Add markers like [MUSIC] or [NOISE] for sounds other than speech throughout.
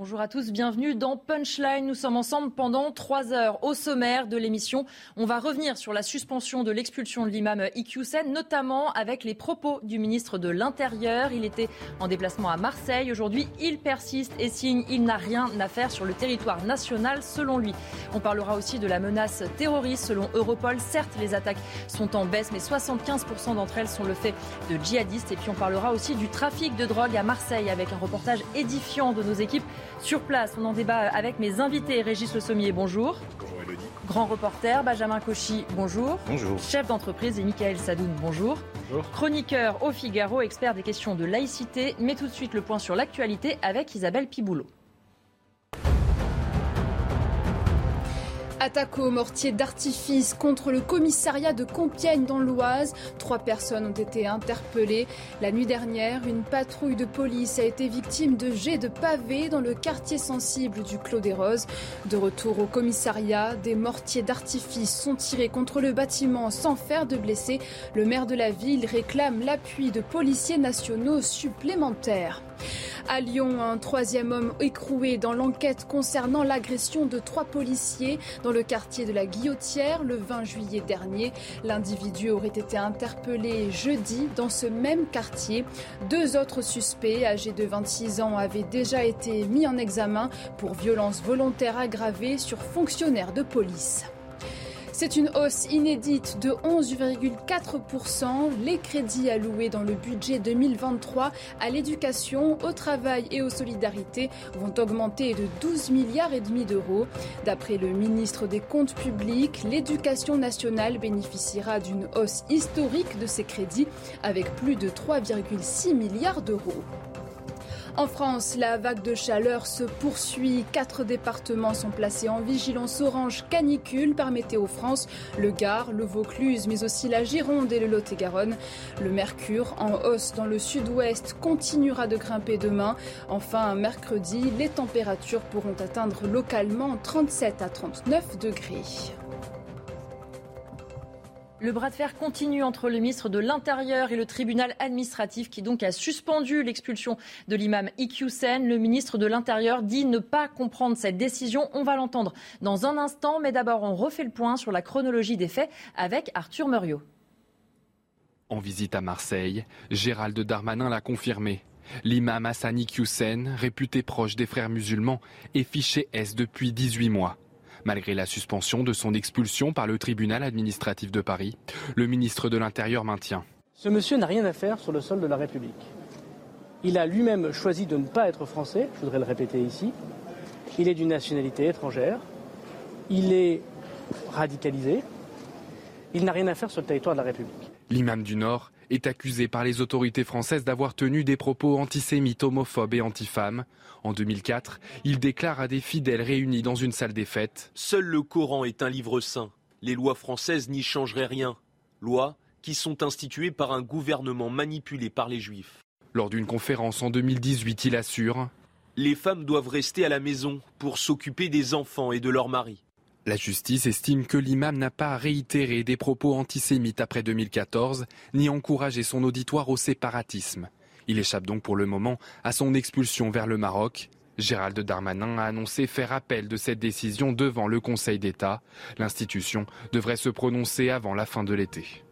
Bonjour à tous, bienvenue dans Punchline. Nous sommes ensemble pendant trois heures. Au sommaire de l'émission, on va revenir sur la suspension de l'expulsion de l'imam Iqiyoussen, notamment avec les propos du ministre de l'Intérieur. Il était en déplacement à Marseille. Aujourd'hui, il persiste et signe il n'a rien à faire sur le territoire national, selon lui. On parlera aussi de la menace terroriste, selon Europol. Certes, les attaques sont en baisse, mais 75% d'entre elles sont le fait de djihadistes. Et puis on parlera aussi du trafic de drogue à Marseille, avec un reportage édifiant de nos équipes sur place, on en débat avec mes invités. Régis Le Sommier, bonjour. Bonjour Elodie. Grand reporter, Benjamin Cauchy, bonjour. Bonjour. Chef d'entreprise et Michael Sadoun, bonjour. Bonjour. Chroniqueur au Figaro, expert des questions de laïcité. Mais tout de suite le point sur l'actualité avec Isabelle Piboulot. Attaque au mortier d'artifice contre le commissariat de Compiègne dans l'Oise. Trois personnes ont été interpellées. La nuit dernière, une patrouille de police a été victime de jets de pavés dans le quartier sensible du Clos des Roses. De retour au commissariat, des mortiers d'artifice sont tirés contre le bâtiment sans faire de blessés. Le maire de la ville réclame l'appui de policiers nationaux supplémentaires. À Lyon, un troisième homme écroué dans l'enquête concernant l'agression de trois policiers dans le quartier de la Guillotière le 20 juillet dernier. L'individu aurait été interpellé jeudi dans ce même quartier. Deux autres suspects âgés de 26 ans avaient déjà été mis en examen pour violence volontaire aggravée sur fonctionnaires de police. C'est une hausse inédite de 11,4%. Les crédits alloués dans le budget 2023 à l'éducation, au travail et aux solidarités vont augmenter de 12 milliards et demi d'euros. D'après le ministre des Comptes publics, l'éducation nationale bénéficiera d'une hausse historique de ses crédits avec plus de 3,6 milliards d'euros. En France, la vague de chaleur se poursuit. Quatre départements sont placés en vigilance orange canicule par Météo France, le Gard, le Vaucluse, mais aussi la Gironde et le Lot-et-Garonne. Le mercure, en hausse dans le sud-ouest, continuera de grimper demain. Enfin, mercredi, les températures pourront atteindre localement 37 à 39 degrés. Le bras de fer continue entre le ministre de l'Intérieur et le tribunal administratif qui donc a suspendu l'expulsion de l'imam Iqiyoussen. Le ministre de l'Intérieur dit ne pas comprendre cette décision. On va l'entendre dans un instant, mais d'abord on refait le point sur la chronologie des faits avec Arthur Muriot. En visite à Marseille, Gérald Darmanin l'a confirmé. L'imam Hassan Iqiyoussen, réputé proche des frères musulmans, est fiché S depuis 18 mois. Malgré la suspension de son expulsion par le tribunal administratif de Paris, le ministre de l'Intérieur maintient. Ce monsieur n'a rien à faire sur le sol de la République. Il a lui-même choisi de ne pas être français, je voudrais le répéter ici. Il est d'une nationalité étrangère. Il est radicalisé. Il n'a rien à faire sur le territoire de la République. L'imam du Nord est accusé par les autorités françaises d'avoir tenu des propos antisémites, homophobes et antifemmes. En 2004, il déclare à des fidèles réunis dans une salle des fêtes Seul le Coran est un livre saint. Les lois françaises n'y changeraient rien. Lois qui sont instituées par un gouvernement manipulé par les juifs. Lors d'une conférence en 2018, il assure Les femmes doivent rester à la maison pour s'occuper des enfants et de leurs maris. La justice estime que l'imam n'a pas réitéré des propos antisémites après 2014, ni encouragé son auditoire au séparatisme. Il échappe donc pour le moment à son expulsion vers le Maroc. Gérald Darmanin a annoncé faire appel de cette décision devant le Conseil d'État. L'institution devrait se prononcer avant la fin de l'été.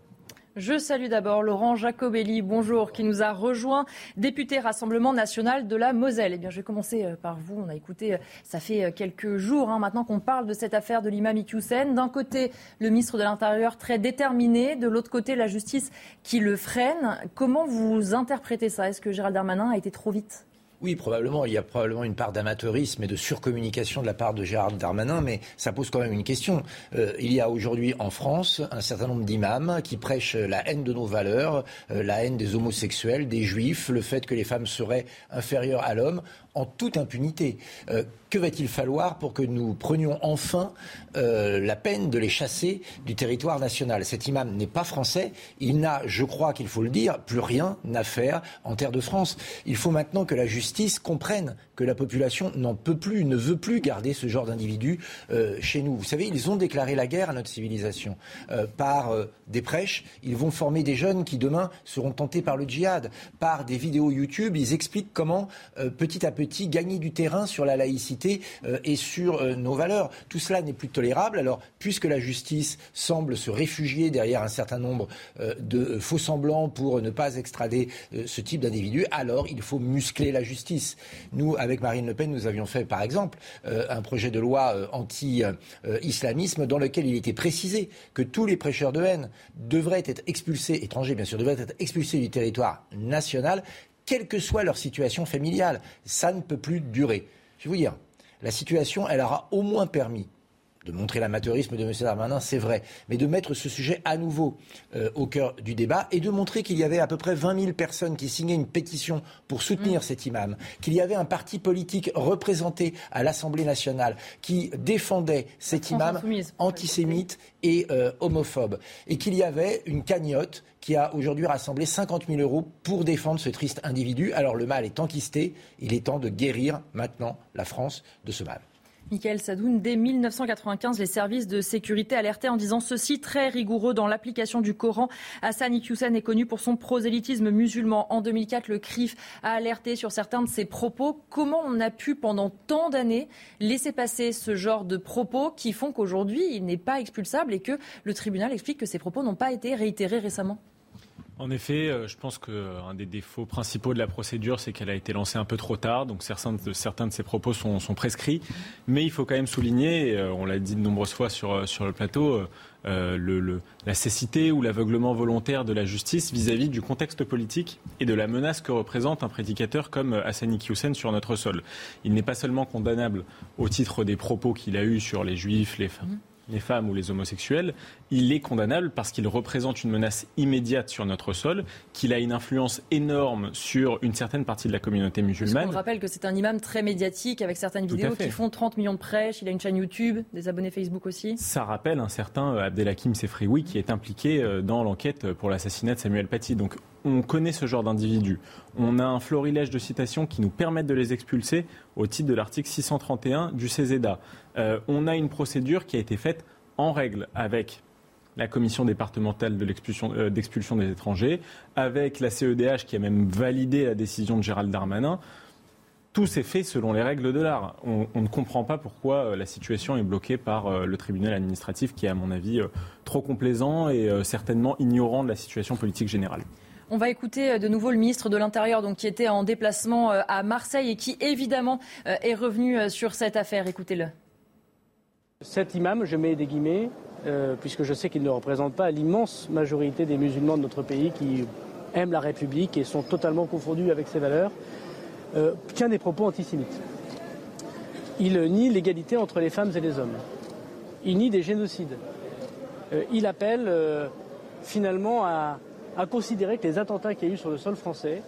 Je salue d'abord Laurent Jacobelli, bonjour, qui nous a rejoint, député Rassemblement national de la Moselle. Eh bien, je vais commencer euh, par vous. On a écouté, euh, ça fait euh, quelques jours hein, maintenant qu'on parle de cette affaire de l'imam Iqiyoussen. D'un côté, le ministre de l'Intérieur très déterminé, de l'autre côté, la justice qui le freine. Comment vous interprétez ça? Est-ce que Gérald Darmanin a été trop vite? Oui, probablement. Il y a probablement une part d'amateurisme et de surcommunication de la part de Gérard Darmanin, mais ça pose quand même une question. Euh, il y a aujourd'hui en France un certain nombre d'imams qui prêchent la haine de nos valeurs, euh, la haine des homosexuels, des juifs, le fait que les femmes seraient inférieures à l'homme en toute impunité. Euh, que va-t-il falloir pour que nous prenions enfin la peine de les chasser du territoire national? Cet imam n'est pas français. Il n'a, je crois qu'il faut le dire, plus rien à faire en terre de France. Il faut maintenant que la justice comprenne que la population n'en peut plus, ne veut plus garder ce genre d'individus euh, chez nous. Vous savez, ils ont déclaré la guerre à notre civilisation par des prêches. Ils vont former des jeunes qui demain seront tentés par le djihad, par des vidéos YouTube. Ils expliquent comment petit à petit gagner du terrain sur la laïcité euh, et sur euh, nos valeurs. Tout cela n'est plus tolérable. Alors, puisque la justice semble se réfugier derrière un certain nombre euh, de faux semblants pour ne pas extrader ce type d'individu, alors il faut muscler la justice. Nous, avec Marine Le Pen, nous avions fait, par exemple, un projet de loi anti-islamisme dans lequel il était précisé que tous les prêcheurs de haine devraient être expulsés, étrangers bien sûr, devraient être expulsés du territoire national quelle que soit leur situation familiale. Ça ne peut plus durer. Je vais vous dire, la situation, elle aura au moins permis de montrer l'amateurisme de M. Darmanin, c'est vrai, mais de mettre ce sujet à nouveau euh, au cœur du débat et de montrer qu'il y avait à peu près 20 000 personnes qui signaient une pétition pour soutenir mm. cet imam, qu'il y avait un parti politique représenté à l'Assemblée nationale qui défendait cet imam antisémite et euh, homophobe, et qu'il y avait une cagnotte qui a aujourd'hui rassemblé 50 000 euros pour défendre ce triste individu. Alors le mal est enquisté, il est temps de guérir maintenant la France de ce mal. Michael Sadoun, dès 1995, les services de sécurité alertaient en disant ceci très rigoureux dans l'application du Coran. Hassan Iqiyoussen est connu pour son prosélytisme musulman. En 2004, le CRIF a alerté sur certains de ses propos. Comment on a pu, pendant tant d'années, laisser passer ce genre de propos qui font qu'aujourd'hui, il n'est pas expulsable et que le tribunal explique que ces propos n'ont pas été réitérés récemment? En effet, euh, je pense qu'un des défauts principaux de la procédure, c'est qu'elle a été lancée un peu trop tard. Donc certains de, ces propos sont, prescrits. Mais il faut quand même souligner, euh, on l'a dit de nombreuses fois sur, euh, le plateau, la cécité ou l'aveuglement volontaire de la justice vis-à-vis du contexte politique et de la menace que représente un prédicateur comme Hassani Hussein sur notre sol. Il n'est pas seulement condamnable au titre des propos qu'il a eus sur les juifs, les femmes les femmes ou les homosexuels, il est condamnable parce qu'il représente une menace immédiate sur notre sol, qu'il a une influence énorme sur une certaine partie de la communauté musulmane. On rappelle que c'est un imam très médiatique avec certaines vidéos qui font 30 millions de prêches, il a une chaîne YouTube, des abonnés Facebook aussi. Ça rappelle un certain euh, Abdelhakim Sefrioui qui est impliqué euh, dans l'enquête pour l'assassinat de Samuel Paty. Donc on connaît ce genre d'individus. On a un florilège de citations qui nous permettent de les expulser au titre de l'article 631 du CESEDA. Euh, on a une procédure qui a été faite en règle avec la commission départementale euh, d'expulsion des étrangers, avec la CEDH qui a même validé la décision de Gérald Darmanin. Tout s'est fait selon les règles de l'art. On, ne comprend pas pourquoi euh, la situation est bloquée par le tribunal administratif qui est, à mon avis, trop complaisant et certainement ignorant de la situation politique générale. On va écouter de nouveau le ministre de l'Intérieur, donc qui était en déplacement à Marseille et qui évidemment est revenu sur cette affaire. Écoutez-le. Cet imam, je mets des guillemets, puisque je sais qu'il ne représente pas l'immense majorité des musulmans de notre pays qui aiment la République et sont totalement confondus avec ses valeurs, tient des propos antisémites. Il nie l'égalité entre les femmes et les hommes. Il nie des génocides. il appelle finalement à, a considéré que les attentats qu'il y a eu sur le sol français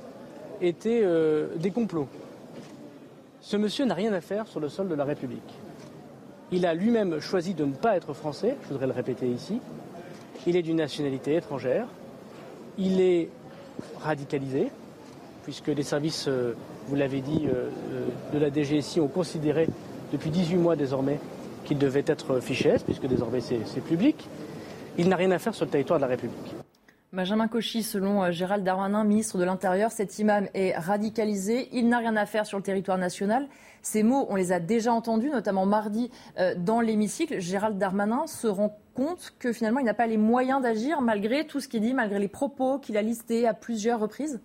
étaient euh, des complots. Ce monsieur n'a rien à faire sur le sol de la République. Il a lui-même choisi de ne pas être français, je voudrais le répéter ici. Il est d'une nationalité étrangère. Il est radicalisé, puisque les services, euh, vous l'avez dit, euh, de la DGSI ont considéré depuis 18 mois désormais qu'il devait être fiché puisque désormais c'est public. Il n'a rien à faire sur le territoire de la République. Benjamin Cauchy, selon euh, Gérald Darmanin, ministre de l'Intérieur, cet imam est radicalisé. Il n'a rien à faire sur le territoire national. Ces mots, on les a déjà entendus, notamment mardi euh, dans l'hémicycle. Gérald Darmanin se rend compte que finalement, il n'a pas les moyens d'agir malgré tout ce qu'il dit, malgré les propos qu'il a listés à plusieurs reprises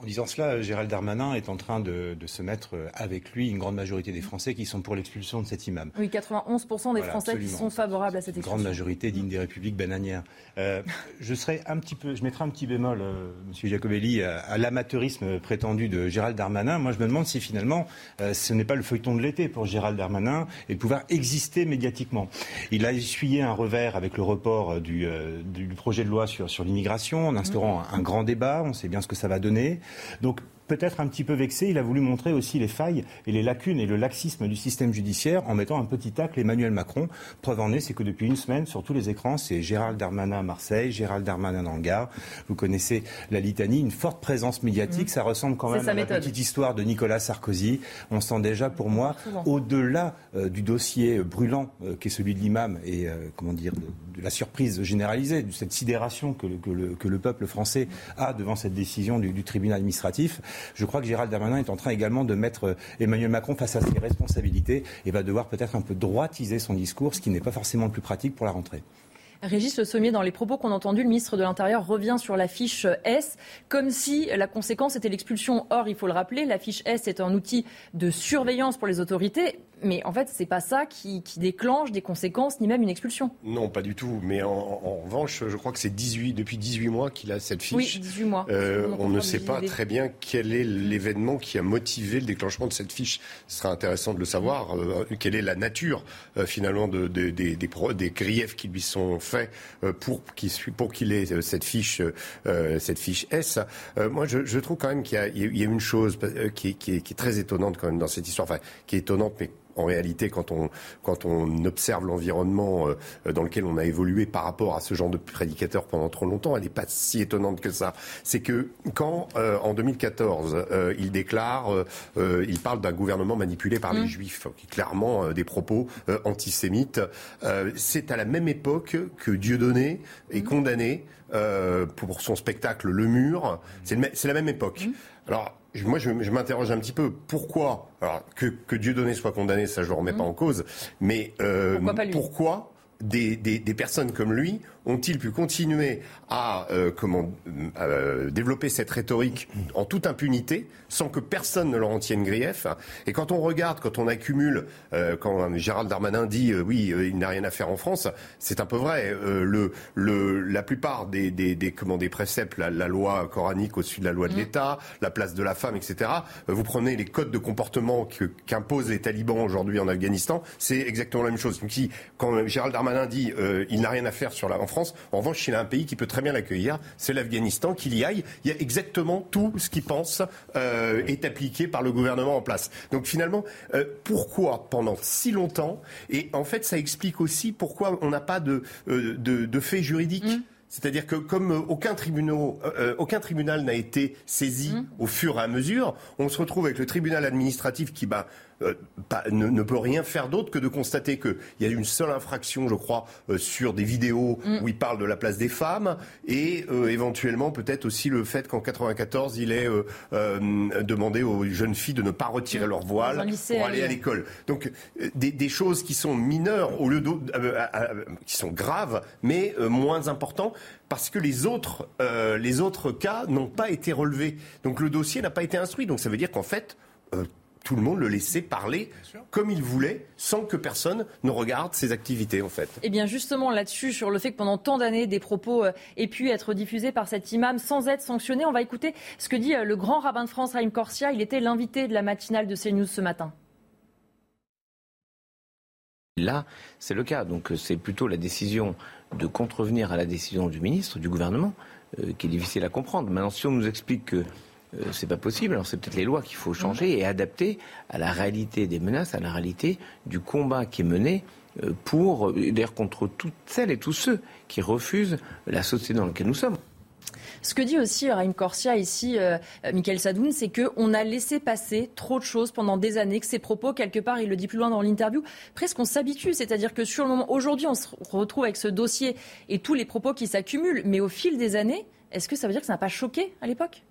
En disant cela, Gérald Darmanin est en train de, se mettre avec lui une grande majorité des Français qui sont pour l'expulsion de cet imam. Oui, 91% des Français qui sont favorables à cette expulsion. Une grande majorité digne des républiques bananières. Euh, je serais un petit peu, je mettrai un petit bémol, euh, Monsieur Jacobelli, à, l'amateurisme prétendu de Gérald Darmanin. Moi, je me demande si finalement euh, ce n'est pas le feuilleton de l'été pour Gérald Darmanin et de pouvoir exister médiatiquement. Il a essuyé un revers avec le report du, du projet de loi sur, sur l'immigration en instaurant un grand débat. On sait bien ce que ça va donner. Donc peut-être un petit peu vexé, il a voulu montrer aussi les failles et les lacunes et le laxisme du système judiciaire en mettant un petit tacle Emmanuel Macron. Preuve en est, c'est que depuis une semaine, sur tous les écrans, c'est Gérald Darmanin à Marseille, Gérald Darmanin dans le Gard. Vous connaissez la litanie, une forte présence médiatique. Mmh. Ça ressemble quand même à la petite histoire de Nicolas Sarkozy. On sent déjà, pour moi, au-delà euh, du dossier brûlant euh, qui est celui de l'imam et euh, comment dire de, la surprise généralisée, de cette sidération que le, que le, peuple français a devant cette décision du, du tribunal administratif. Je crois que Gérald Darmanin est en train également de mettre euh, Emmanuel Macron face à ses responsabilités et va devoir peut-être un peu droitiser son discours, ce qui n'est pas forcément le plus pratique pour la rentrée. Régis Le Sommier, dans les propos qu'on a entendus, le ministre de l'Intérieur revient sur la fiche S, comme si la conséquence était l'expulsion. Or, il faut le rappeler, la fiche S est un outil de surveillance pour les autorités mais en fait, c'est pas ça qui, déclenche des conséquences ni même une expulsion. Non, pas du tout. Mais en, revanche, je crois que c'est 18, depuis 18 mois qu'il a cette fiche. Oui, 18 mois. Euh, on ne sait pas très bien quel est l'événement qui a motivé le déclenchement de cette fiche. Ce sera intéressant de le savoir. Euh, quelle est la nature, euh, finalement, de, des, des, griefs qui lui sont faits pour qu'il ait cette fiche, cette fiche S. moi, je, trouve quand même qu'il y, a une chose qui, qui, est, très étonnante quand même dans cette histoire. Enfin, qui est étonnante, mais en réalité, quand on, quand on observe l'environnement euh, dans lequel on a évolué par rapport à ce genre de prédicateur pendant trop longtemps, elle n'est pas si étonnante que ça. C'est que quand, euh, en 2014, euh, il déclare, il parle d'un gouvernement manipulé par les mmh. juifs, qui clairement des propos antisémites, c'est à la même époque que Dieudonné est mmh. condamné pour son spectacle Le Mur. C'est la même époque. Mmh. Alors, moi, je, m'interroge un petit peu. Pourquoi alors, que, que Dieudonné soit condamné, ça je ne remets pas en cause. Mais euh, pourquoi, des, des, personnes comme lui ont-ils pu continuer à euh, comment, euh, développer cette rhétorique en toute impunité sans que personne ne leur en tienne grief? Et quand on regarde, quand on accumule, euh, quand Gérald Darmanin dit oui, il n'a rien à faire en France, c'est un peu vrai. le, le, la plupart des, des, des, comment, des préceptes, la, loi coranique au-dessus de la loi de mmh. l'État, la place de la femme, etc. vous prenez les codes de comportement qu'imposent les talibans aujourd'hui en Afghanistan, c'est exactement la même chose. Donc si, quand Gérald Darmanin dit il n'a rien à faire sur la, en France. En revanche, il y a un pays qui peut très bien l'accueillir, c'est l'Afghanistan, qu'il y aille. Il y a exactement tout ce qu'il pense euh, est appliqué par le gouvernement en place. Donc finalement, euh, pourquoi pendant si longtemps? Et en fait, ça explique aussi pourquoi on n'a pas de, euh, de, faits juridiques. Mmh. C'est-à-dire que comme aucun, aucun tribunal n'a été saisi mmh. au fur et à mesure, on se retrouve avec le tribunal administratif qui bah, euh, ne, peut rien faire d'autre que de constater qu'il y a une seule infraction, je crois, euh, sur des vidéos mm. où il parle de la place des femmes et euh, éventuellement peut-être aussi le fait qu'en 94 il ait demandé aux jeunes filles de ne pas retirer mm. leur voile pour aller à l'école. Donc des, choses qui sont mineures au lieu de, qui sont graves mais moins importantes parce que les autres, les autres cas n'ont pas été relevés. Donc le dossier n'a pas été instruit. Donc ça veut dire qu'en fait, tout le monde le laissait parler comme il voulait, sans que personne ne regarde ses activités, en fait. Et eh bien, justement, là-dessus, sur le fait que pendant tant d'années, des propos euh, aient pu être diffusés par cet imam sans être sanctionnés, on va écouter ce que dit euh, le grand rabbin de France, Raïm Corsia. Il était l'invité de la matinale de CNews ce matin. Là, c'est le cas. Donc, euh, c'est plutôt la décision de contrevenir à la décision du ministre, du gouvernement, qui est difficile à comprendre. Maintenant, si on nous explique que euh, c'est pas possible. Alors c'est peut-être les lois qu'il faut changer et adapter à la réalité des menaces, à la réalité du combat qui est mené euh, pour, euh, d'ailleurs, contre toutes celles et tous ceux qui refusent la société dans laquelle nous sommes. Ce que dit aussi Raïm Corsia ici, Michael Sadoun, c'est qu'on a laissé passer trop de choses pendant des années, que ces propos, quelque part, il le dit plus loin dans l'interview, presque on s'habitue. C'est-à-dire que sur le moment, aujourd'hui, on se retrouve avec ce dossier et tous les propos qui s'accumulent, mais au fil des années, est-ce que ça veut dire que ça n'a pas choqué à l'époque?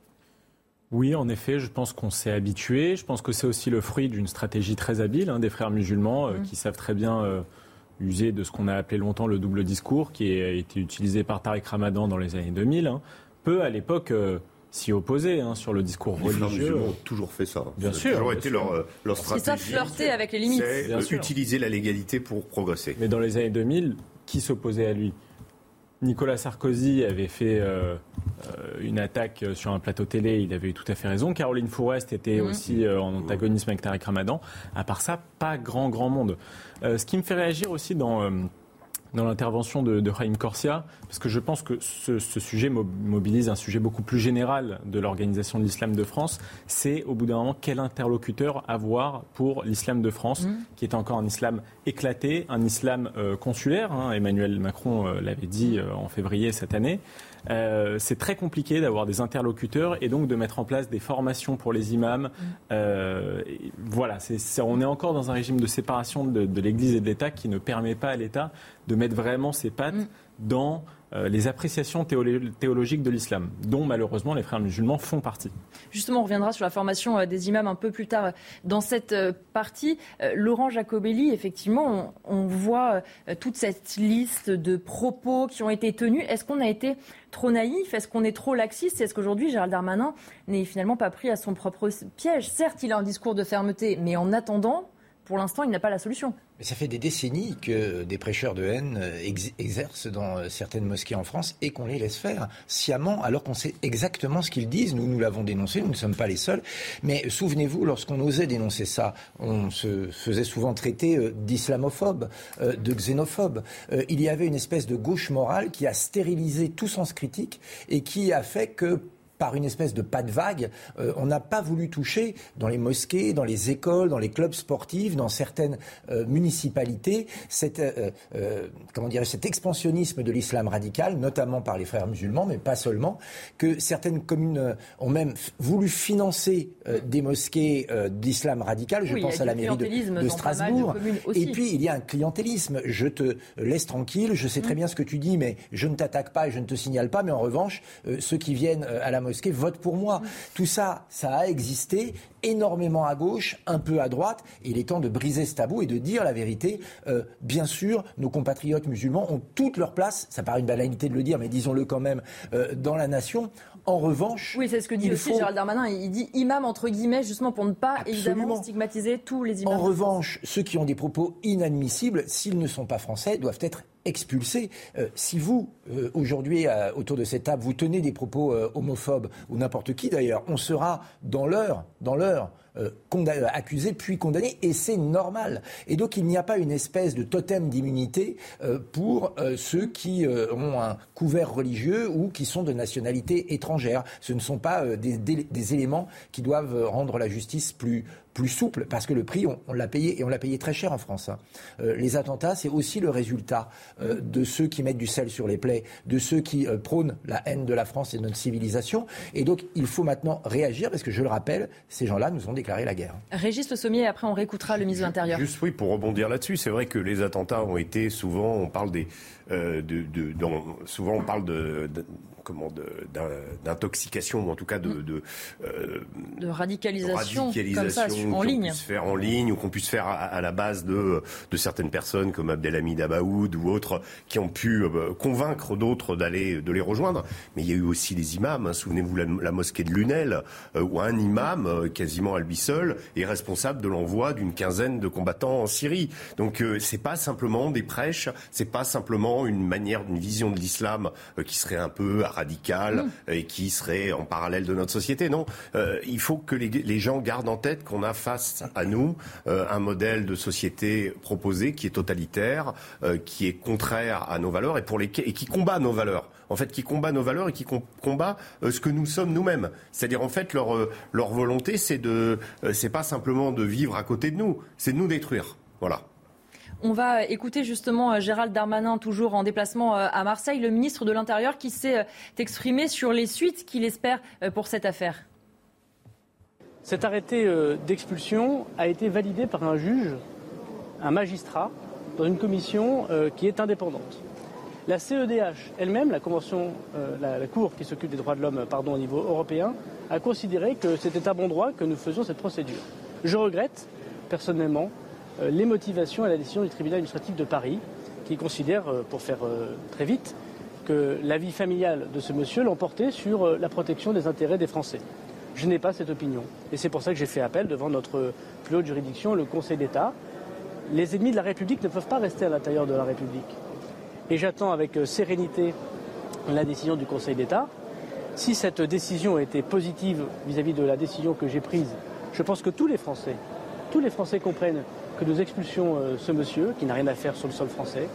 Oui, en effet, je pense qu'on s'est habitué. Je pense que c'est aussi le fruit d'une stratégie très habile hein, des frères musulmans euh, mmh. qui savent très bien euh, user de ce qu'on a appelé longtemps le double discours, qui a été utilisé par Tariq Ramadan dans les années 2000. Hein. Peu à l'époque. Euh, s'y opposer hein, sur le discours les religieux. ont toujours fait ça. Bien ça sûr. a toujours été leur, leur Ils stratégie. savent flirter avec les limites. C'est Bien sûr. utiliser la légalité pour progresser. Mais dans les années 2000, qui s'opposait à lui? Nicolas Sarkozy avait fait une attaque sur un plateau télé, il avait eu tout à fait raison. Caroline Fourest était Mhm. aussi euh, en antagonisme avec Tariq Ramadan. À part ça, pas grand, grand monde. Euh, ce qui me fait réagir aussi dans, euh, dans l'intervention de, de Raïm Corsia, parce que je pense que ce, ce sujet mo- mobilise un sujet beaucoup plus général de l'Organisation de l'Islam de France, c'est au bout d'un moment quel interlocuteur avoir pour l'Islam de France, qui est encore un islam éclaté, un islam euh, consulaire. hein. Emmanuel Macron euh, l'avait dit euh, en février cette année. Euh, c'est très compliqué d'avoir des interlocuteurs et donc de mettre en place des formations pour les imams. Euh, et voilà, c'est- c'est- on est encore dans un régime de séparation de, de l'Église et de l'État qui ne permet pas à l'État de mettre vraiment ses pattes dans euh, les appréciations théolo- théologiques de l'islam, dont malheureusement les frères musulmans font partie. Justement, on reviendra sur la formation euh, des imams un peu plus tard euh, dans cette partie. Laurent Jacobelli, effectivement, on, voit toute cette liste de propos qui ont été tenus. Est-ce qu'on a été trop naïf? Est-ce qu'on est trop laxiste? Est-ce qu'aujourd'hui, Gérald Darmanin n'est finalement pas pris à son propre piège Certes, il a un discours de fermeté, mais en attendant, pour l'instant, il n'a pas la solution. Mais ça fait des décennies que des prêcheurs de haine euh, ex- exercent dans euh, certaines mosquées en France et qu'on les laisse faire sciemment alors qu'on sait exactement ce qu'ils disent. Nous, nous l'avons dénoncé, nous ne sommes pas les seuls. Mais souvenez-vous, lorsqu'on osait dénoncer ça, on se faisait souvent traiter euh, d'islamophobe, de xénophobe. Il y avait une espèce de gauche morale qui a stérilisé tout sens critique et qui a fait que par une espèce de pas de vague, euh, on n'a pas voulu toucher dans les mosquées, dans les écoles, dans les clubs sportifs, dans certaines euh, municipalités, cette, euh, comment dirais cet expansionnisme de l'islam radical, notamment par les frères musulmans, mais pas seulement, que certaines communes ont même voulu financer des mosquées d'islam radical. Je Oui, pense à la mairie de, Strasbourg. Et puis, il y a un clientélisme. Je te laisse tranquille, je sais très bien ce que tu dis, mais je ne t'attaque pas et je ne te signale pas. Mais en revanche, ceux qui viennent à la mosquée votent pour moi. Tout ça, ça a existé énormément à gauche, un peu à droite. Et il est temps de briser ce tabou et de dire la vérité. Euh, bien sûr, nos compatriotes musulmans ont toute leur place. Ça paraît une banalité de le dire, mais disons-le quand même, euh, dans la nation. En revanche, Oui, c'est ce que dit aussi faut- Gérald Darmanin. Il dit imam entre guillemets, justement pour ne pas évidemment stigmatiser tous les imams. En revanche, ceux qui ont des propos inadmissibles, s'ils ne sont pas français, doivent être expulsés. Euh, si vous, euh, aujourd'hui, euh, autour de cette table, vous tenez des propos homophobes, ou n'importe qui d'ailleurs, on sera dans l'heure, dans l'heure, accusé puis condamné, et c'est normal. Et donc il n'y a pas une espèce de totem d'immunité pour ceux qui ont un couvert religieux ou qui sont de nationalité étrangère. Ce ne sont pas des, des- éléments qui doivent rendre la justice plus plus souple, parce que le prix, on, on l'a payé, et on l'a payé très cher en France. hein. Euh, les attentats, c'est aussi le résultat euh, de ceux qui mettent du sel sur les plaies, de ceux qui euh, prônent la haine de la France et de notre civilisation. Et donc, il faut maintenant réagir, parce que je le rappelle, ces gens-là nous ont déclaré la guerre. Régis Le Sommier, et après on réécoutera le ministre de l'Intérieur. Juste oui, pour rebondir là-dessus, c'est vrai que les attentats ont été souvent, on parle des, euh, de, de- dans- souvent on parle de, de- comment d'intoxication ou en tout cas de, de, euh, de radicalisation, radicalisation comme ça, en qu'on ligne. puisse faire en ligne ou qu'on puisse faire à, à la base de, de certaines personnes comme Abdelhamid Abaoud ou autres qui ont pu euh, convaincre d'autres d'aller de les rejoindre. Mais il y a eu aussi des imams. hein. Souvenez-vous la, la mosquée de Lunel euh, où un imam euh, quasiment à lui seul est responsable de l'envoi d'une quinzaine de combattants en Syrie. Donc euh, c'est pas simplement des prêches, c'est pas simplement une manière, une vision de l'islam qui serait un peu radicale et qui serait en parallèle de notre société. Non, Euh, il faut que les, les gens gardent en tête qu'on a face à nous euh, un modèle de société proposé qui est totalitaire, euh, qui est contraire à nos valeurs et pour lesquels et qui combat nos valeurs. En fait, qui combat nos valeurs et qui com- combat euh, ce que nous sommes nous-mêmes. C'est-à-dire en fait leur euh, leur volonté, c'est de, euh, c'est pas simplement de vivre à côté de nous, c'est de nous détruire. Voilà. On va écouter justement euh, Gérald Darmanin, toujours en déplacement euh, à Marseille, le ministre de l'Intérieur qui s'est euh, exprimé sur les suites qu'il espère pour cette affaire. Cet arrêté d'expulsion a été validé par un juge, un magistrat, dans une commission qui est indépendante. La CEDH elle-même, la convention, la, Cour qui s'occupe des droits de l'homme, pardon, au niveau européen, a considéré que c'était à bon droit que nous faisions cette procédure. Je regrette personnellement les motivations et la décision du tribunal administratif de Paris, qui considère, euh, pour faire euh, très vite, que la vie familiale de ce monsieur l'emportait sur euh, la protection des intérêts des Français. Je n'ai pas cette opinion. Et c'est pour ça que j'ai fait appel devant notre plus haute juridiction, le Conseil d'État. Les ennemis de la République ne peuvent pas rester à l'intérieur de la République. Et j'attends avec euh, sérénité la décision du Conseil d'État. Si cette décision était positive vis-à-vis de la décision que j'ai prise, je pense que tous les Français, tous les Français comprennent que nous expulsions euh, ce monsieur qui n'a rien à faire sur le sol français.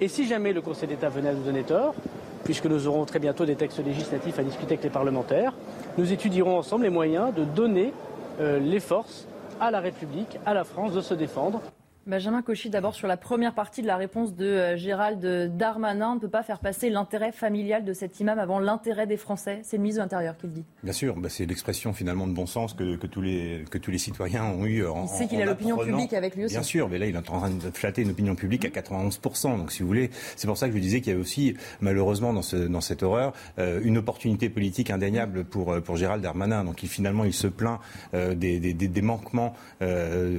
Et si jamais le Conseil d'État venait à nous donner tort, puisque nous aurons très bientôt des textes législatifs à discuter avec les parlementaires, nous étudierons ensemble les moyens de donner euh, les forces à la République, à la France de se défendre. Benjamin Cauchy, d'abord sur la première partie de la réponse de euh, Gérald Darmanin, on ne peut pas faire passer l'intérêt familial de cet imam avant l'intérêt des Français. C'est le ministre de l'Intérieur qui le dit. Bien sûr, bah, c'est l'expression finalement de bon sens que, tous, les, que tous les citoyens ont eu. En, il sait qu'il a l'opinion publique avec lui aussi. Bien sûr, mais là il est en train de flatter une opinion publique à 91%. Donc si vous voulez, c'est pour ça que je disais qu'il y avait aussi malheureusement dans, ce, dans cette horreur euh, une opportunité politique indéniable pour, euh, pour Gérald Darmanin. Donc il, finalement il se plaint des, des, des, manquements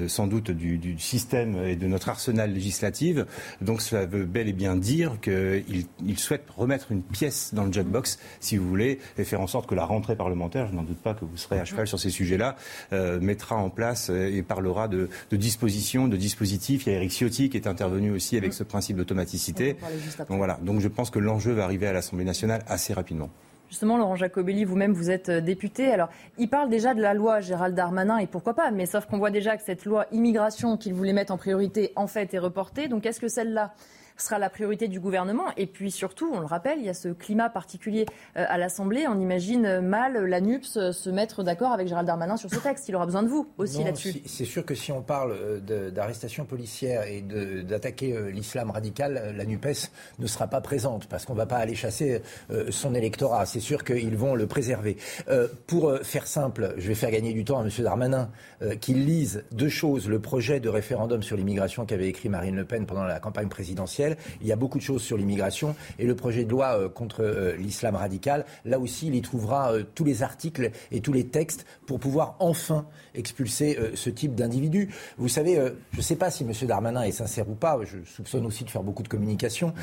sans doute du, du système et de notre arsenal législative. Donc ça veut bel et bien dire qu'il il souhaite remettre une pièce dans le jackbox, si vous voulez, et faire en sorte que la rentrée parlementaire, je n'en doute pas que vous serez à cheval sur ces sujets-là, euh, mettra en place et parlera de, dispositions, de dispositifs. Il y a Eric Ciotti qui est intervenu aussi avec ce principe d'automaticité. Donc voilà. Donc je pense que l'enjeu va arriver à l'Assemblée nationale assez rapidement. Justement, Laurent Jacobelli, vous-même, vous êtes euh, député. Alors, il parle déjà de la loi Gérald Darmanin, et pourquoi pas, mais sauf qu'on voit déjà que cette loi immigration qu'il voulait mettre en priorité, en fait, est reportée. Donc, est-ce que celle-là sera la priorité du gouvernement. Et puis surtout, on le rappelle, il y a ce climat particulier euh, à l'Assemblée. On imagine mal la NUPS euh, se mettre d'accord avec Gérald Darmanin sur ce texte. Il aura besoin de vous aussi là-dessus. c'est sûr que si on parle euh, d'arrestation policière et d'attaquer l'islam radical, la NUPES ne sera pas présente parce qu'on ne va pas aller chasser son électorat. C'est sûr qu'ils vont le préserver. Pour faire simple, je vais faire gagner du temps à M. Darmanin qu'il lise deux choses. Le projet de référendum sur l'immigration qu'avait écrit Marine Le Pen pendant la campagne présidentielle il y a beaucoup de choses sur l'immigration et le projet de loi euh, contre euh, l'islam radical, là aussi, il y trouvera euh, tous les articles et tous les textes pour pouvoir enfin expulser ce type d'individu. Vous savez, je ne sais pas si M. Darmanin est sincère ou pas, je soupçonne aussi de faire beaucoup de communication,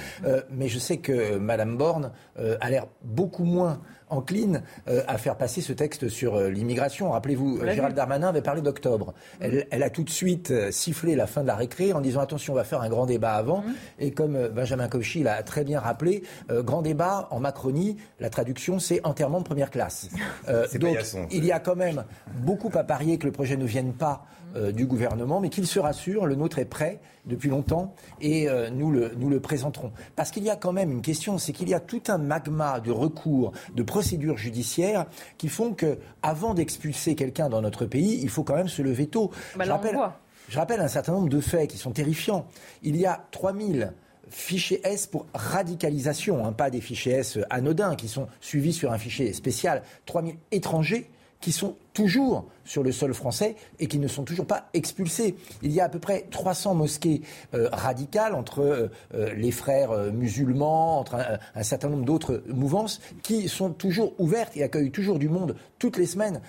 mais je sais que Mme Borne a l'air beaucoup moins encline euh, à faire passer ce texte sur euh, l'immigration. Rappelez-vous, Gérald Darmanin avait parlé d'octobre. Elle, a tout de suite euh, sifflé la fin de la récré en disant attention, on va faire un grand débat avant. Et comme Benjamin Cauchy l'a très bien rappelé, grand débat en Macronie, la traduction c'est enterrement de première classe. [LAUGHS] donc il y a quand même beaucoup à parier que le projet ne vienne pas du gouvernement, mais qu'il se rassure, le nôtre est prêt depuis longtemps et euh, nous, le, nous le présenterons. Parce qu'il y a quand même une question, c'est qu'il y a tout un magma de recours, de procédures judiciaires qui font que, avant d'expulser quelqu'un dans notre pays, il faut quand même se lever tôt. Bah je, rappelle, je rappelle un certain nombre de faits qui sont terrifiants. Il y a 3000 fichiers S pour radicalisation, hein, pas des fichiers S anodins qui sont suivis sur un fichier spécial. 3000 étrangers qui sont toujours sur le sol français et qui ne sont toujours pas expulsés. Il y a à peu près 300 mosquées euh, radicales entre euh, euh, les frères musulmans, entre un, certain nombre d'autres mouvances qui sont toujours ouvertes et accueillent toujours du monde toutes les semaines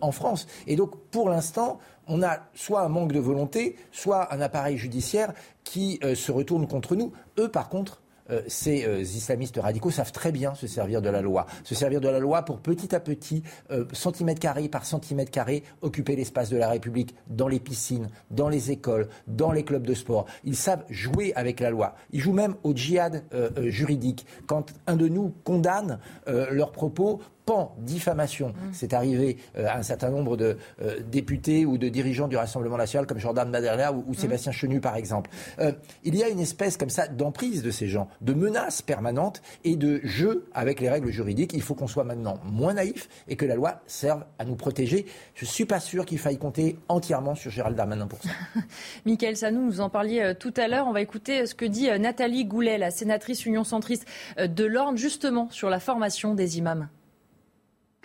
en France. Et donc, pour l'instant, on a soit un manque de volonté, soit un appareil judiciaire qui se retourne contre nous. Eux, par contre, euh, ces euh, islamistes radicaux savent très bien se servir de la loi. Se servir de la loi pour petit à petit, euh, centimètre carré par centimètre carré, occuper l'espace de la République dans les piscines, dans les écoles, dans les clubs de sport. Ils savent jouer avec la loi. Ils jouent même au djihad juridique. Quand un de nous condamne leurs propos pan diffamation. Mmh. C'est arrivé euh, à un certain nombre de euh, députés ou de dirigeants du Rassemblement national comme Jordan Maderla ou, mmh. Sébastien Chenu par exemple. Euh, il y a une espèce comme ça d'emprise de ces gens, de menaces permanentes et de jeu avec les règles juridiques. Il faut qu'on soit maintenant moins naïf et que la loi serve à nous protéger. Je ne suis pas sûr qu'il faille compter entièrement sur Gérald Darmanin pour ça. [LAUGHS] Michael Sanou, vous en parliez tout à l'heure. On va écouter ce que dit Nathalie Goulet, la sénatrice Union centriste de l'Orne, justement sur la formation des imams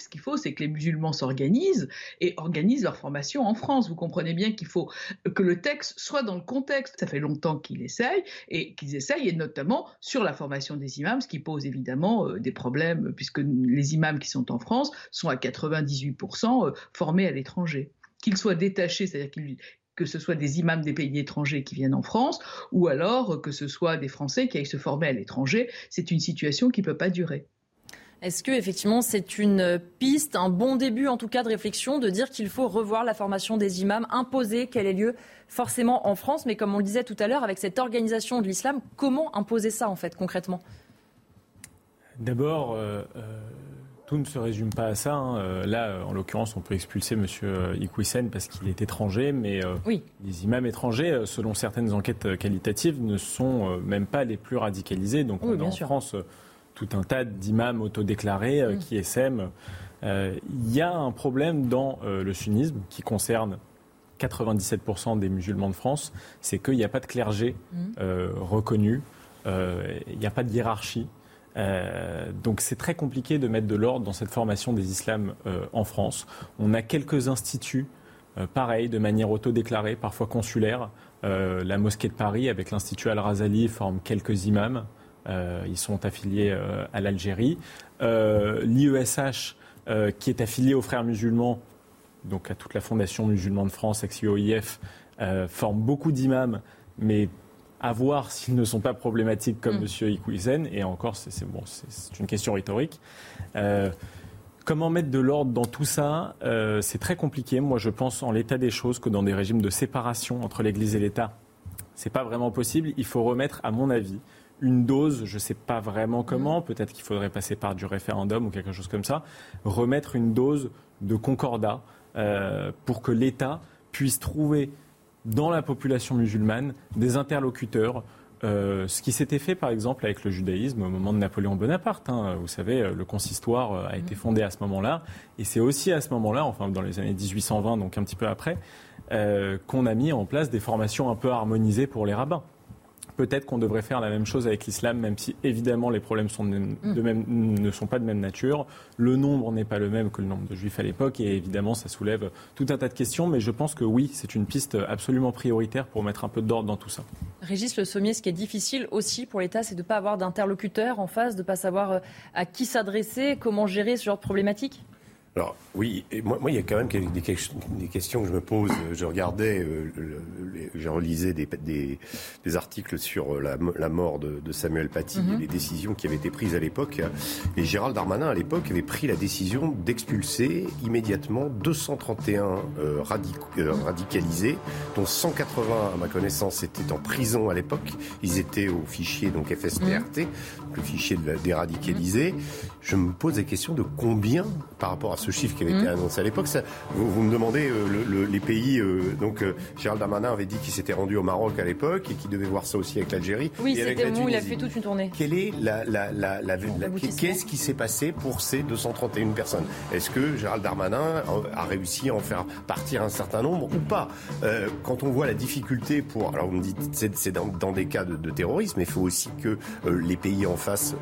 ce qu'il faut, c'est que les musulmans s'organisent et organisent leur formation en France. Vous comprenez bien qu'il faut que le texte soit dans le contexte. Ça fait longtemps qu'ils essayent et qu'ils essayent, et notamment sur la formation des imams, ce qui pose évidemment euh, des problèmes, puisque les imams qui sont en France sont à 98% euh, formés à l'étranger. Qu'ils soient détachés, c'est-à-dire que ce soit des imams des pays étrangers qui viennent en France, ou alors que ce soit des Français qui aillent se former à l'étranger. C'est une situation qui ne peut pas durer. Est-ce que effectivement c'est une piste, un bon début en tout cas de réflexion, de dire qu'il faut revoir la formation des imams, imposer qu'elle ait lieu forcément en France, mais comme on le disait tout à l'heure, avec cette organisation de l'islam, comment imposer ça en fait concrètement? D'abord, euh, euh, tout ne se résume pas à ça. Hein. Euh, là, en l'occurrence, on peut expulser M. Iquissen parce qu'il est étranger, mais les imams étrangers, selon certaines enquêtes qualitatives, ne sont même pas les plus radicalisés. Donc, on en France tout un tas d'imams autodéclarés mm. qui essaiment. Il y a un problème dans le sunnisme qui concerne 97% des musulmans de France, c'est qu'il n'y a pas de clergé mm. reconnu, il n'y a pas de hiérarchie. Euh, donc c'est très compliqué de mettre de l'ordre dans cette formation des islams euh, en France. On a quelques instituts, euh, pareils, de manière autodéclarée, parfois consulaire. la mosquée de Paris avec l'Institut Al-Razali forme quelques imams. Ils sont affiliés à l'Algérie. L'IESH, qui est affilié aux frères musulmans, donc à toute la Fondation musulmane de France, ex-UOIF, forme beaucoup d'imams, mais à voir s'ils ne sont pas problématiques comme mm. M. Iquizen. Et encore, c'est bon, une question rhétorique. Euh, comment mettre de l'ordre dans tout ça? Euh, C'est très compliqué. Moi, je pense en l'état des choses que dans des régimes de séparation entre l'Église et l'État, c'est pas vraiment possible. Il faut remettre, à mon avis, une dose, je ne sais pas vraiment comment, mm. peut-être qu'il faudrait passer par du référendum ou quelque chose comme ça, remettre une dose de concordat euh, pour que l'État puisse trouver dans la population musulmane des interlocuteurs. Euh, ce qui s'était fait par exemple avec le judaïsme au moment de Napoléon Bonaparte. Hein. Vous savez, euh, le consistoire a été fondé à ce moment-là. Et c'est aussi à ce moment-là, enfin dans les années 1820, donc un petit peu après, qu'on a mis en place des formations un peu harmonisées pour les rabbins peut-être qu'on devrait faire la même chose avec l'islam, même si évidemment les problèmes sont mm. ne sont pas de même nature. Le nombre n'est pas le même que le nombre de juifs à l'époque et évidemment ça soulève tout un tas de questions, mais je pense que oui, c'est une piste absolument prioritaire pour mettre un peu d'ordre dans tout ça. Régis Le Sommier, ce qui est difficile aussi pour l'État, c'est de ne pas avoir d'interlocuteur en face, de ne pas savoir euh, à qui s'adresser, comment gérer ce genre de problématique? Alors oui, et moi, moi, il y a quand même des, des, questions que je me pose. Je regardais, euh, je relisais des, des, des, articles sur euh, la, la mort de, de, Samuel Paty mhm. et les décisions qui avaient été prises à l'époque. Et Gérald Darmanin, à l'époque, avait pris la décision d'expulser immédiatement 231 euh, euh, radicalisés, dont 180, à ma connaissance, étaient en prison à l'époque. Ils étaient au fichier donc FSPRT, mhm. le fichier de, des radicalisés. Je me pose la question de combien, par rapport à ce chiffre qui avait été mmh. annoncé à l'époque. Vous, vous, me demandez euh, les pays. Euh, donc, euh, Gérald Darmanin avait dit qu'il s'était rendu au Maroc à l'époque et qu'il devait voir ça aussi avec l'Algérie. Oui, c'était où il a fait toute une tournée. Quelle est la, la, la, la qu'est-ce qui s'est passé pour ces 231 personnes? Est-ce que Gérald Darmanin a réussi à en faire partir un certain nombre ou pas? Quand on voit la difficulté pour, alors on me dit c'est dans, dans, des cas de, de, terrorisme, mais il faut aussi que les pays en face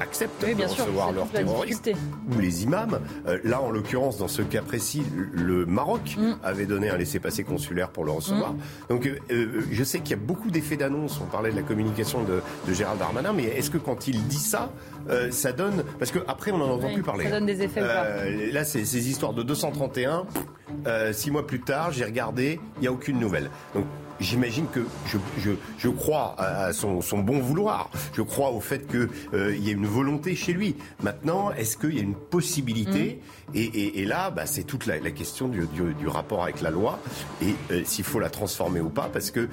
acceptent de recevoir leurs terroristes ou les imams. là, en l'occurrence, dans ce cas précis, le Maroc mm. avait donné un laissez-passer consulaire pour le recevoir. Mm. Donc, euh, euh, je sais qu'il y a beaucoup d'effets d'annonce. On parlait de la communication de, Gérald Darmanin, mais est-ce que quand il dit ça, euh, ça donne parce que après on en entend plus parler. Ça donne des effets ou pas Là, c'est ces histoires de 231. six mois plus tard, j'ai regardé, il n'y a aucune nouvelle. Donc j'imagine que je, je, je, crois à son, son, bon vouloir. Je crois au fait qu'il euh, y a une volonté chez lui. Maintenant, est-ce qu'il y a une possibilité mm. et, et, et, là, bah, c'est toute la, la question du, du, du, rapport avec la loi et euh, s'il faut la transformer ou pas. Parce que,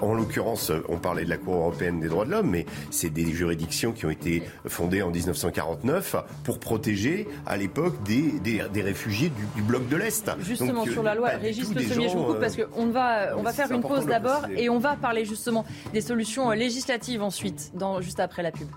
en l'occurrence, on parlait de la Cour européenne des droits de l'homme, mais c'est des juridictions qui ont été fondées en 1949 pour protéger, à l'époque, des, des, des, réfugiés du, du bloc de l'Est. Justement, sur la loi, Régis Le Sommier, je vous coupe parce qu'on va, on va faire une pause d'abord et on va parler justement des solutions législatives ensuite, dans, juste après la pub.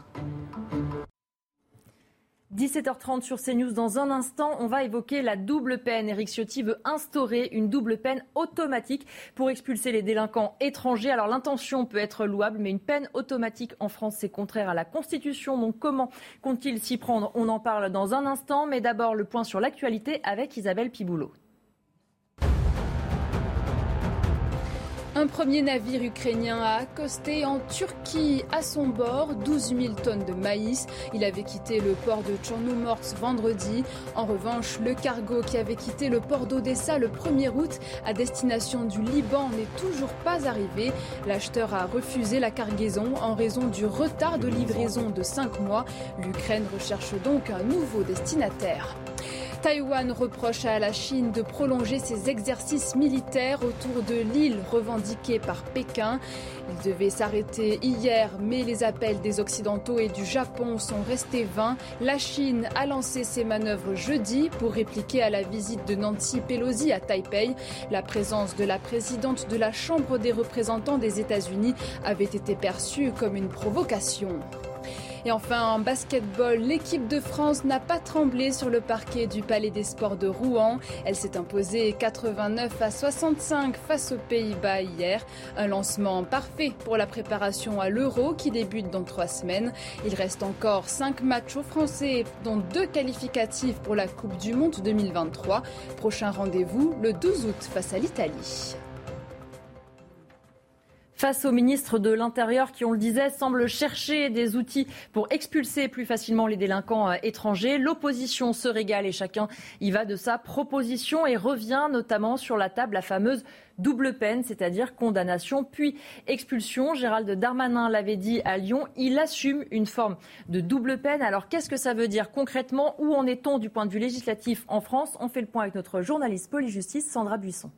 17h30 sur CNews. Dans un instant, on va évoquer la double peine. Eric Ciotti veut instaurer une double peine automatique pour expulser les délinquants étrangers. Alors l'intention peut être louable, mais une peine automatique en France, c'est contraire à la Constitution. Donc comment compte-t-il s'y prendre? On en parle dans un instant. Mais d'abord, le point sur l'actualité avec Isabelle Piboulot. Un premier navire ukrainien a accosté en Turquie à son bord 12 000 tonnes de maïs. Il avait quitté le port de Tchornomorsk vendredi. En revanche, le cargo qui avait quitté le port d'Odessa le 1er août à destination du Liban n'est toujours pas arrivé. L'acheteur a refusé la cargaison en raison du retard de livraison de 5 mois. L'Ukraine recherche donc un nouveau destinataire. Taïwan reproche à la Chine de prolonger ses exercices militaires autour de l'île revendiquée par Pékin. Il devait s'arrêter hier, mais les appels des Occidentaux et du Japon sont restés vains. La Chine a lancé ses manœuvres jeudi pour répliquer à la visite de Nancy Pelosi à Taipei. La présence de la présidente de la Chambre des représentants des États-Unis avait été perçue comme une provocation. Et enfin, en basketball, l'équipe de France n'a pas tremblé sur le parquet du Palais des Sports de Rouen. Elle s'est imposée 89 à 65 face aux Pays-Bas hier. Un lancement parfait pour la préparation à l'Euro qui débute dans trois semaines. Il reste encore cinq matchs aux Français, dont deux qualificatifs pour la Coupe du Monde 2023. Prochain rendez-vous le 12 août face à l'Italie face au ministre de l'Intérieur qui, on le disait, semble chercher des outils pour expulser plus facilement les délinquants euh, étrangers. L'opposition se régale et chacun y va de sa proposition et revient notamment sur la table la fameuse double peine, c'est-à-dire condamnation puis expulsion. Gérald Darmanin l'avait dit à Lyon, il assume une forme de double peine. Alors qu'est-ce que ça veut dire concrètement? Où en est-on du point de vue législatif en France? On fait le point avec notre journaliste police-justice, Sandra Buisson.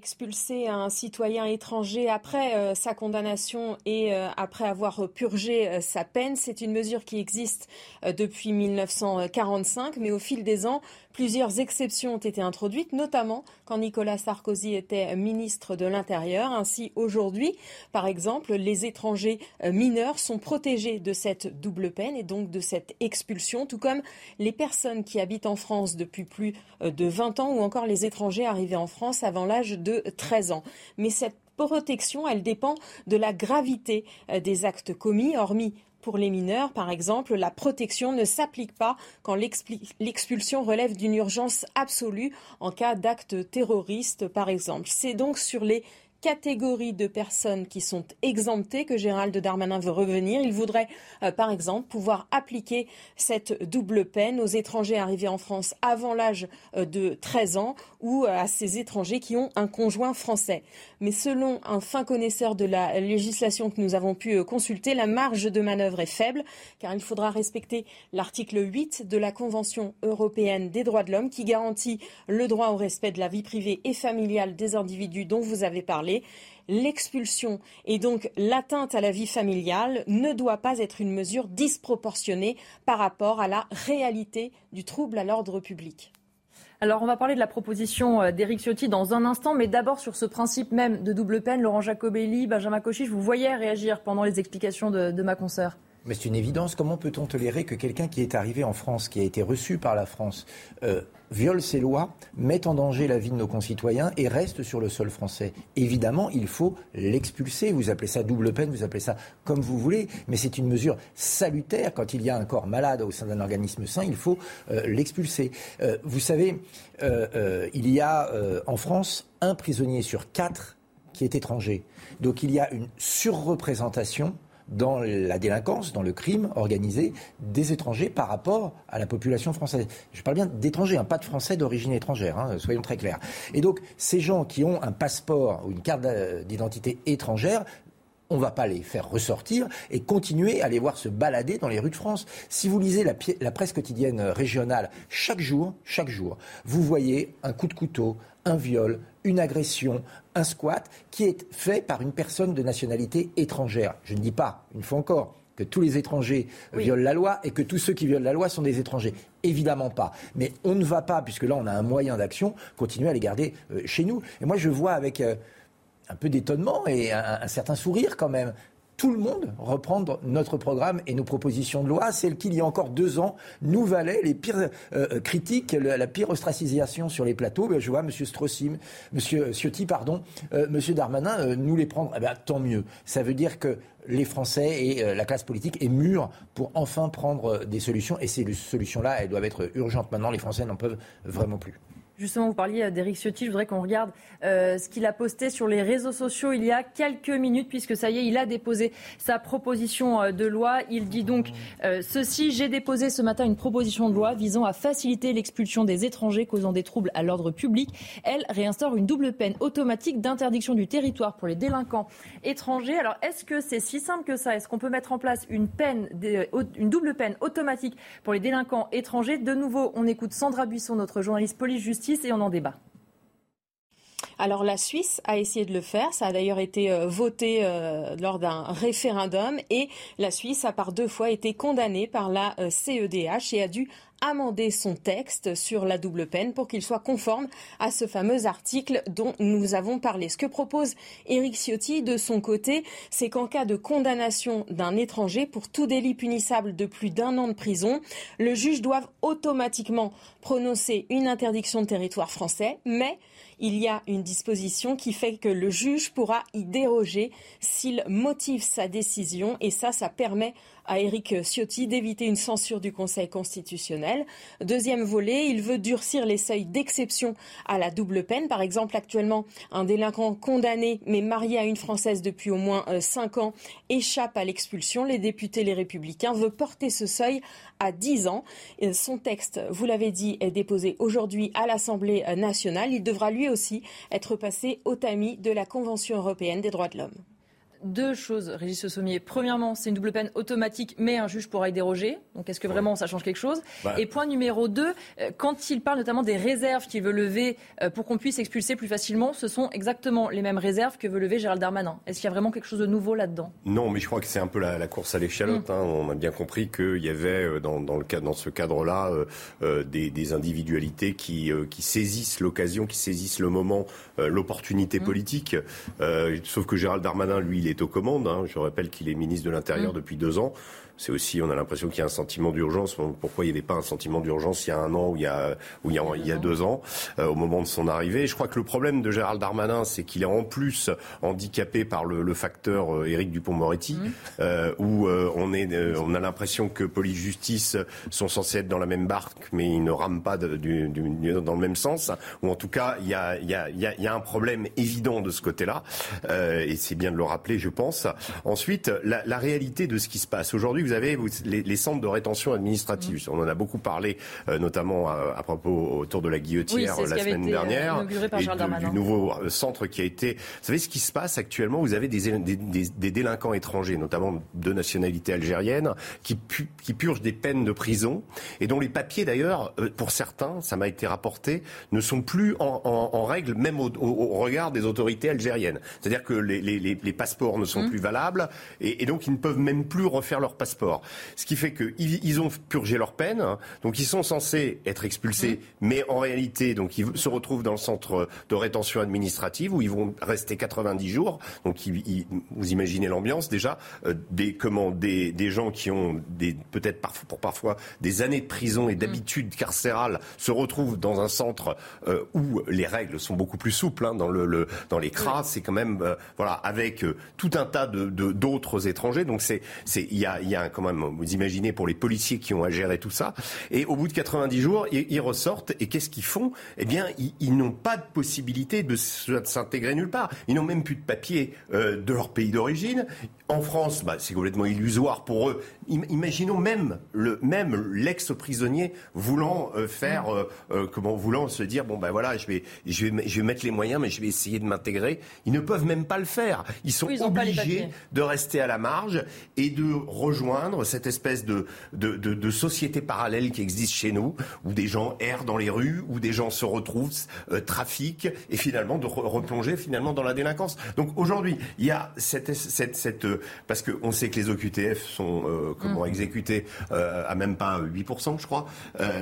Expulser un citoyen étranger après euh, sa condamnation et euh, après avoir purgé euh, sa peine, c'est une mesure qui existe depuis 1945, mais au fil des ans, Plusieurs exceptions ont été introduites, notamment quand Nicolas Sarkozy était ministre de l'Intérieur. Ainsi, aujourd'hui, par exemple, les étrangers euh, mineurs sont protégés de cette double peine et donc de cette expulsion, tout comme les personnes qui habitent en France depuis plus euh, de 20 ans ou encore les étrangers arrivés en France avant l'âge de 13 ans. Mais cette protection, elle dépend de la gravité euh, des actes commis, hormis pour les mineurs, par exemple, la protection ne s'applique pas quand l'expulsion relève d'une urgence absolue en cas d'acte terroriste, par exemple. C'est donc sur les catégories de personnes qui sont exemptées que Gérald Darmanin veut revenir. Il voudrait, euh, par exemple, pouvoir appliquer cette double peine aux étrangers arrivés en France avant l'âge euh, de 13 ans ou euh, à ces étrangers qui ont un conjoint français. Mais selon un fin connaisseur de la législation que nous avons pu consulter, la marge de manœuvre est faible car il faudra respecter l'article 8 de la Convention européenne des droits de l'homme qui garantit le droit au respect de la vie privée et familiale des individus dont vous avez parlé l'expulsion et donc l'atteinte à la vie familiale ne doit pas être une mesure disproportionnée par rapport à la réalité du trouble à l'ordre public. Alors, on va parler de la proposition euh, d'Éric Ciotti dans un instant, mais d'abord sur ce principe même de double peine. Laurent Jacobelli, Benjamin Cauchy, je vous voyais réagir pendant les explications de, ma consoeur. Mais c'est une évidence. Comment peut-on tolérer que quelqu'un qui est arrivé en France, qui a été reçu par la France, euh, viole ces lois, met en danger la vie de nos concitoyens et reste sur le sol français? Évidemment, il faut l'expulser. Vous appelez ça double peine, vous appelez ça comme vous voulez, mais c'est une mesure salutaire. Quand il y a un corps malade au sein d'un organisme sain, il faut euh, l'expulser. Euh, vous savez, il y a en France un prisonnier sur quatre qui est étranger. Donc il y a une surreprésentation dans la délinquance, dans le crime organisé des étrangers par rapport à la population française. Je parle bien d'étrangers, hein, pas de Français d'origine étrangère, hein, soyons très clairs. Et donc, ces gens qui ont un passeport ou une carte d'identité étrangère on ne va pas les faire ressortir et continuer à les voir se balader dans les rues de France. Si vous lisez la, la, presse quotidienne régionale, chaque jour, chaque jour, vous voyez un coup de couteau, un viol, une agression, un squat qui est fait par une personne de nationalité étrangère. Je ne dis pas, une fois encore, que tous les étrangers violent la loi et que tous ceux qui violent la loi sont des étrangers. Évidemment pas. Mais on ne va pas, puisque là on a un moyen d'action, continuer à les garder euh, chez nous. Et moi je vois avec euh, un peu d'étonnement et un, certain sourire quand même tout le monde reprendre notre programme et nos propositions de loi, celles qui, il y a encore deux ans, nous valaient les pires euh, euh, critiques, la, pire ostracisation sur les plateaux. Ben, je vois M. Strossim, M. Ciotti, pardon, euh, M. Darmanin nous les prendre. Eh ben, tant mieux. Ça veut dire que les Français et la classe politique est mûre pour enfin prendre des solutions. Et ces solutions-là, elles doivent être urgentes. Maintenant, les Français n'en peuvent vraiment plus. Justement, vous parliez d'Éric Ciotti. Je voudrais qu'on regarde euh, ce qu'il a posté sur les réseaux sociaux il y a quelques minutes, puisque ça y est, il a déposé sa proposition euh, de loi. Il dit donc euh, ceci j'ai déposé ce matin une proposition de loi visant à faciliter l'expulsion des étrangers causant des troubles à l'ordre public. Elle réinstaure une double peine automatique d'interdiction du territoire pour les délinquants étrangers. Alors, est-ce que c'est si simple que ça? Est-ce qu'on peut mettre en place une peine, une double peine automatique pour les délinquants étrangers? De nouveau, on écoute Sandra Buisson, notre journaliste et on en débat. Alors la Suisse a essayé de le faire, ça a d'ailleurs été euh, voté euh, lors d'un référendum et la Suisse a par deux fois été condamnée par la CEDH et a dû amender son texte sur la double peine pour qu'il soit conforme à ce fameux article dont nous avons parlé. Ce que propose Éric Ciotti de son côté, c'est qu'en cas de condamnation d'un étranger pour tout délit punissable de plus d'un an de prison, le juge doit automatiquement prononcer une interdiction de territoire français, mais il y a une disposition qui fait que le juge pourra y déroger s'il motive sa décision et ça, ça permet à Éric Ciotti d'éviter une censure du Conseil constitutionnel. Deuxième volet, il veut durcir les seuils d'exception à la double peine. Par exemple, actuellement, un délinquant condamné mais marié à une Française depuis au moins euh, cinq ans échappe à l'expulsion. Les députés Les Républicains veulent porter ce seuil à 10 ans. Son texte, vous l'avez dit, est déposé aujourd'hui à l'Assemblée nationale. Il devra lui aussi être passé au tamis de la Convention européenne des droits de l'homme deux choses, Régis Sommier. Premièrement, c'est une double peine automatique, mais un juge pourra y déroger. Donc, est-ce que vraiment ça change quelque chose bah. Et point numéro deux, euh, quand il parle notamment des réserves qu'il veut lever euh, pour qu'on puisse expulser plus facilement, ce sont exactement les mêmes réserves que veut lever Gérald Darmanin. Est-ce qu'il y a vraiment quelque chose de nouveau là-dedans? Non, mais je crois que c'est un peu la, course à l'échalote. Mm. Hein. On a bien compris qu'il y avait euh, dans, le, dans ce cadre-là des, individualités qui, qui saisissent l'occasion, qui saisissent le moment, l'opportunité mm. politique. sauf que Gérald Darmanin, lui, il est aux commandes. Hein. Je rappelle qu'il est ministre de l'Intérieur mm. depuis deux ans c'est aussi, on a l'impression qu'il y a un sentiment d'urgence. Pourquoi il n'y avait pas un sentiment d'urgence il y a un an ou il y a, ou il y a, il y a deux ans, euh, au moment de son arrivée? Je crois que le problème de Gérald Darmanin, c'est qu'il est en plus handicapé par le, le facteur euh, Éric Dupont-Moretti, mmh. euh, où euh, on, est, on a l'impression que police-justice sont censés être dans la même barque, mais ils ne rament pas de, du, du, dans le même sens. Ou en tout cas, il y a, il y a, il y a un problème évident de ce côté-là, et c'est bien de le rappeler, je pense. Ensuite, la, la réalité de ce qui se passe aujourd'hui vous avez les, centres de rétention administrative. Mm. On en a beaucoup parlé, euh, notamment à, propos autour de la guillotière la semaine euh, dernière, et du nouveau euh, centre qui a été. Vous savez ce qui se passe actuellement? Vous avez des, des, délinquants étrangers, notamment de nationalité algérienne, qui, qui purgent des peines de prison et dont les papiers, d'ailleurs, pour certains, ça m'a été rapporté, ne sont plus en, règle, même au, regard des autorités algériennes. C'est-à-dire que les, les, passeports ne sont mm. plus valables et, et donc ils ne peuvent même plus refaire leur passeport ce qui fait qu'ils ils ont purgé leur peine, hein. donc ils sont censés être expulsés, mmh. mais en réalité, donc ils se retrouvent dans le centre de rétention administrative où ils vont rester 90 jours. Donc vous imaginez l'ambiance déjà, euh, des comment des, des gens qui ont des peut-être pour parfois des années de prison et mmh. d'habitude carcérale se retrouvent dans un centre euh, où les règles sont beaucoup plus souples. Hein, dans le, dans les CRA, c'est quand même euh, voilà avec tout un tas de d'autres étrangers. Donc c'est c'est il y a, y a quand même, vous imaginez, pour les policiers qui ont à gérer tout ça. Et au bout de 90 jours, ils, ressortent. Et qu'est-ce qu'ils font? Eh bien, ils, n'ont pas de possibilité de s'intégrer nulle part. Ils n'ont même plus de papier euh, de leur pays d'origine. En France, bah, c'est complètement illusoire pour eux. Imaginons même le même l'ex-prisonnier voulant euh, faire, euh, comment voulant se dire bon ben voilà, je vais, je vais, je vais mettre les moyens, mais je vais essayer de m'intégrer. Ils ne peuvent même pas le faire. Ils sont obligés de rester à la marge et de rejoindre cette espèce de, de, de, société parallèle qui existe chez nous, où des gens errent dans les rues, où des gens se retrouvent, euh, trafiquent, et finalement de replonger finalement dans la délinquance. Donc aujourd'hui, il y a cette, cette, cette euh, parce qu'on sait que les OQTF sont euh, comment mmh. exécutés à même pas 8%, je crois,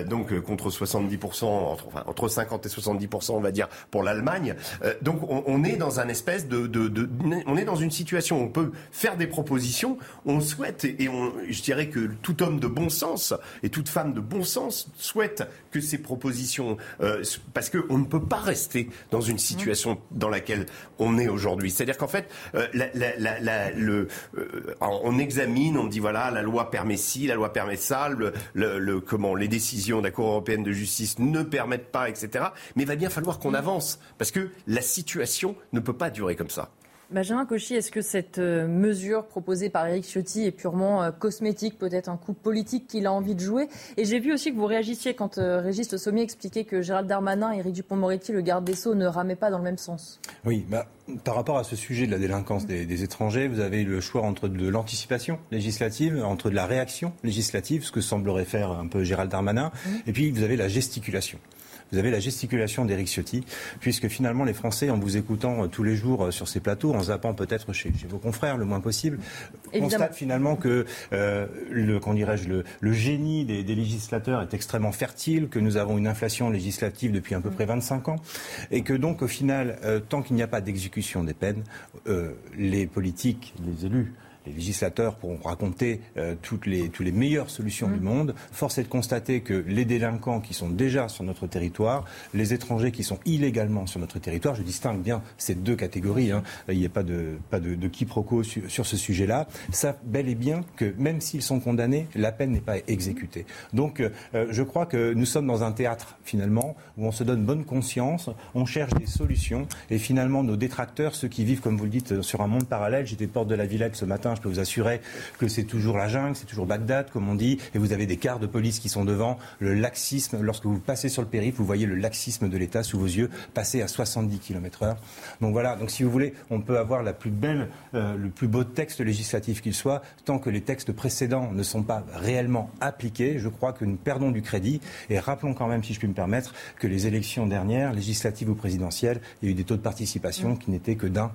donc contre 70%, entre, enfin, entre 50 et 70%, on va dire, pour l'Allemagne. donc on, on, est dans un espèce de, de, de, on est dans une situation où on peut faire des propositions, on souhaite, et on, je dirais que tout homme de bon sens et toute femme de bon sens souhaite que ces propositions, euh, parce qu'on ne peut pas rester dans une situation dans laquelle on est aujourd'hui. C'est-à-dire qu'en fait, euh, le, euh, on examine, on dit voilà, la loi permet ci, la loi permet ça, le, le comment, les décisions de la Cour européenne de justice ne permettent pas, etc. Mais il va bien falloir qu'on avance, parce que la situation ne peut pas durer comme ça. Benjamin Cauchy, est-ce que cette euh, mesure proposée par Eric Ciotti est purement euh, cosmétique, peut-être un coup politique qu'il a envie de jouer? Et j'ai vu aussi que vous réagissiez quand euh, Régis Sommier expliquait que Gérald Darmanin et Éric Dupont-Moretti, le garde des Sceaux, ne ramaient pas dans le même sens. Oui, bah, par rapport à ce sujet de la délinquance des, étrangers, vous avez le choix entre de l'anticipation législative, entre de la réaction législative, ce que semblerait faire un peu Gérald Darmanin, mmh. et puis vous avez la gesticulation vous avez la gesticulation d'Éric Ciotti, puisque finalement les Français, en vous écoutant euh, tous les jours euh, sur ces plateaux, en zappant peut-être chez, vos confrères le moins possible, constatent finalement que euh, le, dirais-je, le, génie des, législateurs est extrêmement fertile, que nous avons une inflation législative depuis à peu près 25 ans, et que donc au final, tant qu'il n'y a pas d'exécution des peines, les politiques, les élus, les législateurs pourront raconter euh, toutes, les, toutes les meilleures solutions du mmh. monde. Force est de constater que les délinquants qui sont déjà sur notre territoire, les étrangers qui sont illégalement sur notre territoire, je distingue bien ces deux catégories, hein, il n'y a pas de, pas de, quiproquo sur, ce sujet-là, savent bel et bien que même s'ils sont condamnés, la peine n'est pas exécutée. Donc euh, je crois que nous sommes dans un théâtre finalement où on se donne bonne conscience, on cherche des solutions et finalement nos détracteurs, ceux qui vivent comme vous le dites sur un monde parallèle, j'étais porte de la Villette ce matin, je peux vous assurer que c'est toujours la jungle, c'est toujours Bagdad, comme on dit, et vous avez des quarts de police qui sont devant. Le laxisme, lorsque vous passez sur le périph', vous voyez le laxisme de l'État sous vos yeux passer à 70 km/h. Donc voilà, donc si vous voulez, on peut avoir euh, le plus beau texte législatif qu'il soit, tant que les textes précédents ne sont pas réellement appliqués, je crois que nous perdons du crédit. Et rappelons quand même, si je puis me permettre, que les élections dernières, législatives ou présidentielles, il y a eu des taux de participation qui n'étaient que d'un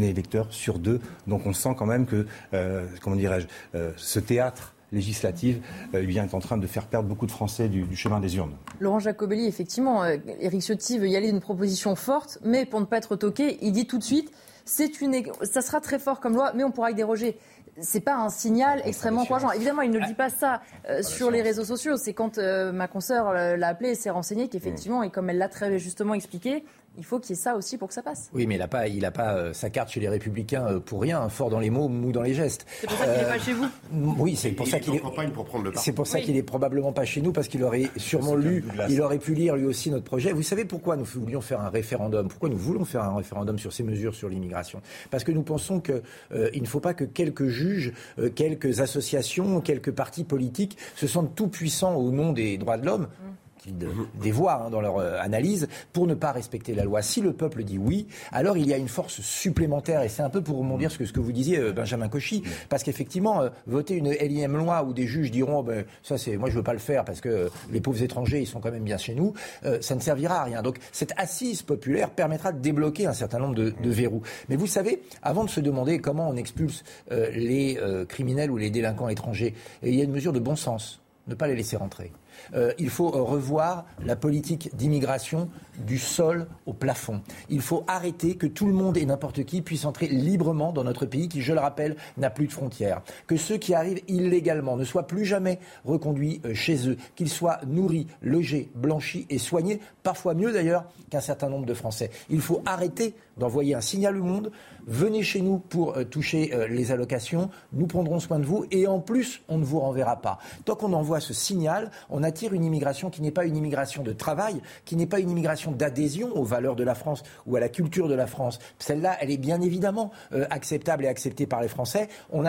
électeurs sur deux. Donc on sent quand même que, euh, comment dirais-je, euh, ce théâtre législatif euh, eh est en train de faire perdre beaucoup de Français du, chemin des urnes. Laurent Jacobelli, effectivement, Éric Ciotti veut y aller d'une proposition forte, mais pour ne pas être toqué, il dit tout de suite, c'est une, ça sera très fort comme loi, mais on pourra y déroger c'est pas un signal extrêmement encourageant. Évidemment, il ne dit pas ça sur les réseaux sociaux. C'est quand ma consoeur l'a appelé et s'est renseignée qu'effectivement, et comme elle l'a très justement expliqué, il faut qu'il y ait ça aussi pour que ça passe. Oui, mais il n'a pas, il a pas euh, sa carte chez les Républicains euh, pour rien, fort dans les mots, mou dans les gestes. C'est pour ça qu'il n'est pas chez vous. Euh, oui, c'est pour, ça qu'il est. Pour prendre le c'est pour ça qu'il est probablement pas chez nous parce qu'il aurait sûrement lu, il aurait pu lire lui aussi notre projet. Vous savez pourquoi nous voulions faire un référendum? Pourquoi nous voulons faire un référendum sur ces mesures sur l'immigration? Parce que nous pensons qu'il ne faut pas que quelques juges, quelques associations, quelques partis politiques se sentent tout puissants au nom des droits de l'homme. Mmh qu'ils dévoient hein, dans leur euh, analyse, pour ne pas respecter la loi. Si le peuple dit oui, alors il y a une force supplémentaire. Et c'est un peu pour rebondir ce que, ce que vous disiez, euh, Benjamin Cauchy. Parce qu'effectivement, euh, voter une énième loi où des juges diront ben, ça, c'est moi, je veux pas le faire parce que les pauvres étrangers, ils sont quand même bien chez nous, ça ne servira à rien. Donc cette assise populaire permettra de débloquer un certain nombre de, de verrous. Mais vous savez, avant de se demander comment on expulse les criminels ou les délinquants étrangers, il y a une mesure de bon sens ne pas les laisser rentrer. Euh, il faut revoir la politique d'immigration du sol au plafond. Il faut arrêter que tout le monde et n'importe qui puisse entrer librement dans notre pays qui, je le rappelle, n'a plus de frontières. Que ceux qui arrivent illégalement ne soient plus jamais reconduits euh, chez eux, qu'ils soient nourris, logés, blanchis et soignés, parfois mieux d'ailleurs qu'un certain nombre de Français. Il faut arrêter d'envoyer un signal au monde. Venez chez nous pour toucher les allocations, nous prendrons soin de vous et en plus, on ne vous renverra pas. Tant qu'on envoie ce signal, on attire une immigration qui n'est pas une immigration de travail, qui n'est pas une immigration d'adhésion aux valeurs de la France ou à la culture de la France. Celle-là, elle est bien évidemment euh, acceptable et acceptée par les Français. On,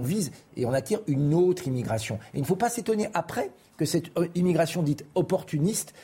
vise et on attire une autre immigration. Il ne faut pas s'étonner après que cette euh, immigration dite opportuniste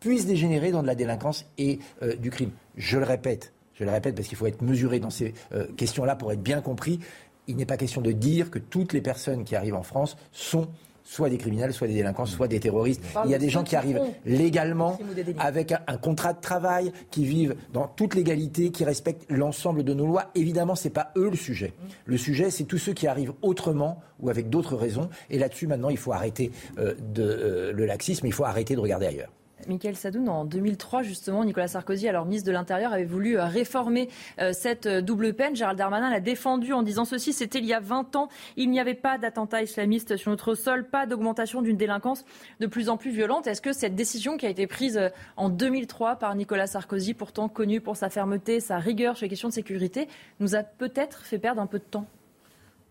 puisse dégénérer dans de la délinquance et euh, du crime. Je le répète, je le répète parce qu'il faut être mesuré dans ces questions-là pour être bien compris. Il n'est pas question de dire que toutes les personnes qui arrivent en France sont soit des criminels, soit des délinquants, soit des terroristes. Il y a des gens qui arrivent légalement avec un, contrat de travail, qui vivent dans toute légalité, qui respectent l'ensemble de nos lois. Évidemment, ce n'est pas eux le sujet. Le sujet, c'est tous ceux qui arrivent autrement ou avec d'autres raisons. Et là-dessus, maintenant, il faut arrêter euh, de, euh, le laxisme, il faut arrêter de regarder ailleurs. Michael Sadoun, en 2003, justement, Nicolas Sarkozy, alors ministre de l'Intérieur, avait voulu euh, réformer euh, cette euh, double peine. Gérald Darmanin l'a défendu en disant ceci, c'était il y a 20 ans, il n'y avait pas d'attentat islamiste sur notre sol, pas d'augmentation d'une délinquance de plus en plus violente. Est-ce que cette décision qui a été prise en 2003 par Nicolas Sarkozy, pourtant connu pour sa fermeté, sa rigueur sur les questions de sécurité, nous a peut-être fait perdre un peu de temps?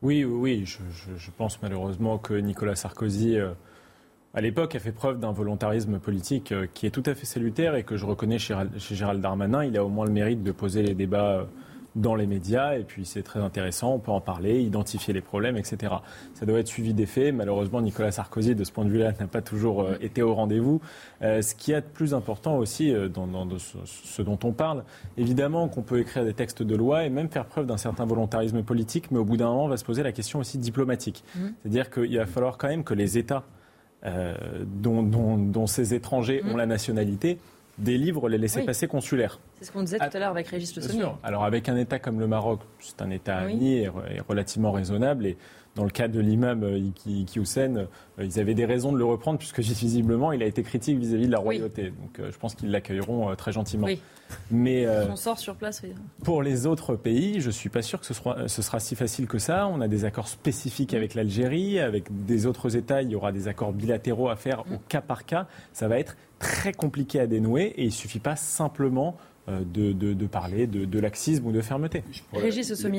Oui, oui, oui. Je, pense malheureusement que Nicolas Sarkozy à l'époque, a fait preuve d'un volontarisme politique euh, qui est tout à fait salutaire et que je reconnais chez, Gérald Darmanin. Il a au moins le mérite de poser les débats euh, dans les médias et puis c'est très intéressant, on peut en parler, identifier les problèmes, etc. Ça doit être suivi des faits. Malheureusement, Nicolas Sarkozy, de ce point de vue-là, n'a pas toujours euh, été au rendez-vous. ce qui est de plus important aussi dans, ce, dont on parle, évidemment qu'on peut écrire des textes de loi et même faire preuve d'un certain volontarisme politique, mais au bout d'un moment, on va se poser la question aussi diplomatique. Mmh. C'est-à-dire qu'il va falloir quand même que les États euh, dont, ces étrangers ont mmh. la nationalité délivrent les laissés-passer consulaires. C'est ce qu'on disait tout à l'heure avec Régis Le Sommier. Alors avec un État comme le Maroc, c'est un État ami et, relativement raisonnable. Et dans le cas de l'imam euh, Iki Hussein, euh, ils avaient des raisons de le reprendre puisque [LAUGHS] visiblement il a été critique vis-à-vis de la royauté. Donc je pense qu'ils l'accueilleront très gentiment. Oui. Mais on sort sur place. Pour les autres pays, je suis pas sûr que ce sera, ce sera si facile que ça. On a des accords spécifiques avec l'Algérie, avec des autres États. Il y aura des accords bilatéraux à faire au cas par cas. Ça va être très compliqué à dénouer et il suffit pas simplement euh, de, de, parler de, de, laxisme ou de fermeté.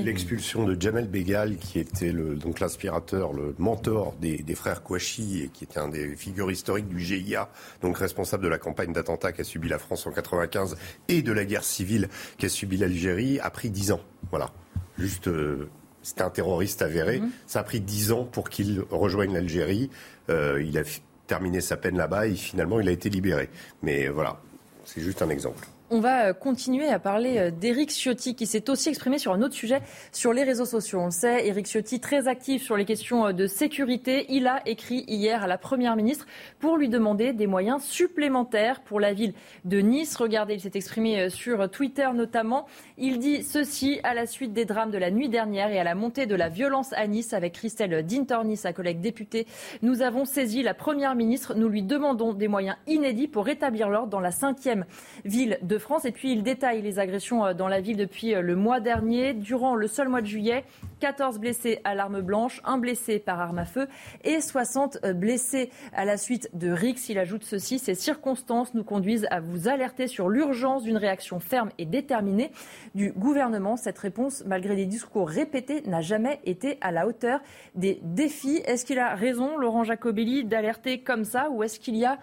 L'expulsion de Jamel Begal, qui était le, donc l'inspirateur, le mentor des, des, frères Kouachi et qui était un des figures historiques du GIA, donc responsable de la campagne d'attentat qu'a subi la France en 95 et de la guerre civile qu'a subi l'Algérie, a pris 10 ans. Voilà. Juste. Euh, c'était un terroriste avéré. Mhm. Ça a pris 10 ans pour qu'il rejoigne l'Algérie. Euh, il a terminé sa peine là-bas et finalement il a été libéré. Mais voilà, c'est juste un exemple. On va euh, continuer à parler euh, d'Éric Ciotti qui s'est aussi exprimé sur un autre sujet sur les réseaux sociaux. On le sait, Éric Ciotti très actif sur les questions euh, de sécurité. Il a écrit hier à la Première ministre pour lui demander des moyens supplémentaires pour la ville de Nice. Regardez, il s'est exprimé sur Twitter notamment. Il dit ceci à la suite des drames de la nuit dernière et à la montée de la violence à Nice avec Christelle Dintorni, sa collègue députée. Nous avons saisi la Première ministre. Nous lui demandons des moyens inédits pour rétablir l'ordre dans la cinquième ville de France. Et puis il détaille les agressions euh, dans la ville depuis euh, le mois dernier. Durant le seul mois de juillet, 14 blessés à l'arme blanche, un blessé par arme à feu et 60 euh, blessés à la suite de Rix. Il ajoute ceci, ces circonstances nous conduisent à vous alerter sur l'urgence d'une réaction ferme et déterminée du gouvernement. Cette réponse, malgré des discours répétés, n'a jamais été à la hauteur des défis. Est-ce qu'il a raison, Laurent Jacobelli, d'alerter comme ça ou est-ce qu'il y a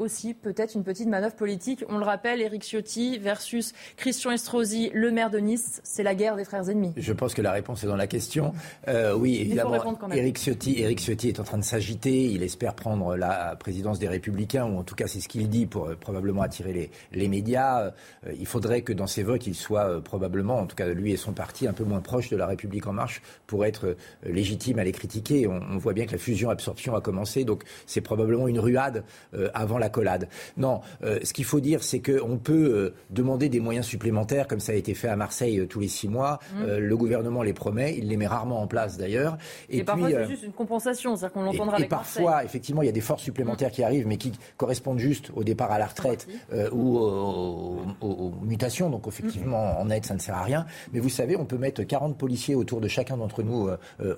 aussi peut-être une petite manœuvre politique. On le rappelle, Éric Ciotti versus Christian Estrosi, le maire de Nice, c'est la guerre des frères ennemis. Je pense que la réponse est dans la question. Euh, oui, évidemment, Éric Ciotti, Ciotti est en train de s'agiter. Il espère prendre la présidence des Républicains, ou en tout cas c'est ce qu'il dit pour euh, probablement attirer les, les médias. Euh, il faudrait que dans ses votes, il soit probablement, en tout cas lui et son parti, un peu moins proche de la République en marche pour être légitime à les critiquer. On, on voit bien que la fusion-absorption a commencé, donc c'est probablement une ruade avant la collade. Non, euh, ce qu'il faut dire, c'est qu'on peut euh, demander des moyens supplémentaires, comme ça a été fait à Marseille euh, tous les six mois. Mmh. le gouvernement les promet, il les met rarement en place d'ailleurs. Et, parfois, c'est juste une compensation, c'est-à-dire qu'on l'entendra avec Et parfois, effectivement, il y a des forces supplémentaires mmh. qui arrivent, mais qui correspondent juste au départ à la retraite ou aux, mutations. Donc, effectivement, mmh. en aide, ça ne sert à rien. Mais vous savez, on peut mettre 40 policiers autour de chacun d'entre nous,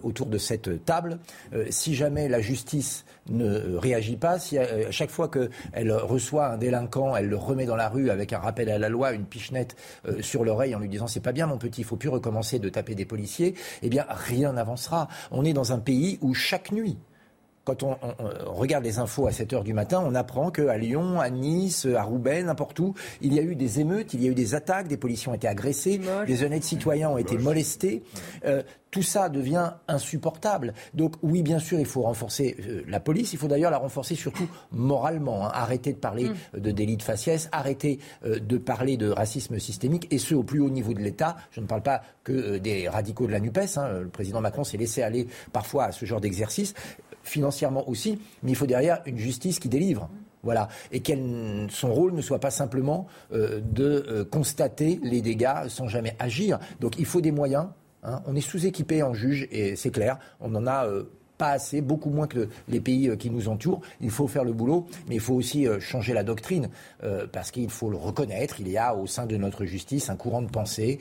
autour de cette table. si jamais la justice ne réagit pas, si à chaque fois que elle reçoit un délinquant, elle le remet dans la rue avec un rappel à la loi, une pichenette euh, sur l'oreille en lui disant c'est pas bien mon petit, il faut plus recommencer de taper des policiers, eh bien rien n'avancera. On est dans un pays où chaque nuit, quand on, regarde les infos à 7 heures du matin, on apprend qu'à Lyon, à Nice, à Roubaix, n'importe où, il y a eu des émeutes, il y a eu des attaques, des policiers ont été agressés, des honnêtes citoyens ont été molestés. Euh, tout ça devient insupportable. Donc oui, bien sûr, il faut renforcer euh, la police. Il faut d'ailleurs la renforcer surtout moralement. Hein. Arrêter de parler mm. de délit de faciès, arrêter euh, de parler de racisme systémique, et ce au plus haut niveau de l'État. Je ne parle pas que des radicaux de la NUPES. Hein. Le président Macron s'est laissé aller parfois à ce genre d'exercice financièrement aussi, mais il faut derrière une justice qui délivre. Voilà. Et que son rôle ne soit pas simplement euh, de euh, constater les dégâts sans jamais agir. Donc il faut des moyens. Hein. On est sous-équipé en juge, et c'est clair. On en a. Euh, pas assez, beaucoup moins que les pays euh, qui nous entourent. Il faut faire le boulot, mais il faut aussi euh, changer la doctrine, euh, parce qu'il faut le reconnaître. Il y a au sein de notre justice un courant de pensée,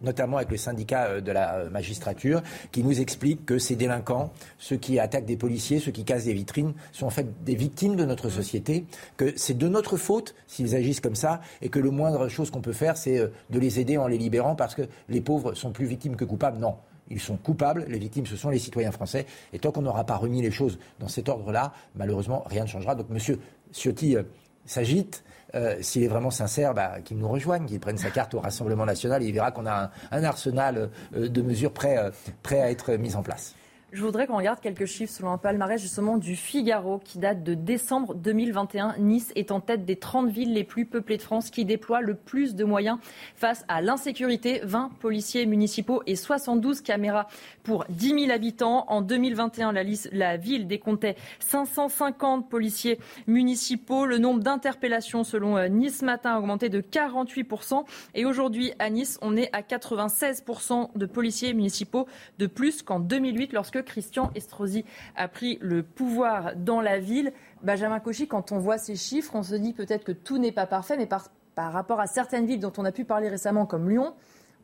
notamment avec le syndicat de la magistrature, qui nous explique que ces délinquants, ceux qui attaquent des policiers, ceux qui cassent des vitrines, sont en fait des victimes de notre société, que c'est de notre faute s'ils agissent comme ça, et que le moindre chose qu'on peut faire, c'est de les aider en les libérant, parce que les pauvres sont plus victimes que coupables. Non. Ils sont coupables, les victimes, ce sont les citoyens français. Et tant qu'on n'aura pas remis les choses dans cet ordre-là, malheureusement, rien ne changera. Donc, monsieur Ciotti euh, s'agite. Euh, s'il est vraiment sincère, bah, qu'il nous rejoigne, qu'il prenne sa carte au Rassemblement national. Et il verra qu'on a un, arsenal euh, de mesures prêt, prêt à être mis en place. Je voudrais qu'on regarde quelques chiffres selon un palmarès justement du Figaro qui date de décembre 2021. Nice est en tête des 30 villes les plus peuplées de France qui déploient le plus de moyens face à l'insécurité. 20 policiers municipaux et 72 caméras pour 10 000 habitants. En 2021, la, la ville décomptait 550 policiers municipaux. Le nombre d'interpellations selon euh, Nice Matin a augmenté de 48%. Et aujourd'hui, à Nice, on est à 96% de policiers municipaux de plus qu'en 2008 lorsque Christian Estrosi a pris le pouvoir dans la ville. Benjamin Cauchy, quand on voit ces chiffres, on se dit peut-être que tout n'est pas parfait, mais par, par rapport à certaines villes dont on a pu parler récemment, comme Lyon,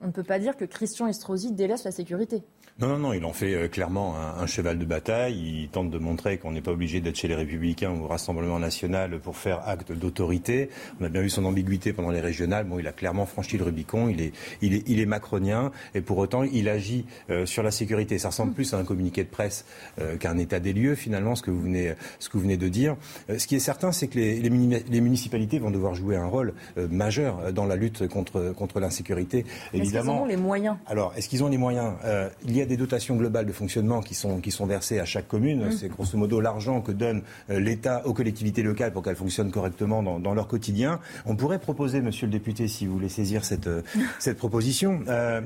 on ne peut pas dire que Christian Estrosi délaisse la sécurité. Non, non, non, il en fait euh, clairement un, cheval de bataille. Il tente de montrer qu'on n'est pas obligé d'être chez les Républicains ou au Rassemblement national pour faire acte d'autorité. On a bien vu son ambiguïté pendant les régionales. Bon, il a clairement franchi le Rubicon. Il est, il est, il est macronien et pour autant, il agit euh, sur la sécurité. Ça ressemble plus à un communiqué de presse euh, qu'à un état des lieux, finalement, ce que vous venez, ce que vous venez de dire. ce qui est certain, c'est que les, municipalités vont devoir jouer un rôle majeur dans la lutte contre, contre l'insécurité. Évidemment. Est-ce qu'ils ont les moyens Alors, est-ce qu'ils ont les moyens? Il y a des dotations globales de fonctionnement qui sont, qui sont versées à chaque commune. Mmh. C'est grosso modo l'argent que donne euh, l'État aux collectivités locales pour qu'elles fonctionnent correctement dans, dans, leur quotidien. On pourrait proposer, monsieur le député, si vous voulez saisir cette, euh, [LAUGHS] cette proposition, euh,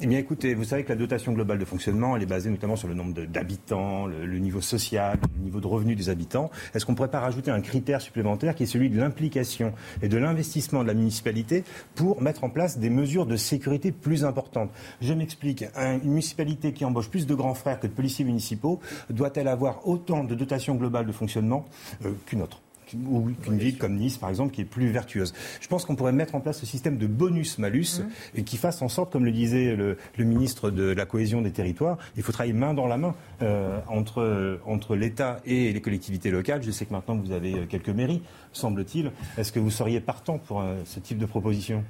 eh bien écoutez, vous savez que la dotation globale de fonctionnement, elle est basée notamment sur le nombre d'habitants, le, le, niveau social, le niveau de revenu des habitants. Est-ce qu'on ne pourrait pas rajouter un critère supplémentaire qui est celui de l'implication et de l'investissement de la municipalité pour mettre en place des mesures de sécurité plus importantes Je m'explique. Une municipalité qui embauche plus de grands frères que de policiers municipaux doit-elle avoir autant de dotations globales de fonctionnement euh, qu'une autre? Ou qu'une ville comme Nice, par exemple, qui est plus vertueuse. Je pense qu'on pourrait mettre en place ce système de bonus-malus mmh. et qui fasse en sorte, comme le disait le, ministre de la cohésion des territoires, il faut travailler main dans la main euh, entre, entre l'État et les collectivités locales. Je sais que maintenant vous avez quelques mairies, semble-t-il. Est-ce que vous seriez partant pour euh, ce type de proposition?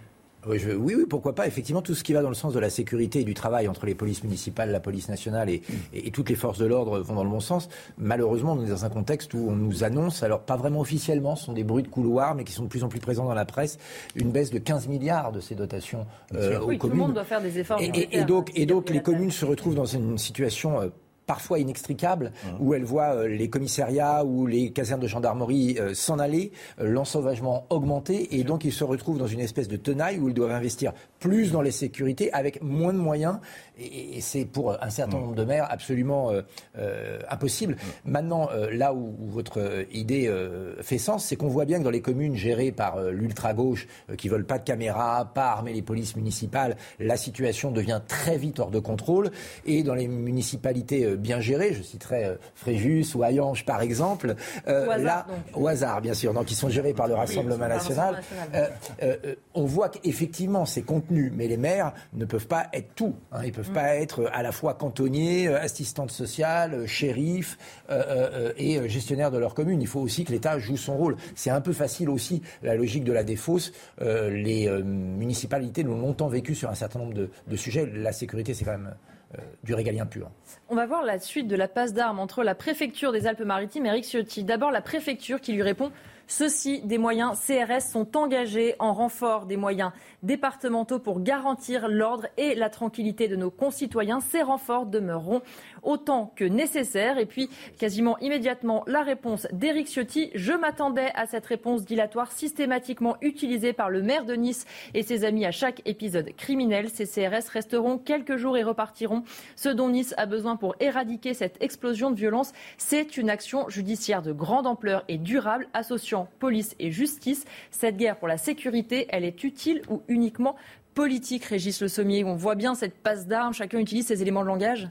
Oui, oui, pourquoi pas. Effectivement, tout ce qui va dans le sens de la sécurité et du travail entre les polices municipales, la police nationale et, et, toutes les forces de l'ordre vont dans le bon sens. Malheureusement, on est dans un contexte où on nous annonce, alors pas vraiment officiellement, ce sont des bruits de couloir, mais qui sont de plus en plus présents dans la presse, une baisse de 15 milliards de ces dotations euh, aux oui, Tout le monde doit faire des efforts. Et, et donc, et donc les communes se retrouvent dans une situation euh, parfois inextricable, mmh. où elle voit euh, les commissariats ou les casernes de gendarmerie euh, s'en aller, euh, l'ensauvagement augmenter, et donc ils se retrouvent dans une espèce de tenaille où ils doivent investir plus dans les sécurités avec moins de moyens, et, c'est pour un certain mmh. nombre de maires absolument impossible. Mmh. Maintenant, là où, votre idée fait sens, c'est qu'on voit bien que dans les communes gérées par l'ultra-gauche, qui veulent pas de caméras, pas armer les polices municipales, la situation devient très vite hors de contrôle, et dans les municipalités bien gérés. Je citerai euh, Fréjus ou Ayange, par exemple. Euh, au hasard, là, au hasard, bien sûr, donc qui sont gérés par le Rassemblement national. Euh, on voit qu'effectivement, c'est contenu, mais les maires ne peuvent pas être tout. Hein. Ils ne peuvent mm. pas être à la fois cantonniers, assistantes sociales, shérifs et gestionnaires de leur commune. Il faut aussi que l'État joue son rôle. C'est un peu facile aussi, la logique de la défausse. les municipalités l'ont longtemps vécu sur un certain nombre de, de sujets. La sécurité, c'est quand même euh, du régalien pur. On va voir la suite de la passe d'armes entre la préfecture des Alpes-Maritimes et Eric Ciotti. D'abord la préfecture qui lui répond Ceux-ci, des moyens CRS, sont engagés en renfort des moyens départementaux pour garantir l'ordre et la tranquillité de nos concitoyens. Ces renforts demeureront autant que nécessaire. Et puis, quasiment immédiatement, la réponse d'Éric Ciotti. Je m'attendais à cette réponse dilatoire systématiquement utilisée par le maire de Nice et ses amis à chaque épisode criminel. Ces CRS resteront quelques jours et repartiront. Ce dont Nice a besoin pour éradiquer cette explosion de violence, c'est une action judiciaire de grande ampleur et durable associant police et justice. Cette guerre pour la sécurité, elle est utile ou uniquement politique, Régis Le Sommier. On voit bien cette passe d'armes, chacun utilise ses éléments de langage?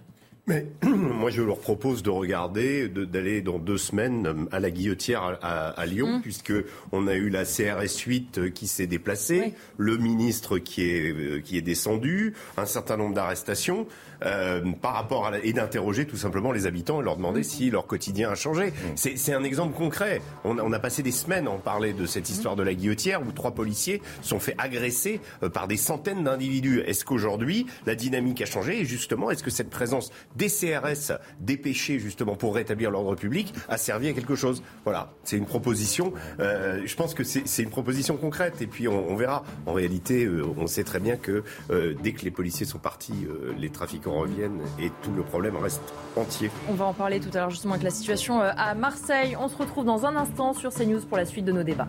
Mais [CLEARS THROAT] moi, je leur propose de regarder, d'aller dans deux semaines euh, à la guillotière à, Lyon, puisqu'on mmh. puisque on a eu la CRS 8 euh, qui s'est déplacée, le ministre qui est, euh, qui est descendu, un certain nombre d'arrestations. Euh, par rapport à et d'interroger tout simplement les habitants et leur demander si leur quotidien a changé. C'est un exemple concret. On a, on a, passé des semaines à en parler de cette histoire de la guillotière où trois policiers sont fait agresser euh, par des centaines d'individus. Est-ce qu'aujourd'hui la dynamique a changé? Et justement est-ce que cette présence des CRS dépêchés justement pour rétablir l'ordre public a servi à quelque chose? Voilà, c'est une proposition. Euh, je pense que c'est une proposition concrète et puis on, on verra. En réalité, euh, on sait très bien que euh, dès que les policiers sont partis, les trafiquants revienne et tout le problème reste entier. On va en parler tout à l'heure justement avec la situation euh, à Marseille. On se retrouve dans un instant sur CNews pour la suite de nos débats.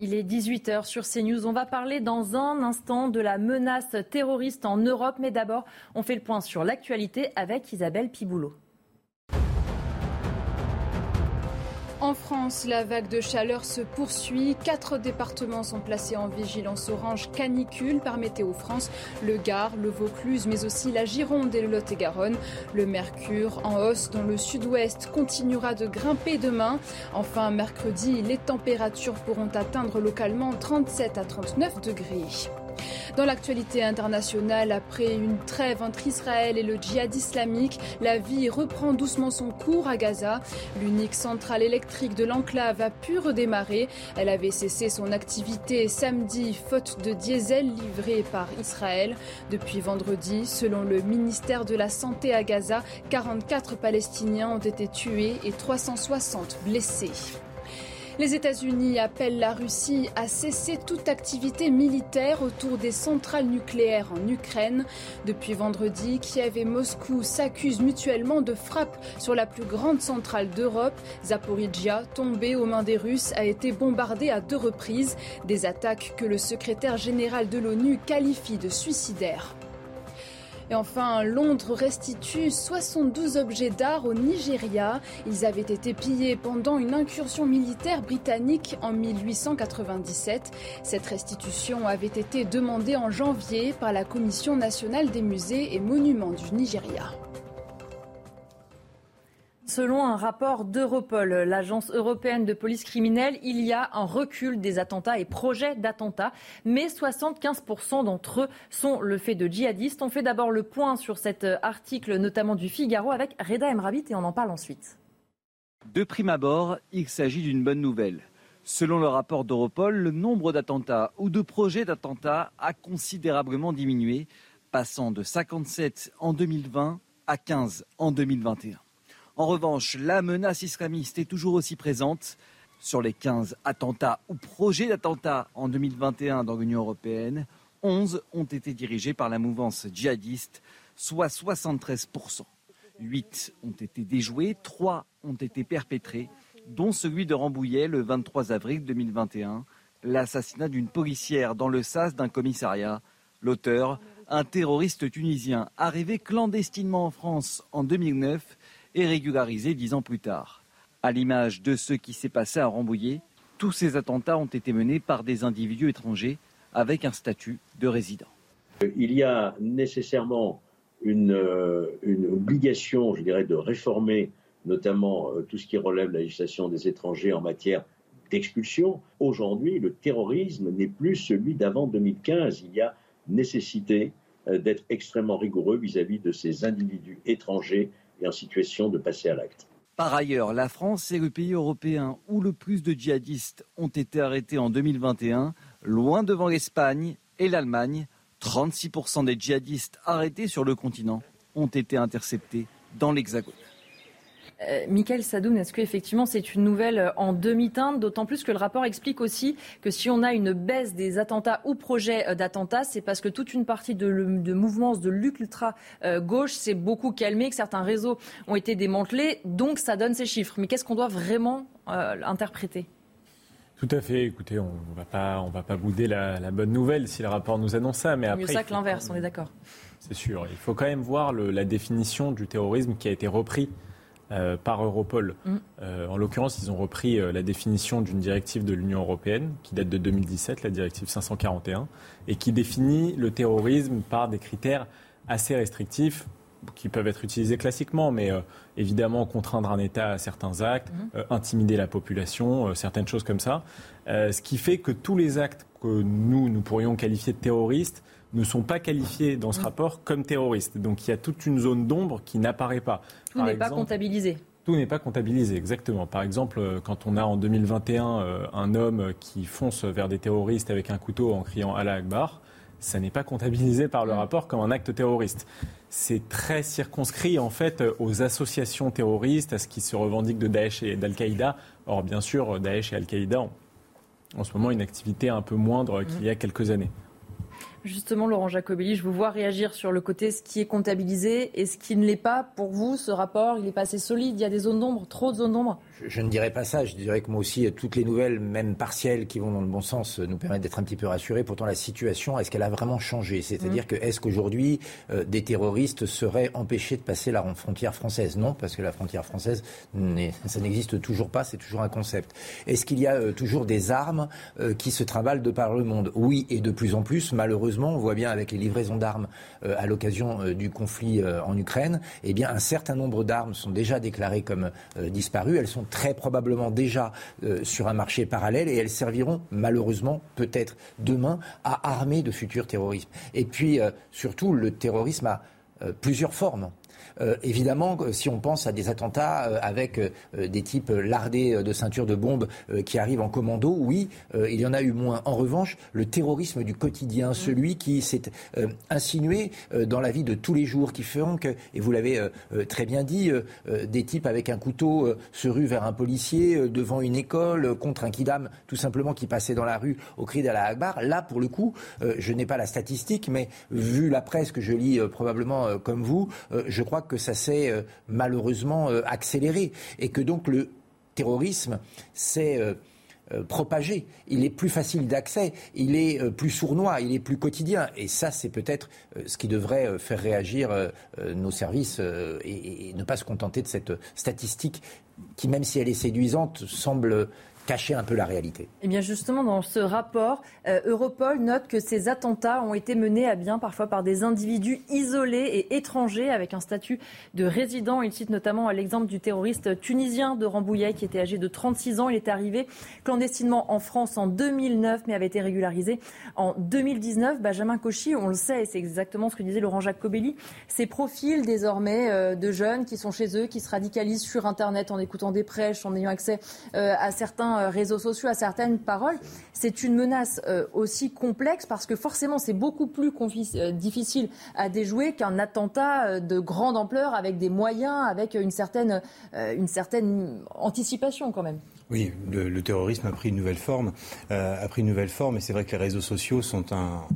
Il est 18h sur CNews. On va parler dans un instant de la menace terroriste en Europe. Mais d'abord, on fait le point sur l'actualité avec Isabelle Piboulot. En France, la vague de chaleur se poursuit. Quatre départements sont placés en vigilance orange canicule par Météo France. Le Gard, le Vaucluse, mais aussi la Gironde et le Lot-et-Garonne. Le mercure en hausse dans le sud-ouest continuera de grimper demain. Enfin, mercredi, les températures pourront atteindre localement 37 à 39 degrés. Dans l'actualité internationale, après une trêve entre Israël et le djihad islamique, la vie reprend doucement son cours à Gaza. L'unique centrale électrique de l'enclave a pu redémarrer. Elle avait cessé son activité samedi faute de diesel livré par Israël. Depuis vendredi, selon le ministère de la Santé à Gaza, 44 Palestiniens ont été tués et 360 blessés. Les États-Unis appellent la Russie à cesser toute activité militaire autour des centrales nucléaires en Ukraine. Depuis vendredi, Kiev et Moscou s'accusent mutuellement de frappes sur la plus grande centrale d'Europe. Zaporizhia, tombée aux mains des Russes, a été bombardée à deux reprises. Des attaques que le secrétaire général de l'ONU qualifie de suicidaires. Et enfin, Londres restitue 72 objets d'art au Nigeria. Ils avaient été pillés pendant une incursion militaire britannique en 1897. Cette restitution avait été demandée en janvier par la Commission nationale des musées et monuments du Nigeria. Selon un rapport d'Europol, l'agence européenne de police criminelle, il y a un recul des attentats et projets d'attentats, mais 75% d'entre eux sont le fait de djihadistes. On fait d'abord le point sur cet article, notamment du Figaro, avec Reda Emrabit, et on en parle ensuite. De prime abord, il s'agit d'une bonne nouvelle. Selon le rapport d'Europol, le nombre d'attentats ou de projets d'attentats a considérablement diminué, passant de 57 en 2020 à 15 en 2021. En revanche, la menace islamiste est toujours aussi présente. Sur les 15 attentats ou projets d'attentats en 2021 dans l'Union européenne, 11 ont été dirigés par la mouvance djihadiste, soit 73%. 8 ont été déjoués, 3 ont été perpétrés, dont celui de Rambouillet le 23 avril 2021, l'assassinat d'une policière dans le sas d'un commissariat. L'auteur, un terroriste tunisien arrivé clandestinement en France en 2009 et régularisé dix ans plus tard. À l'image de ce qui s'est passé à Rambouillet, tous ces attentats ont été menés par des individus étrangers avec un statut de résident. Il y a nécessairement une, euh, obligation, je dirais, de réformer notamment euh, tout ce qui relève de la législation des étrangers en matière d'expulsion. Aujourd'hui, le terrorisme n'est plus celui d'avant 2015. Il y a nécessité euh, d'être extrêmement rigoureux vis à -vis de ces individus étrangers et en situation de passer à l'acte. Par ailleurs, la France est le pays européen où le plus de djihadistes ont été arrêtés en 2021, loin devant l'Espagne et l'Allemagne. 36% des djihadistes arrêtés sur le continent ont été interceptés dans l'Hexagone. Euh, Michael Sadoun, est-ce qu'effectivement c'est une nouvelle euh, en demi-teinte? D'autant plus que le rapport explique aussi que si on a une baisse des attentats ou projets euh, d'attentats, c'est parce que toute une partie de, de mouvements de l'ultra-gauche s'est beaucoup calmée, que certains réseaux ont été démantelés, donc ça donne ces chiffres. Mais qu'est-ce qu'on doit vraiment interpréter? Tout à fait. Écoutez, on va pas, on va pas bouder la, bonne nouvelle si le rapport nous annonce ça, mais après. Mieux ça que l'inverse, on est d'accord. C'est sûr. Il faut quand même voir la définition du terrorisme qui a été repris euh, par Europol. Mm. Euh, en l'occurrence, ils ont repris euh, la définition d'une directive de l'Union européenne qui date de 2017, la directive 541, et qui définit le terrorisme par des critères assez restrictifs qui peuvent être utilisés classiquement, mais évidemment contraindre un État à certains actes, euh, intimider la population, certaines choses comme ça. ce qui fait que tous les actes que nous, nous pourrions qualifier de terroristes ne sont pas qualifiés dans ce rapport comme terroristes. Donc il y a toute une zone d'ombre qui n'apparaît pas. Tout n'est pas comptabilisé. Tout n'est pas comptabilisé, exactement. Par exemple, quand on a en 2021 un homme qui fonce vers des terroristes avec un couteau en criant Allah Akbar, ça n'est pas comptabilisé par le rapport comme un acte terroriste c'est très circonscrit en fait aux associations terroristes, à ce qui se revendique de Daesh et d'Al-Qaïda. Or, bien sûr, Daesh et Al-Qaïda ont en ce moment une activité un peu moindre qu'il y a quelques années. Justement, Laurent Jacobelli, je vous vois réagir sur le côté ce qui est comptabilisé et ce qui ne l'est pas. Pour vous, ce rapport, il est pas assez solide? Il y a des zones d'ombre, trop de zones d'ombre? Je, ne dirais pas ça. Je dirais que moi aussi, toutes les nouvelles, même partielles, qui vont dans le bon sens, nous permettent d'être un petit peu rassurés. Pourtant, la situation, est-ce qu'elle a vraiment changé? C'est-à-dire mmh. que est-ce qu'aujourd'hui, euh, des terroristes seraient empêchés de passer la frontière française? Non, parce que la frontière française, ça n'existe toujours pas. C'est toujours un concept. Est-ce qu'il y a euh, toujours des armes euh, qui se trimballent de par le monde? Oui, et de plus en plus. Malheureusement, on voit bien avec les livraisons d'armes à l'occasion du conflit en Ukraine, eh bien, un certain nombre d'armes sont déjà déclarées comme disparues. Elles sont très probablement déjà euh, sur un marché parallèle et elles serviront malheureusement peut-être demain à armer de futurs terrorismes. Et puis euh, surtout, le terrorisme a euh, plusieurs formes. Euh, évidemment, si on pense à des attentats euh, avec euh, des types lardés de ceintures de bombes qui arrivent en commando, oui, il y en a eu moins. En revanche, le terrorisme du quotidien, celui qui s'est insinué dans la vie de tous les jours, qui feront que, et vous l'avez très bien dit, des types avec un couteau se ruent vers un policier devant une école contre un kidam, tout simplement qui passait dans la rue au cri d'Allah Akbar. Là, pour le coup, je n'ai pas la statistique, mais vu la presse que je lis probablement comme vous, je crois que ça s'est euh, malheureusement euh, accéléré et que donc le terrorisme s'est euh, propagé. Il est plus facile d'accès, il est plus sournois, il est plus quotidien. Et ça, c'est peut-être ce qui devrait faire réagir nos services et, ne pas se contenter de cette statistique qui, même si elle est séduisante, semble cacher un peu la réalité. Eh bien justement, dans ce rapport, euh, Europol note que ces attentats ont été menés à bien parfois par des individus isolés et étrangers avec un statut de résident. Il cite notamment l'exemple du terroriste tunisien de Rambouillet qui était âgé de 36 ans. Il était arrivé clandestinement en France en 2009 mais avait été régularisé en 2019. Benjamin Cauchy, on le sait, c'est exactement ce que disait Laurent Jacobelli, ces profils désormais euh, de jeunes qui sont chez eux, qui se radicalisent sur Internet en écoutant des prêches, en ayant accès euh, à certains euh, réseaux sociaux, à certaines paroles, c'est une menace euh, aussi complexe parce que forcément c'est beaucoup plus euh, difficile à déjouer qu'un attentat de grande ampleur avec des moyens, avec une une certaine anticipation quand même. Oui, le, terrorisme a pris une nouvelle forme, euh, a pris une nouvelle forme, et c'est vrai que les réseaux sociaux sont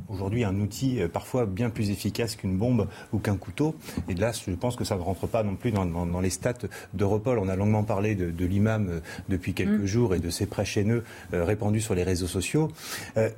aujourd'hui un outil euh, parfois bien plus efficace qu'une bombe ou qu'un couteau. Et là, je pense que ça ne rentre pas non plus dans, les stats d'Europol. On a longuement parlé de, l'imam euh, depuis quelques mm. jours et de ses prêts chaîneux répandus sur les réseaux sociaux.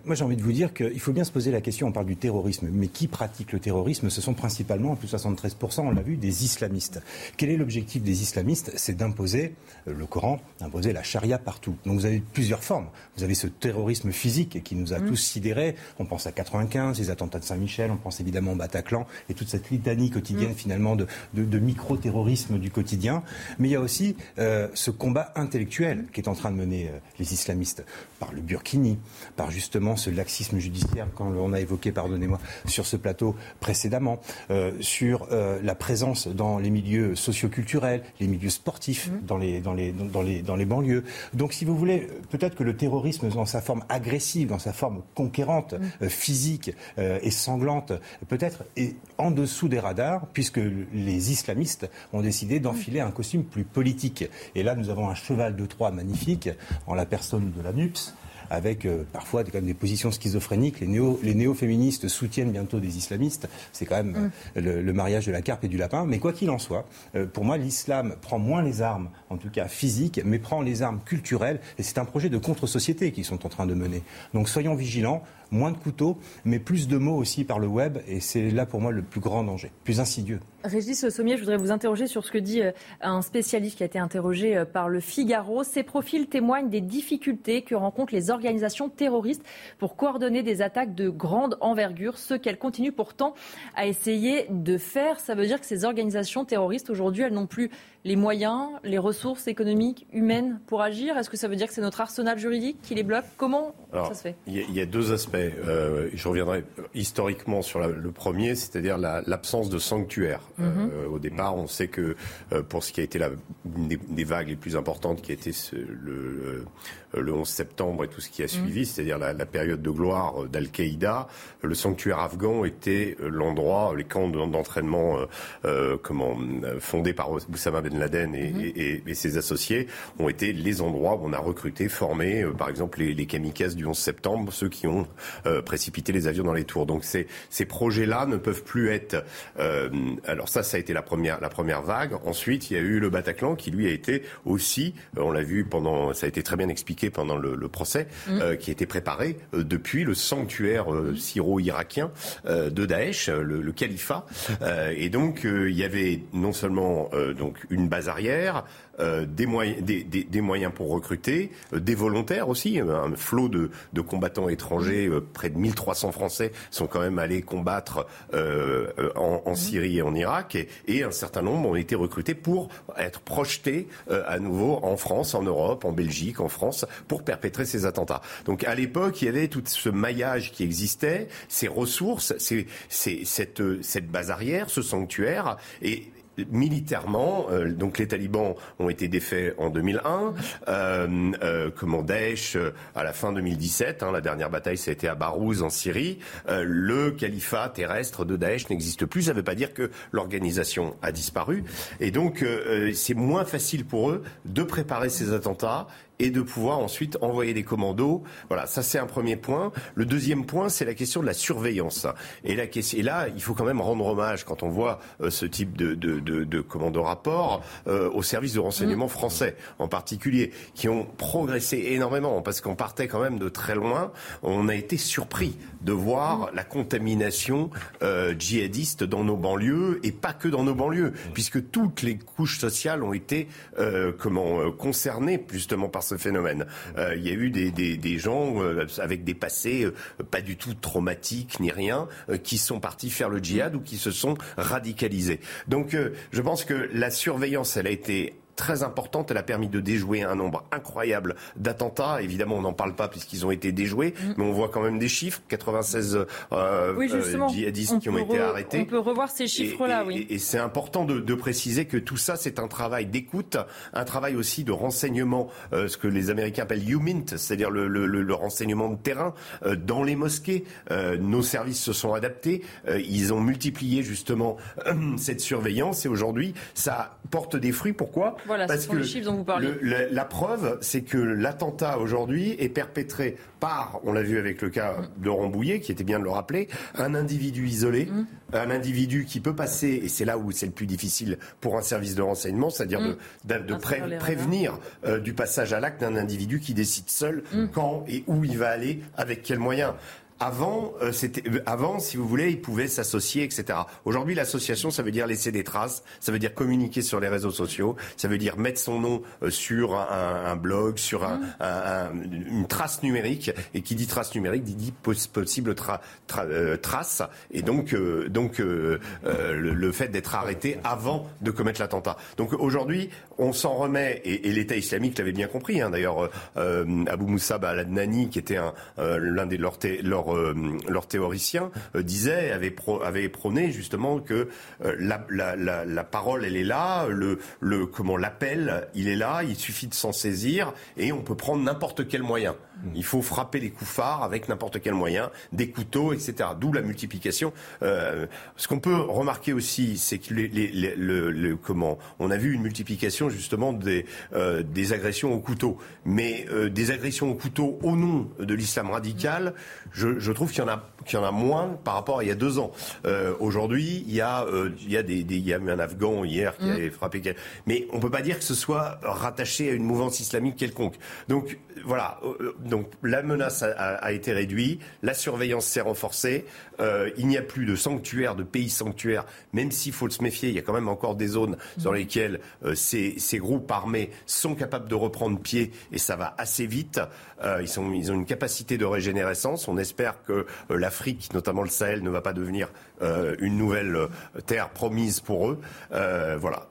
moi, j'ai envie de vous dire qu'il faut bien se poser la question. On parle du terrorisme, mais qui pratique le terrorisme? Ce sont principalement, en plus 73% on l'a vu, des islamistes. Quel est l'objectif des islamistes? C'est d'imposer le Coran, d'imposer la charia partout. Donc vous avez plusieurs formes. Vous avez ce terrorisme physique qui nous a mmh. tous sidérés. On pense à 95, les attentats de Saint-Michel, on pense évidemment au Bataclan et toute cette litanie quotidienne mmh. finalement de, de, micro-terrorisme du quotidien. Mais il y a aussi euh, ce combat intellectuel qui est en train de mener euh, les islamistes par le Burkini, par justement ce laxisme judiciaire qu'on a évoqué, pardonnez-moi, sur ce plateau précédemment, euh, sur la présence dans les milieux socioculturels, les milieux sportifs, mmh. dans, les, dans, les, dans, les, dans les banlieues, donc, si vous voulez, peut-être que le terrorisme, dans sa forme agressive, dans sa forme conquérante, mm. euh, physique euh, et sanglante, peut-être est en dessous des radars, puisque les islamistes ont décidé d'enfiler un costume plus politique. Et là, nous avons un cheval de Troie magnifique, en la personne de la NUPS, avec euh, parfois des, des, positions schizophréniques. Les, néo, les néo-féministes soutiennent bientôt des islamistes. C'est quand même mm. le, mariage de la carpe et du lapin. Mais quoi qu'il en soit, pour moi, l'islam prend moins les armes en tout cas physique, mais prend les armes culturelles. Et c'est un projet de contre-société qu'ils sont en train de mener. Donc soyons vigilants, moins de couteaux, mais plus de mots aussi par le web. Et c'est là pour moi le plus grand danger, plus insidieux. Régis Sommier, je voudrais vous interroger sur ce que dit euh, un spécialiste qui a été interrogé euh, par le Figaro. Ces profils témoignent des difficultés que rencontrent les organisations terroristes pour coordonner des attaques de grande envergure, ce qu'elle continue pourtant à essayer de faire. Ça veut dire que ces organisations terroristes, aujourd'hui, elles n'ont plus les moyens, les ressources économiques, humaines pour agir Est-ce que ça veut dire que c'est notre arsenal juridique qui les bloque? Comment ça se fait? il y, a deux aspects. Euh, je reviendrai historiquement sur le premier, c'est-à-dire l'absence de sanctuaire. Mhm. Euh, au départ, on sait que euh, pour ce qui a été la, une des, vagues les plus importantes, qui a été le, le 11 septembre et tout ce qui a suivi, mhm. c'est-à-dire la, la, période de gloire d'Al-Qaïda, le sanctuaire afghan était l'endroit, les camps d'entraînement comment fondés par Oussama Ben Laden mhm. et, et, ses associés ont été les endroits où on a recruté, formé, euh, par exemple les, les, kamikazes du 11 septembre, ceux qui ont euh, précipité les avions dans les tours. Donc ces, ces projets-là ne peuvent plus être. Euh, alors ça, ça a été la première, la première vague. Ensuite, il y a eu le Bataclan qui lui a été aussi, on l'a vu pendant, ça a été très bien expliqué pendant le, le procès, mhm. qui a été préparé depuis le sanctuaire syro-irakien de Daesh, le, le califat. et donc il y avait non seulement donc une base arrière, euh, des, moyens, des, moyens pour recruter, euh, des volontaires aussi, euh, un flot de, combattants étrangers, près de 1300 Français sont quand même allés combattre en, mmh. Syrie et en Irak, et, un certain nombre ont été recrutés pour être projetés à nouveau en France, en Europe, en Belgique, en France, pour perpétrer ces attentats. Donc à l'époque, il y avait tout ce maillage qui existait, ces ressources, ces, cette, cette base arrière, ce sanctuaire, et militairement, euh, donc les talibans ont été défaits en 2001, euh, euh, comment Daesh euh, à la fin 2017, hein, la dernière bataille ça a été à Barouz en Syrie, le califat terrestre de Daesh n'existe plus, ça ne veut pas dire que l'organisation a disparu, et donc c'est moins facile pour eux de préparer ces attentats et de pouvoir ensuite envoyer des commandos. Voilà, ça c'est un premier point. Le deuxième point, c'est la question de la surveillance. Et, la, et là, il faut quand même rendre hommage quand on voit euh, ce type de, de, de, de commando rapport euh, aux services de renseignement mmh. français en particulier, qui ont progressé énormément parce qu'on partait quand même de très loin. On a été surpris de voir la contamination euh, djihadiste dans nos banlieues et pas que dans nos banlieues, puisque toutes les couches sociales ont été euh, comment euh, concernées justement par ce phénomène. Euh, il y a eu des, des, des gens avec des passés pas du tout traumatiques ni rien qui sont partis faire le djihad ou qui se sont radicalisés. Donc je pense que la surveillance, elle a été très importante. Elle a permis de déjouer un nombre incroyable d'attentats. Évidemment, on n'en parle pas puisqu'ils ont été déjoués, mm. mais on voit quand même des chiffres. 96 euh, euh, djihadistes qui ont été arrêtés. On peut revoir ces chiffres-là, oui. Et, c'est important de, de, préciser que tout ça, c'est un travail d'écoute, un travail aussi de renseignement, euh, ce que les Américains appellent UMINT, c'est-à-dire le, le, le, renseignement de terrain euh, dans les mosquées. Euh, nos services se sont adaptés. ils ont multiplié justement [CLEARS THROAT] cette surveillance et aujourd'hui, ça porte des fruits. Pourquoi? Voilà, Parce que les chiffres dont vous parlez. la, preuve, c'est que l'attentat aujourd'hui est perpétré par, on l'a vu avec le cas de Rambouillet, qui était bien de le rappeler, un individu isolé, mm. un individu qui peut passer, et c'est là où c'est le plus difficile pour un service de renseignement, c'est-à-dire de, mm. de, prévenir euh, du passage à l'acte d'un individu qui décide seul mm. quand et où il va aller, avec quels moyens. Avant, euh, c'était, euh, avant, si vous voulez, ils pouvaient s'associer, etc. Aujourd'hui, l'association, ça veut dire laisser des traces, ça veut dire communiquer sur les réseaux sociaux, ça veut dire mettre son nom euh, sur un, blog, sur un, une trace numérique. Et qui dit trace numérique dit, possible trace. Et donc, donc le, fait d'être arrêté avant de commettre l'attentat. Donc aujourd'hui, on s'en remet, et, l'État islamique l'avait bien compris. Hein, d'ailleurs, Abou Moussa al-Adnani, qui était l'un des leurs euh, leur, théoricien euh, disait, avait, avait prôné justement que euh, la, parole, elle est là, le, le comment l'appel, il est là, il suffit de s'en saisir et on peut prendre n'importe quel moyen. Il faut frapper les coups phares avec n'importe quel moyen, des couteaux, etc. D'où la multiplication. ce qu'on peut remarquer aussi, c'est que les, le, comment on a vu une multiplication justement des, des agressions au couteau, mais des agressions au couteau au nom de l'islam radical. Je je, trouve qu'il y en a qu'il y en a moins par rapport à il y a deux ans. Aujourd'hui, il y a il y a des, il y a un Afghan hier qui mmh. a frappé, mais on peut pas dire que ce soit rattaché à une mouvance islamique quelconque. Donc voilà, donc la menace a, été réduite, la surveillance s'est renforcée, il n'y a plus de sanctuaires, de pays sanctuaires, même s'il faut se méfier, il y a quand même encore des zones dans mmh. lesquelles ces, ces groupes armés sont capables de reprendre pied et ça va assez vite. Euh, ils, sont, ils ont une capacité de régénérescence. On espère que euh, l'Afrique, notamment le Sahel, ne va pas devenir euh, une nouvelle terre promise pour eux. voilà.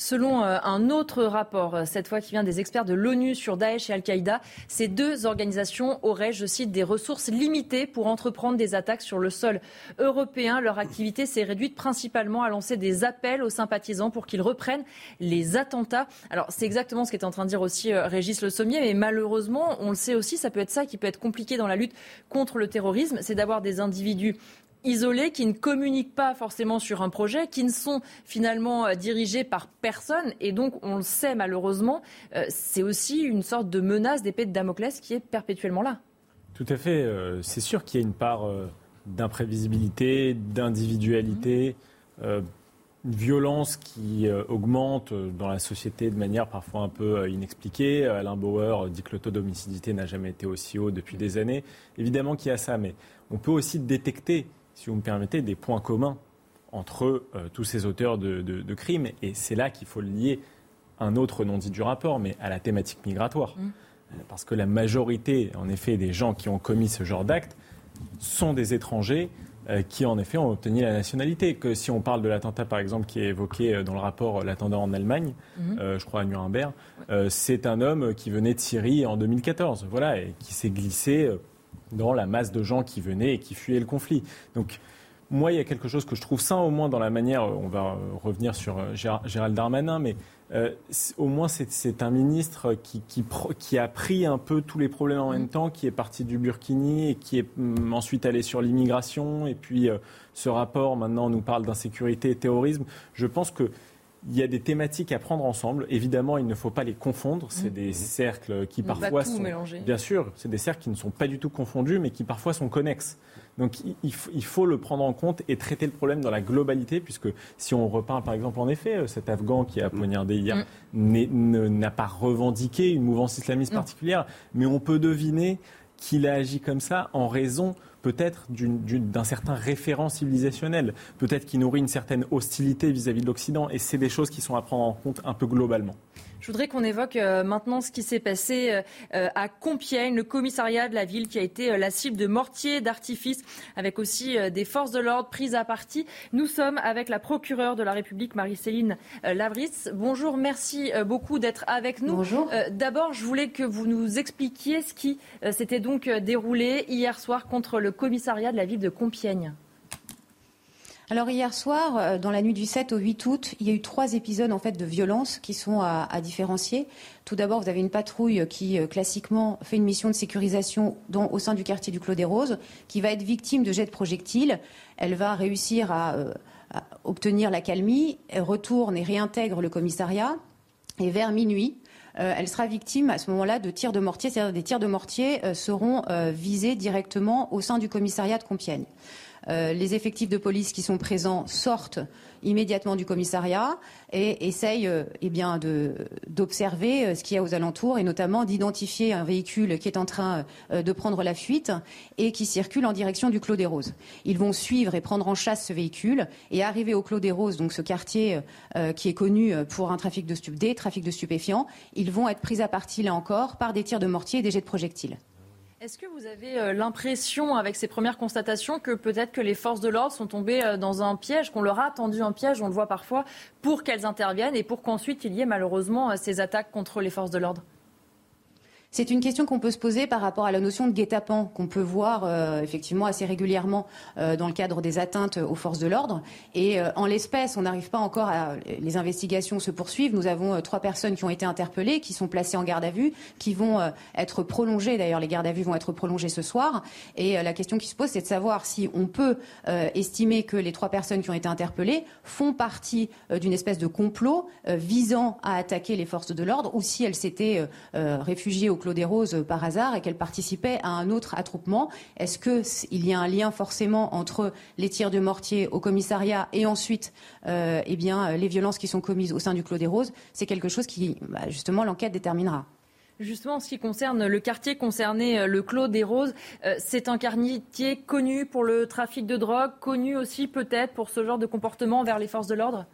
Selon euh, un autre rapport, euh, cette fois qui vient des experts de l'ONU sur Daesh et Al-Qaïda, ces deux organisations auraient, je cite, des ressources limitées pour entreprendre des attaques sur le sol européen. Leur activité s'est réduite principalement à lancer des appels aux sympathisants pour qu'ils reprennent les attentats. Alors c'est exactement ce qu'est en train de dire aussi euh, Régis Le Sommier, mais malheureusement, on le sait aussi, ça peut être ça qui peut être compliqué dans la lutte contre le terrorisme, c'est d'avoir des individus isolés, qui ne communiquent pas forcément sur un projet, qui ne sont finalement euh, dirigés par personne. Et donc, on le sait malheureusement, euh, c'est aussi une sorte de menace d'épée de Damoclès qui est perpétuellement là. Tout à fait. Euh, c'est sûr qu'il y a une part d'imprévisibilité, d'individualité, une violence qui augmente dans la société de manière parfois un peu inexpliquée. Alain Bauer dit que le taux d'homicidité n'a jamais été aussi haut depuis des années. Évidemment qu'il y a ça, mais on peut aussi détecter si vous me permettez, des points communs entre euh, tous ces auteurs de, crimes. Et c'est là qu'il faut lier un autre non dit du rapport, mais à la thématique migratoire. Mmh. Euh, parce que la majorité, en effet, des gens qui ont commis ce genre d'actes sont des étrangers euh, qui, en effet, ont obtenu la nationalité. Que si on parle de l'attentat, par exemple, qui est évoqué dans le rapport L'attentat en Allemagne, mmh. je crois à Nuremberg, c'est un homme qui venait de Syrie en 2014, voilà, et qui s'est glissé dans la masse de gens qui venaient et qui fuyaient le conflit. Donc, moi, il y a quelque chose que je trouve sain, au moins dans la manière, euh, on va euh, revenir sur euh, Gérald Darmanin, mais au moins c'est un ministre qui, qui, a pris un peu tous les problèmes en même mm. temps, qui est parti du Burkini et qui est mm, ensuite allé sur l'immigration. Et puis ce rapport, maintenant, nous parle d'insécurité et terrorisme. Je pense que il y a des thématiques à prendre ensemble. Évidemment, il ne faut pas les confondre. C'est mmh. des cercles qui parfois sont. Bien sûr, c'est des cercles qui ne sont pas du tout confondus, mais qui parfois sont connexes. Donc il, faut le prendre en compte et traiter le problème dans la globalité, puisque si on repeint par exemple en effet, euh, cet Afghan qui a poignardé hier mmh. n'a pas revendiqué une mouvance islamiste particulière, mais on peut deviner qu'il a agi comme ça en raison peut-être d'un certain référent civilisationnel, peut-être qu'il nourrit une certaine hostilité vis-à-vis -vis de l'Occident, et c'est des choses qui sont à prendre en compte un peu globalement. Je voudrais qu'on évoque euh, maintenant ce qui s'est passé euh, euh, à Compiègne, le commissariat de la ville qui a été la cible de mortiers d'artifice, avec aussi des forces de l'ordre prises à partie. Nous sommes avec la procureure de la République, Marie-Céline Lavris. Bonjour, merci beaucoup d'être avec nous. Bonjour. D'abord, je voulais que vous nous expliquiez ce qui s'était donc déroulé hier soir contre le commissariat de la ville de Compiègne. Alors hier soir, euh, dans la nuit du 7 au 8 août, il y a eu trois épisodes en fait de violence qui sont à, différencier. Tout d'abord, vous avez une patrouille qui euh, classiquement fait une mission de sécurisation au sein du quartier du Clos des Roses, qui va être victime de jets de projectiles. Elle va réussir à, euh, obtenir la calmie, elle retourne et réintègre le commissariat. Et vers minuit, elle sera victime à ce moment-là de tirs de mortier, c'est-à-dire des tirs de mortier seront visés directement au sein du commissariat de Compiègne. Euh, les effectifs de police qui sont présents sortent immédiatement du commissariat et essayent euh, eh bien d'observer euh, ce qu'il y a aux alentours et notamment d'identifier un véhicule qui est en train de prendre la fuite et qui circule en direction du Clos des Roses. Ils vont suivre et prendre en chasse ce véhicule et arriver au Clos des Roses, donc ce quartier qui est connu pour un trafic de des trafics de stupéfiants, ils vont être pris à partie là encore par des tirs de mortier et des jets de projectiles. Est-ce que vous avez euh, l'impression, avec ces premières constatations, que peut-être que les forces de l'ordre sont tombées euh, dans un piège, qu'on leur a tendu un piège, on le voit parfois, pour qu'elles interviennent et pour qu'ensuite il y ait malheureusement euh, ces attaques contre les forces de l'ordre? C'est une question qu'on peut se poser par rapport à la notion de guet-apens qu'on peut voir euh, effectivement assez régulièrement euh, dans le cadre des atteintes aux forces de l'ordre. Et euh, en l'espèce, on n'arrive pas encore à les investigations se poursuivent. Nous avons trois personnes qui ont été interpellées, qui sont placées en garde à vue, qui vont être prolongées. D'ailleurs, les gardes à vue vont être prolongées ce soir. Et la question qui se pose, c'est de savoir si on peut estimer que les trois personnes qui ont été interpellées font partie d'une espèce de complot visant à attaquer les forces de l'ordre, ou si elles s'étaient réfugiées au Clos des Roses par hasard et qu'elle participait à un autre attroupement. Est-ce qu'il y a un lien forcément entre les tirs de mortier au commissariat et ensuite eh bien, les violences qui sont commises au sein du Clos des Roses? C'est quelque chose qui, bah, justement, l'enquête déterminera. Justement, en ce qui concerne le quartier concerné, le Clos des Roses, c'est un quartier connu pour le trafic de drogue, connu aussi peut-être pour ce genre de comportement vers les forces de l'ordre?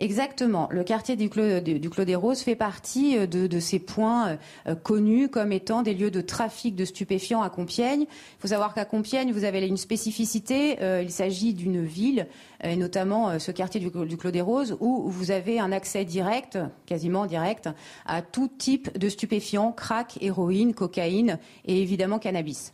Exactement. Le quartier du Clos, des Roses fait partie euh, de, ces points euh, connus comme étant des lieux de trafic de stupéfiants à Compiègne. Il faut savoir qu'à Compiègne, vous avez une spécificité. Euh, il s'agit d'une ville, et notamment ce quartier du, Clos des Roses, où vous avez un accès direct, quasiment direct, à tout type de stupéfiants, crack, héroïne, cocaïne et évidemment cannabis.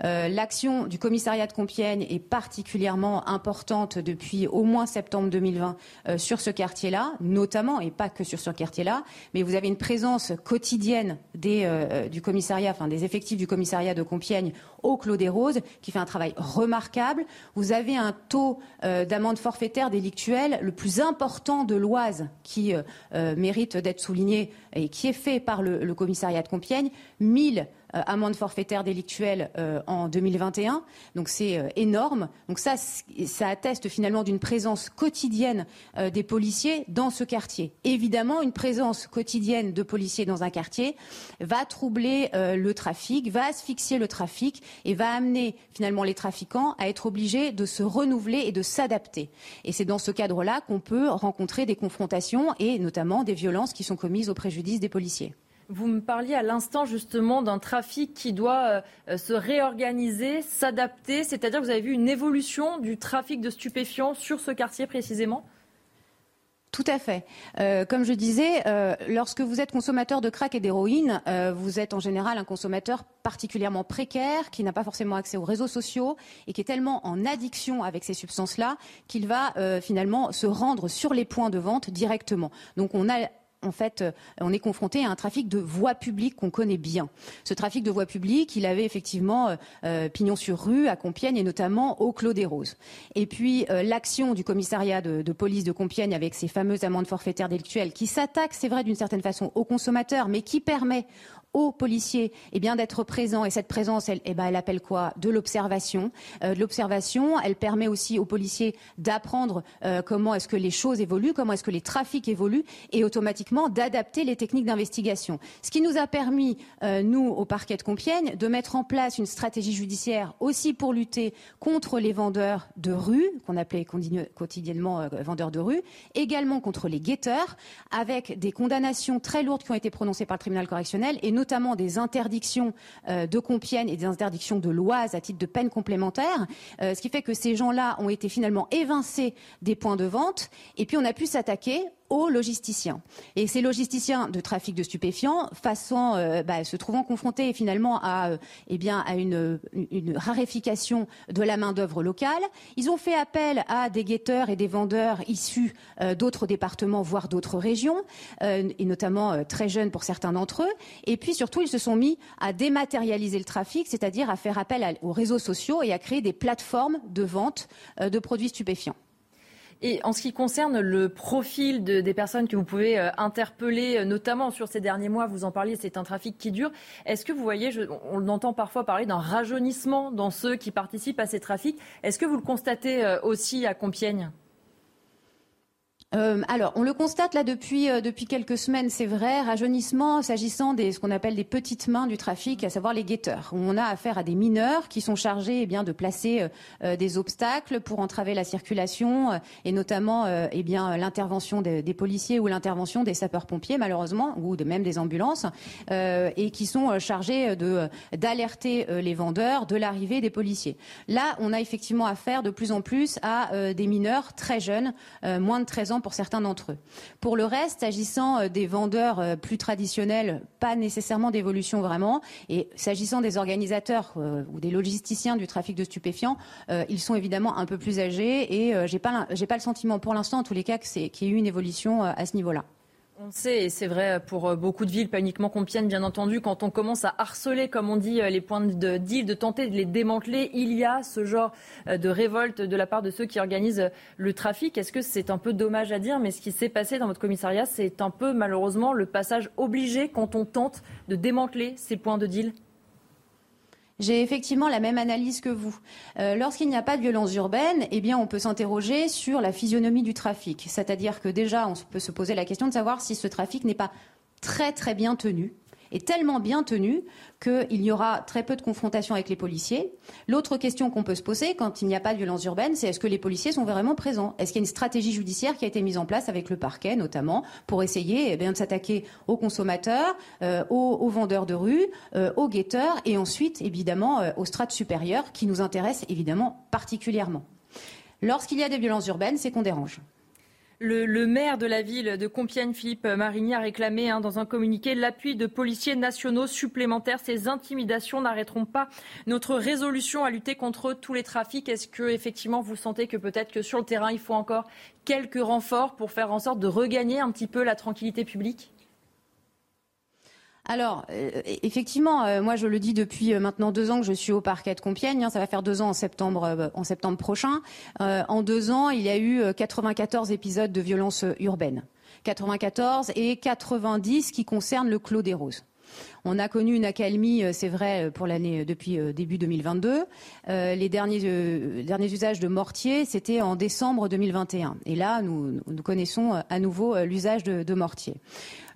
L'action du commissariat de Compiègne est particulièrement importante depuis au moins septembre 2020 sur ce quartier quartier-là, notamment, et pas que sur ce quartier-là, mais vous avez une présence quotidienne euh, du commissariat, enfin des effectifs du commissariat de Compiègne au Clos des Roses, qui fait un travail remarquable. Vous avez un taux euh, d'amende forfaitaire délictuelle le plus important de l'Oise, qui euh, mérite d'être souligné et qui est fait par le, commissariat de Compiègne. 1000 euh, amende forfaitaire délictuelle euh, en 2021. Donc c'est euh, énorme. Donc ça, ça atteste finalement d'une présence quotidienne des policiers dans ce quartier. Évidemment, une présence quotidienne de policiers dans un quartier va troubler le trafic, va asphyxier le trafic et va amener finalement les trafiquants à être obligés de se renouveler et de s'adapter. Et c'est dans ce cadre-là qu'on peut rencontrer des confrontations et notamment des violences qui sont commises au préjudice des policiers. Vous me parliez à l'instant justement d'un trafic qui doit euh, se réorganiser, s'adapter, c'est-à-dire que vous avez vu une évolution du trafic de stupéfiants sur ce quartier précisément? Tout à fait. Euh, comme je disais, euh, lorsque vous êtes consommateur de crack et d'héroïne, vous êtes en général un consommateur particulièrement précaire, qui n'a pas forcément accès aux réseaux sociaux et qui est tellement en addiction avec ces substances-là qu'il va finalement se rendre sur les points de vente directement. Donc on a en fait, euh, on est confronté à un trafic de voies publiques qu'on connaît bien. Ce trafic de voies publiques, il avait effectivement euh, euh, pignon sur rue à Compiègne et notamment au Clos des Roses. Et puis l'action du commissariat de, police de Compiègne avec ces fameuses amendes forfaitaires délictuelles qui s'attaquent, c'est vrai, d'une certaine façon aux consommateurs, mais qui permet aux policiers eh bien d'être présents. Et cette présence elle, eh ben, elle appelle quoi? De l'observation. Euh, l'observation elle permet aussi aux policiers d'apprendre euh, comment est-ce que les choses évoluent comment est-ce que les trafics évoluent et automatiquement d'adapter les techniques d'investigation. Ce qui nous a permis euh, nous au parquet de Compiègne de mettre en place une stratégie judiciaire aussi pour lutter contre les vendeurs de rue qu'on appelait quotidiennement vendeurs de rue également contre les guetteurs avec des condamnations très lourdes qui ont été prononcées par le tribunal correctionnel notamment des interdictions euh, de Compiègne et des interdictions de l'Oise à titre de peine complémentaire, euh, ce qui fait que ces gens-là ont été finalement évincés des points de vente, et puis on a pu s'attaquer aux logisticiens. Et ces logisticiens de trafic de stupéfiants, euh, bah, se trouvant confrontés finalement à, euh, eh à une, une, raréfication de la main-d'œuvre locale, ils ont fait appel à des guetteurs et des vendeurs issus euh, d'autres départements, voire d'autres régions, et notamment très jeunes pour certains d'entre eux. Et puis surtout, ils se sont mis à dématérialiser le trafic, c'est-à-dire à faire appel aux réseaux sociaux et à créer des plateformes de vente de produits stupéfiants. Et en ce qui concerne le profil des personnes que vous pouvez euh, interpeller, euh, notamment sur ces derniers mois, vous en parliez, c'est un trafic qui dure. Est-ce que vous voyez, on entend parfois parler d'un rajeunissement dans ceux qui participent à ces trafics. Est-ce que vous le constatez euh, aussi à Compiègne? Euh, alors, on le constate là depuis euh, depuis quelques semaines, c'est vrai, rajeunissement s'agissant des ce qu'on appelle des petites mains du trafic, à savoir les guetteurs. On a affaire à des mineurs qui sont chargés eh de placer euh, des obstacles pour entraver la circulation et notamment eh l'intervention des, policiers ou l'intervention des sapeurs-pompiers malheureusement ou de même des ambulances et qui sont chargés d'alerter les vendeurs de l'arrivée des policiers. Là, on a effectivement affaire de plus en plus à des mineurs très jeunes, moins de 13 ans pour certains d'entre eux. Pour le reste, s'agissant euh, des vendeurs euh, plus traditionnels, pas nécessairement d'évolution vraiment. Et s'agissant des organisateurs euh, ou des logisticiens du trafic de stupéfiants, ils sont évidemment un peu plus âgés et j'ai pas j'ai pas le sentiment pour l'instant, en tous les cas, qu'il y ait eu une évolution à ce niveau-là. On sait, et c'est vrai pour beaucoup de villes, pas uniquement Compiègne, bien entendu, quand on commence à harceler, comme on dit, les points de deal, de tenter de les démanteler, il y a ce genre de révolte de la part de ceux qui organisent le trafic. Est-ce que c'est un peu dommage à dire, mais ce qui s'est passé dans votre commissariat, c'est un peu malheureusement le passage obligé quand on tente de démanteler ces points de deal? J'ai effectivement la même analyse que vous. Euh, lorsqu'il n'y a pas de violence urbaine, eh bien, on peut s'interroger sur la physionomie du trafic. C'est-à-dire que déjà, on peut se poser la question de savoir si ce trafic n'est pas très très bien tenu est tellement bien tenu qu'il y aura très peu de confrontation avec les policiers. L'autre question qu'on peut se poser quand il n'y a pas de violence urbaine, c'est est-ce que les policiers sont vraiment présents? Est-ce qu'il y a une stratégie judiciaire qui a été mise en place avec le parquet, notamment, pour essayer eh de s'attaquer aux consommateurs, euh, aux, vendeurs de rue, euh, aux guetteurs et ensuite, évidemment, euh, aux strates supérieures qui nous intéressent évidemment particulièrement? Lorsqu'il y a des violences urbaines, c'est qu'on dérange. Le, maire de la ville de Compiègne, Philippe Marigny, a réclamé hein, dans un communiqué l'appui de policiers nationaux supplémentaires. Ces intimidations n'arrêteront pas notre résolution à lutter contre tous les trafics. Est-ce que effectivement vous sentez que peut-être que sur le terrain il faut encore quelques renforts pour faire en sorte de regagner un petit peu la tranquillité publique? Alors, euh, effectivement, euh, moi je le dis depuis euh, maintenant deux ans que je suis au parquet de Compiègne. Hein, ça va faire deux ans en septembre, en septembre prochain. en deux ans, il y a eu 94 épisodes de violence urbaine. 94 et 90 qui concernent le Clos des Roses. On a connu une accalmie, euh, c'est vrai, euh, pour l'année euh, depuis début 2022. les derniers, derniers usages de mortier, c'était en décembre 2021. Et là, nous, connaissons à nouveau l'usage de, de mortier.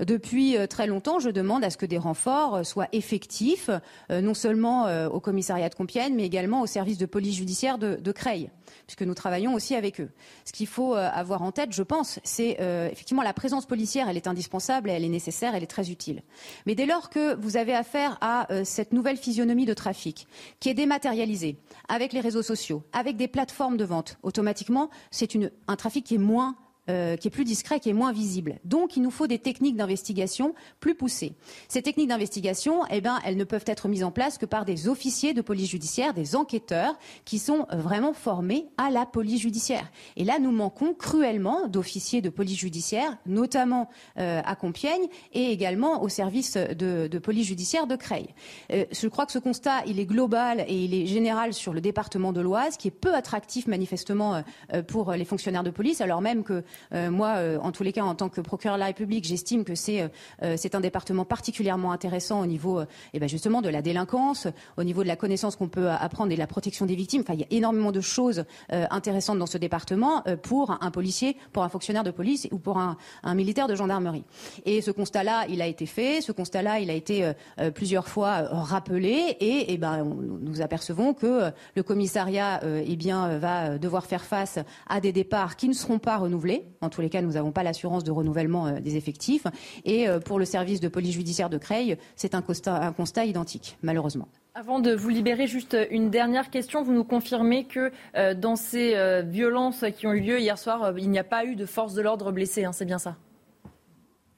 Depuis très longtemps, je demande à ce que des renforts soient effectifs, non seulement au commissariat de Compiègne, mais également au service de police judiciaire de, Creil puisque nous travaillons aussi avec eux. Ce qu'il faut avoir en tête, je pense, c'est effectivement la présence policière, elle est indispensable, elle est nécessaire, elle est très utile. Mais dès lors que vous avez affaire à euh, cette nouvelle physionomie de trafic, qui est dématérialisée, avec les réseaux sociaux, avec des plateformes de vente, automatiquement, c'est un trafic qui est moins euh, qui est plus discret, qui est moins visible. Donc, il nous faut des techniques d'investigation plus poussées. Ces techniques d'investigation, eh ben, elles ne peuvent être mises en place que par des officiers de police judiciaire, des enquêteurs qui sont euh, vraiment formés à la police judiciaire. Et là, nous manquons cruellement d'officiers de police judiciaire, notamment euh, à Compiègne et également au service de, police judiciaire de Creil. je crois que ce constat, il est global et il est général sur le département de l'Oise, qui est peu attractif manifestement pour les fonctionnaires de police, alors même que euh, moi, euh, en tous les cas, en tant que procureur de la République, j'estime que c'est euh, un département particulièrement intéressant au niveau eh ben, justement de la délinquance, au niveau de la connaissance qu'on peut apprendre et de la protection des victimes. Enfin, il y a énormément de choses intéressantes dans ce département pour un policier, pour un fonctionnaire de police ou pour un, militaire de gendarmerie. Et ce constat-là, il a été fait. Ce constat-là, il a été plusieurs fois rappelé. Et, eh ben, nous apercevons que le commissariat eh bien, va devoir faire face à des départs qui ne seront pas renouvelés en tous les cas, nous n'avons pas l'assurance de renouvellement euh, des effectifs. Et euh, pour le service de police judiciaire de Creil, c'est un constat, identique, malheureusement. Avant de vous libérer, juste une dernière question. Vous nous confirmez que euh, dans ces violences qui ont eu lieu hier soir, il n'y a pas eu de force de l'ordre blessée, hein, c'est bien ça?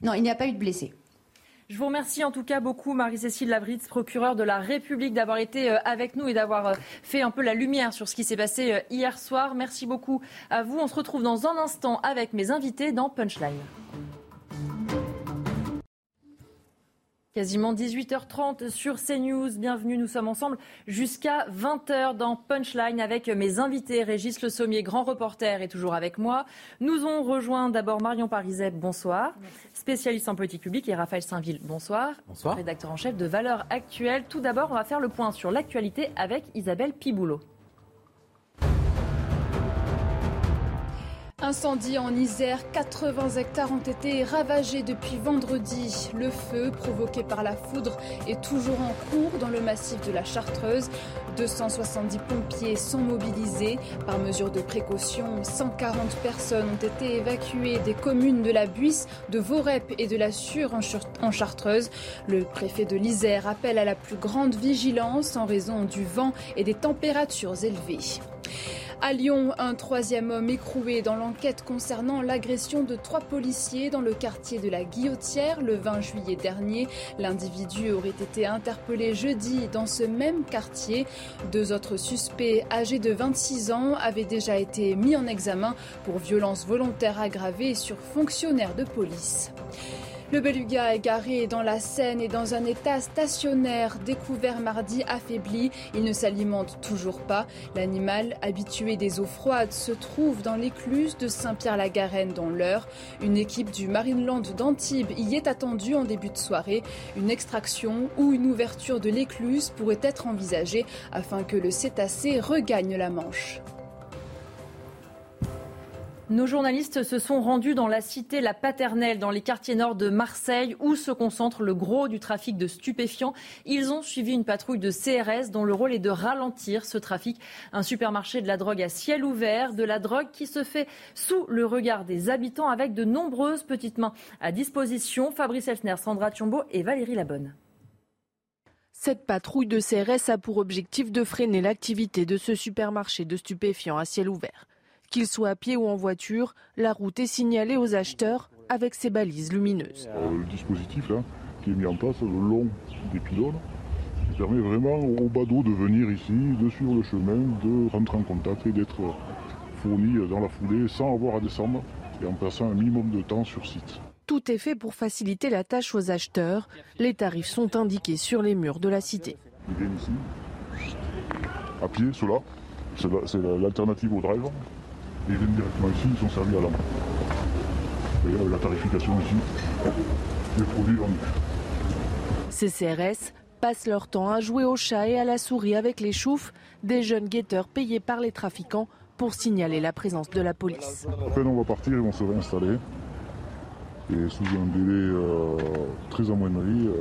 Non, il n'y a pas eu de blessés. Je vous remercie en tout cas beaucoup, Marie-Cécile Lavritz, procureure de la République, d'avoir été euh, avec nous et d'avoir euh, fait un peu la lumière sur ce qui s'est passé euh, hier soir. Merci beaucoup à vous. On se retrouve dans un instant avec mes invités dans Punchline. Quasiment 18h30 sur CNews. Bienvenue, nous sommes ensemble jusqu'à 20h dans Punchline avec mes invités. Régis Le Sommier, grand reporter, est toujours avec moi. Nous ont rejoint d'abord Marion Pariset, bonsoir. Spécialiste en politique publique et Raphaël Saint-Ville, bonsoir. Bonsoir. Rédacteur en chef de Valeurs Actuelles. Tout d'abord, on va faire le point sur l'actualité avec Isabelle Piboulot. Incendie en Isère, 80 hectares ont été ravagés depuis vendredi. Le feu, provoqué par la foudre, est toujours en cours dans le massif de la Chartreuse. 270 pompiers sont mobilisés. Par mesure de précaution, 140 personnes ont été évacuées des communes de la Buisse, de Vorep et de la Sûre en Chartreuse. Le préfet de l'Isère appelle à la plus grande vigilance en raison du vent et des températures élevées. À Lyon, un troisième homme écroué dans l'enquête concernant l'agression de trois policiers dans le quartier de la Guillotière le 20 juillet dernier. L'individu aurait été interpellé jeudi dans ce même quartier. Deux autres suspects âgés de 26 ans avaient déjà été mis en examen pour violence volontaire aggravée sur fonctionnaires de police. Le beluga est garé dans la Seine et dans un état stationnaire, découvert mardi affaibli. Il ne s'alimente toujours pas. L'animal, habitué des eaux froides, se trouve dans l'écluse de Saint-Pierre-la-Garenne dans l'Eure. Une équipe du Marineland d'Antibes y est attendue en début de soirée. Une extraction ou une ouverture de l'écluse pourrait être envisagée afin que le cétacé regagne la Manche. Nos journalistes se sont rendus dans la cité La Paternelle, dans les quartiers nord de Marseille, où se concentre le gros du trafic de stupéfiants. Ils ont suivi une patrouille de CRS dont le rôle est de ralentir ce trafic. Un supermarché de la drogue à ciel ouvert, de la drogue qui se fait sous le regard des habitants avec de nombreuses petites mains à disposition. Fabrice Elfner, Sandra Thiombo et Valérie Labonne. Cette patrouille de CRS a pour objectif de freiner l'activité de ce supermarché de stupéfiants à ciel ouvert. Qu'il soit à pied ou en voiture, la route est signalée aux acheteurs avec ses balises lumineuses. Euh, le dispositif là, qui est mis en place le long des pylônes qui permet vraiment aux badauds de venir ici, de suivre le chemin, de rentrer en contact et d'être fournis dans la foulée sans avoir à descendre et en passant un minimum de temps sur site. Tout est fait pour faciliter la tâche aux acheteurs. Les tarifs sont indiqués sur les murs de la cité. Ils viennent ici, à pied, cela, c'est l'alternative au drive. Ils viennent directement ici, ils sont servis à la main. Et la tarification ici, des produits vendus. Ces CRS passent leur temps à jouer au chat et à la souris avec les choufs, des jeunes guetteurs payés par les trafiquants pour signaler la présence de la police. À peine on va partir, ils vont se réinstaller. Et sous un délai euh, très amoindri, euh,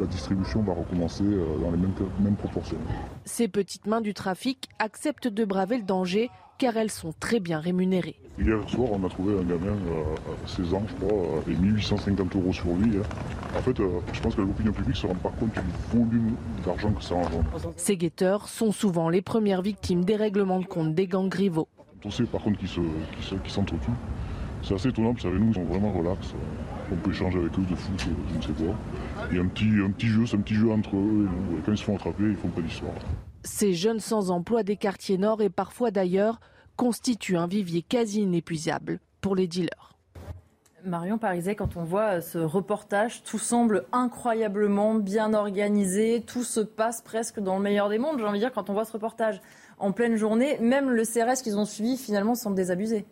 la distribution va recommencer euh, dans les mêmes, mêmes proportions. Ces petites mains du trafic acceptent de braver le danger car elles sont très bien rémunérées. Hier soir, on a trouvé un gamin à 16 ans, je crois, et 1850 euros sur lui. Hein. En fait, je pense que l'opinion publique ne se rend pas compte du volume d'argent que ça engendre. Ces guetteurs sont souvent les premières victimes des règlements de compte des gangs rivaux. On sait par contre qu'ils s'entretuent. C'est assez étonnant, vous savez, nous, ils sont vraiment relax. On peut échanger avec eux de foot, je ne sais quoi. Il y a un petit, un petit jeu, c'est un petit jeu entre eux et nous. Et quand ils se font attraper, ils font pas d'histoire. Ces jeunes sans emploi des quartiers nord et parfois d'ailleurs constituent un vivier quasi inépuisable pour les dealers. Marion Pariset, quand on voit ce reportage, tout semble incroyablement bien organisé, tout se passe presque dans le meilleur des mondes. J'ai envie de dire, quand on voit ce reportage en pleine journée, même le CRS qu'ils ont suivi finalement semble désabusé.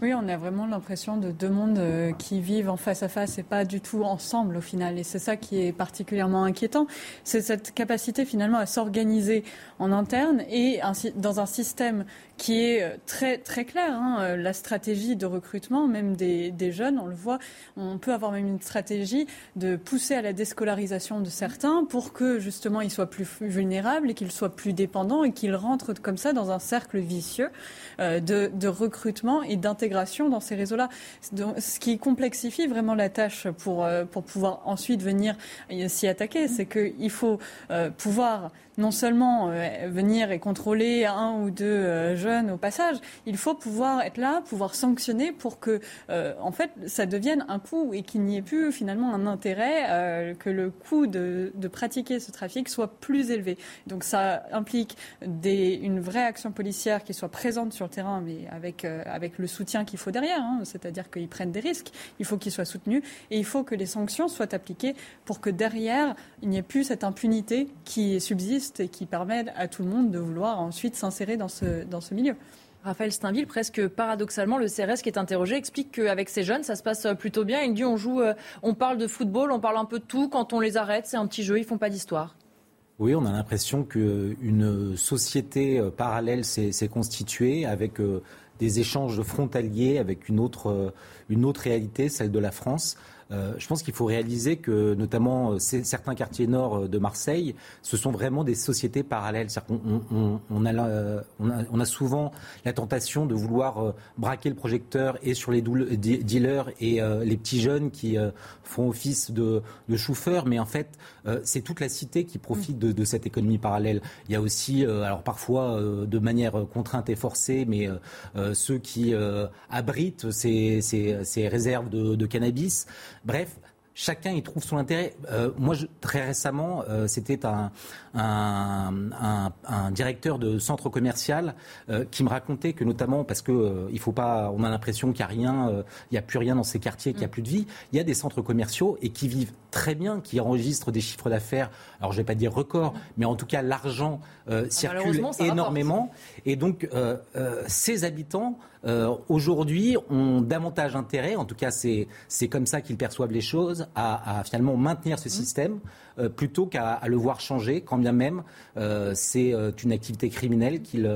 Oui, on a vraiment l'impression de deux mondes euh, qui vivent en face à face et pas du tout ensemble au final. Et c'est ça qui est particulièrement inquiétant. C'est cette capacité finalement à s'organiser en interne et dans un système qui est euh, très, très clair. Hein. Euh, la stratégie de recrutement, même des, jeunes, on le voit, on peut avoir même une stratégie de pousser à la déscolarisation de certains pour que justement ils soient plus vulnérables et qu'ils soient plus dépendants et qu'ils rentrent comme ça dans un cercle vicieux de, de, recrutement et d'intégration dans ces réseaux-là. Ce qui complexifie vraiment la tâche pour, pour pouvoir ensuite venir s'y attaquer, c'est qu'il faut pouvoir non seulement euh, venir et contrôler un ou deux euh, jeunes au passage, il faut pouvoir être là, pouvoir sanctionner pour que, euh, en fait, ça devienne un coût et qu'il n'y ait plus finalement un intérêt, que le coût de, pratiquer ce trafic soit plus élevé. Donc ça implique une vraie action policière qui soit présente sur le terrain, mais avec, avec le soutien qu'il faut derrière, hein. c'est-à-dire qu'ils prennent des risques, il faut qu'ils soient soutenus et il faut que les sanctions soient appliquées pour que derrière, il n'y ait plus cette impunité qui subsiste et qui permettent à tout le monde de vouloir ensuite s'insérer dans ce, dans ce milieu. Raphaël Steinville, presque paradoxalement, le CRS qui est interrogé explique qu'avec ces jeunes, ça se passe plutôt bien. Il dit on joue, euh, on parle de football, on parle un peu de tout. Quand on les arrête, c'est un petit jeu, ils font pas d'histoire. Oui, on a l'impression qu'une société euh, parallèle s'est constituée avec euh, des échanges frontaliers avec une autre, une autre réalité, celle de la France. Je pense qu'il faut réaliser que, notamment, certains quartiers nord de Marseille, ce sont vraiment des sociétés parallèles. On, a, souvent la tentation de vouloir braquer le projecteur et sur les dealers et les petits jeunes qui font office de, chauffeurs, mais en fait, c'est toute la cité qui profite de, cette économie parallèle. Il y a aussi, alors parfois de manière contrainte et forcée, mais ceux qui abritent ces, ces, réserves de, de cannabis. Bref, chacun y trouve son intérêt. Euh, moi, très récemment, euh, c'était un, directeur de centre commercial euh, qui me racontait que notamment parce que il faut pas, on a l'impression qu'il n'y a rien, il n'y a plus rien dans ces quartiers, qu'il n'y a mm. plus de vie. Il y a des centres commerciaux et qui vivent très bien, qui enregistrent des chiffres d'affaires. Alors, je vais pas dire record, mais en tout cas, l'argent ah, circule énormément. Et donc, ces habitants euh, aujourd'hui ont davantage intérêt, en tout cas c'est comme ça qu'ils perçoivent les choses, à, finalement maintenir ce mmh. système euh, plutôt qu'à le voir changer, quand bien même euh, c'est une activité criminelle qu'ils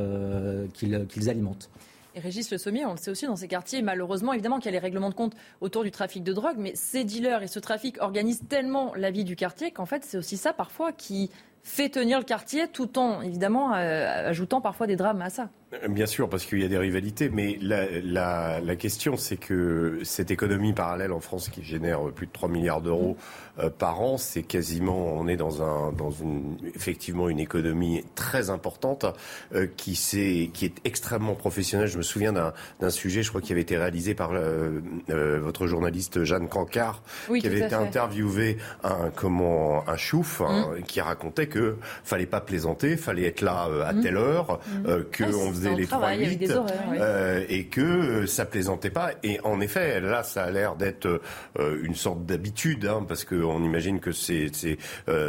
alimentent. Et Régis Le Sommier, on le sait aussi dans ces quartiers, malheureusement, évidemment qu'il y a les règlements de compte autour du trafic de drogue, mais ces dealers et ce trafic organisent tellement la vie du quartier qu'en fait, c'est aussi ça parfois qui fait tenir le quartier tout en, évidemment, ajoutant parfois des drames à ça. Bien sûr, parce qu'il y a des rivalités, mais la, la, la question, c'est que cette économie parallèle en France qui génère plus de 3 milliards d'euros euh, par an, c'est quasiment, on est dans, un, dans une, effectivement une économie très importante euh, qui, qui est extrêmement professionnelle. Je me souviens d'un sujet, je crois, qui avait été réalisé par euh, votre journaliste Jeanne Cancard, qui avait été interviewé un, comment, un chouf, hein, mmh. qui racontait que fallait pas plaisanter, fallait être là à mmh. telle heure, mmh. que ah, les 3-8 euh, et que euh, ça plaisantait pas. Et en effet, là, ça a l'air d'être euh, une sorte d'habitude, hein, parce qu'on imagine que ces, ces,